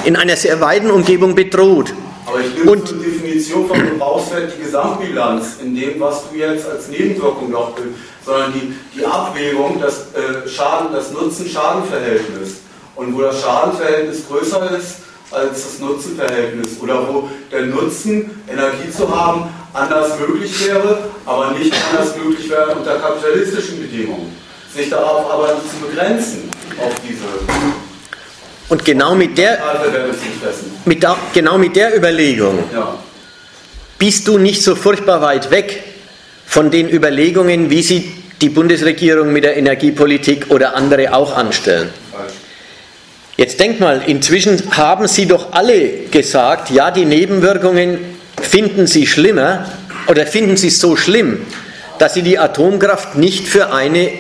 in einer sehr weiten Umgebung bedroht. Aber ich will und, zur Definition von Gebrauchswert die Gesamtbilanz in dem, was du jetzt als Nebenwirkung noch bist, sondern die, die Abwägung, das äh, Schaden, das Nutzen-Schaden-Verhältnis. und wo das Schadenverhältnis größer ist als das Nutzenverhältnis oder wo der Nutzen, Energie zu haben, anders möglich wäre, aber nicht anders möglich wäre unter kapitalistischen Bedingungen. Sich darauf aber zu begrenzen, auf diese. Und genau mit der, mit da, genau mit der Überlegung bist du nicht so furchtbar weit weg von den Überlegungen, wie sie die Bundesregierung mit der Energiepolitik oder andere auch anstellen. Jetzt denk mal, inzwischen haben Sie doch alle gesagt, ja, die Nebenwirkungen finden Sie schlimmer oder finden Sie so schlimm, dass Sie die Atomkraft nicht für eine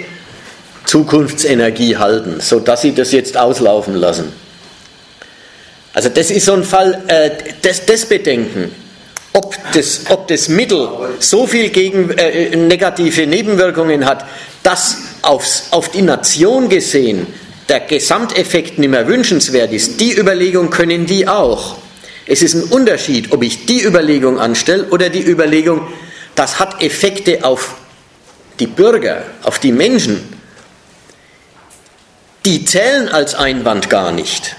Zukunftsenergie halten, sodass Sie das jetzt auslaufen lassen. Also das ist so ein Fall, äh, das, das Bedenken, ob das, ob das Mittel so viel gegen, äh, negative Nebenwirkungen hat, dass aufs, auf die Nation gesehen der Gesamteffekt nicht mehr wünschenswert ist, die Überlegung können die auch. Es ist ein Unterschied, ob ich die Überlegung anstelle oder die Überlegung, das hat Effekte auf die Bürger, auf die Menschen. Die zählen als Einwand gar nicht.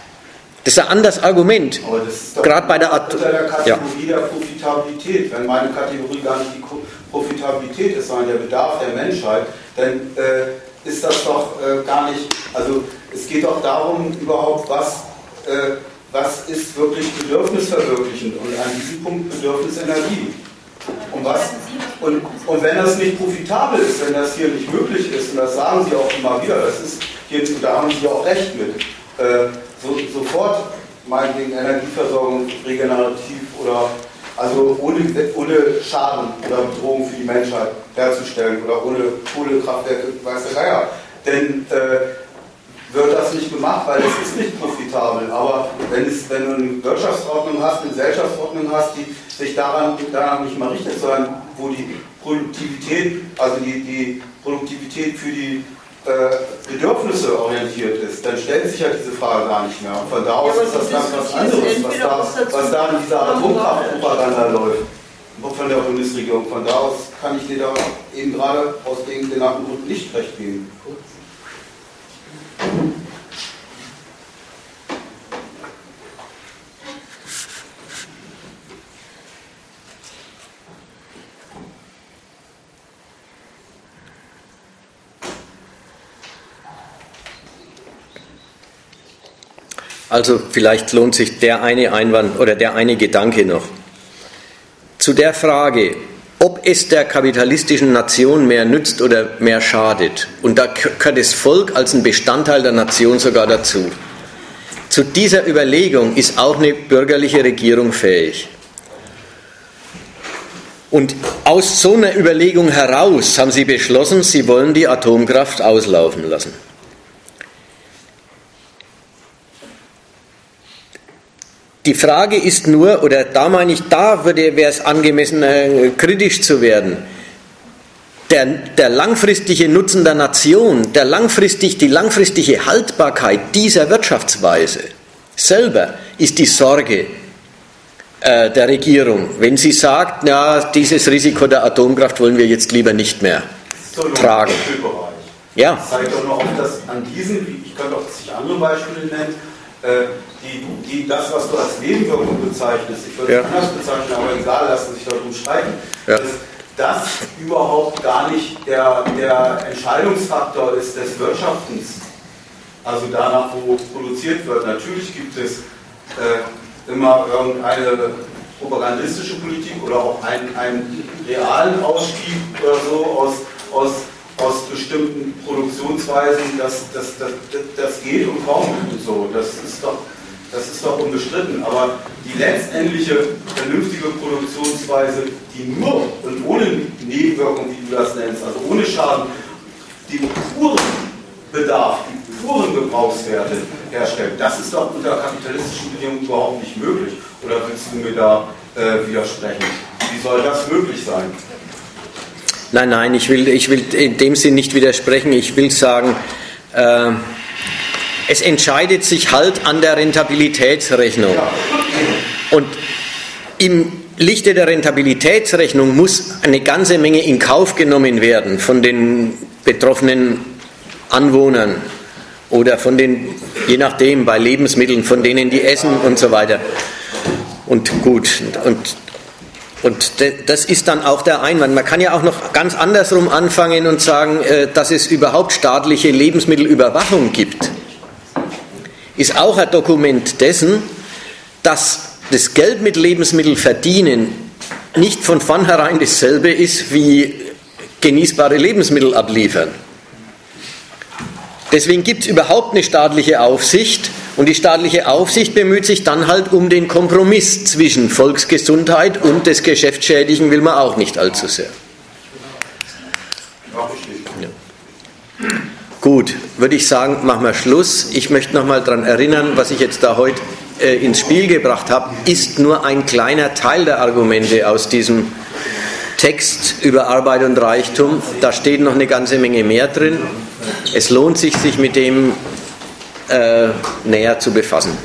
Das ist ein anderes Argument. Aber das ist doch Gerade bei der Art. unter der Kategorie ja. der Profitabilität. Wenn meine Kategorie gar nicht die Profitabilität ist, sondern der Bedarf der Menschheit, dann äh, ist das doch äh, gar nicht. Also es geht doch darum, überhaupt was. Äh, was ist wirklich bedürfnisverwirklichend und an diesem Punkt Bedürfnisenergie. Und, was, und, und wenn das nicht profitabel ist, wenn das hier nicht möglich ist, und das sagen Sie auch immer wieder, das ist hier, da haben Sie auch recht mit, äh, so, sofort meinetwegen Energieversorgung regenerativ oder also ohne, ohne Schaden oder Bedrohung für die Menschheit herzustellen oder ohne Kohlekraftwerke, weiß der Geier. Denn äh, wird das nicht gemacht, weil es ist nicht profitabel. Aber wenn, es, wenn du eine Wirtschaftsordnung hast, eine Gesellschaftsordnung hast, die sich daran, daran nicht mal richtet, sondern wo die Produktivität, also die, die Produktivität für die äh, Bedürfnisse orientiert ist, dann stellt sich ja diese Frage gar nicht mehr. Und von da aus ja, ist das ganz was anderes, was da, was da in dieser Atomkraftpropaganda läuft von der Bundesregierung. Von da aus kann ich dir da eben gerade aus den genannten Gründen nicht recht geben. Also vielleicht lohnt sich der eine Einwand oder der eine Gedanke noch. Zu der Frage, ob es der kapitalistischen Nation mehr nützt oder mehr schadet. Und da gehört das Volk als ein Bestandteil der Nation sogar dazu. Zu dieser Überlegung ist auch eine bürgerliche Regierung fähig. Und aus so einer Überlegung heraus haben sie beschlossen, sie wollen die Atomkraft auslaufen lassen. Die Frage ist nur, oder da meine ich, da wäre es angemessen, äh, kritisch zu werden. Der, der, langfristige Nutzen der Nation, der langfristig, die langfristige Haltbarkeit dieser Wirtschaftsweise selber ist die Sorge äh, der Regierung, wenn sie sagt, ja, dieses Risiko der Atomkraft wollen wir jetzt lieber nicht mehr so tragen. Ja. Das zeigt doch noch auf, dass an diesen, ich könnte auch sich andere Beispiele nennen, äh, die, die, das, was du als Nebenwirkung bezeichnest, ich würde es ja. anders bezeichnen, aber egal, lassen sich darum streiten, ja. dass das überhaupt gar nicht der, der Entscheidungsfaktor ist des Wirtschaftens. Also danach, wo produziert wird. Natürlich gibt es äh, immer irgendeine propagandistische Politik oder auch einen, einen realen Ausstieg oder so aus, aus, aus bestimmten Produktionsweisen. Das, das, das, das geht und kommt und so. Das ist doch das ist doch unbestritten, aber die letztendliche vernünftige Produktionsweise, die nur und ohne Nebenwirkung, wie du das nennst, also ohne Schaden, den puren Bedarf, die puren Gebrauchswerte herstellt, das ist doch unter kapitalistischen Bedingungen überhaupt nicht möglich. Oder willst du mir da äh, widersprechen? Wie soll das möglich sein? Nein, nein, ich will, ich will in dem Sinn nicht widersprechen. Ich will sagen, äh, es entscheidet sich halt an der Rentabilitätsrechnung. Und im Lichte der Rentabilitätsrechnung muss eine ganze Menge in Kauf genommen werden von den betroffenen Anwohnern Oder von den, je nachdem, bei Lebensmitteln, von denen die essen und so weiter. Und gut, und, und das ist dann auch der Einwand. Man kann ja auch noch ganz andersrum anfangen und sagen, äh, dass es überhaupt staatliche Lebensmittelüberwachung gibt. Ist auch ein Dokument dessen, dass das Geld mit Lebensmitteln verdienen nicht von vornherein dasselbe ist wie genießbare Lebensmittel abliefern. Deswegen gibt es überhaupt eine staatliche Aufsicht und die staatliche Aufsicht bemüht sich dann halt um den Kompromiss zwischen Volksgesundheit und das Geschäftsschädigen will man auch nicht allzu sehr. Ja. Gut, würde ich sagen, machen wir Schluss. Ich möchte noch mal daran erinnern, was ich jetzt da heute äh, ins Spiel gebracht habe, ist nur ein kleiner Teil der Argumente aus diesem Text über Arbeit und Reichtum. Da steht noch eine ganze Menge mehr drin. Es lohnt sich, sich mit dem äh, näher zu befassen.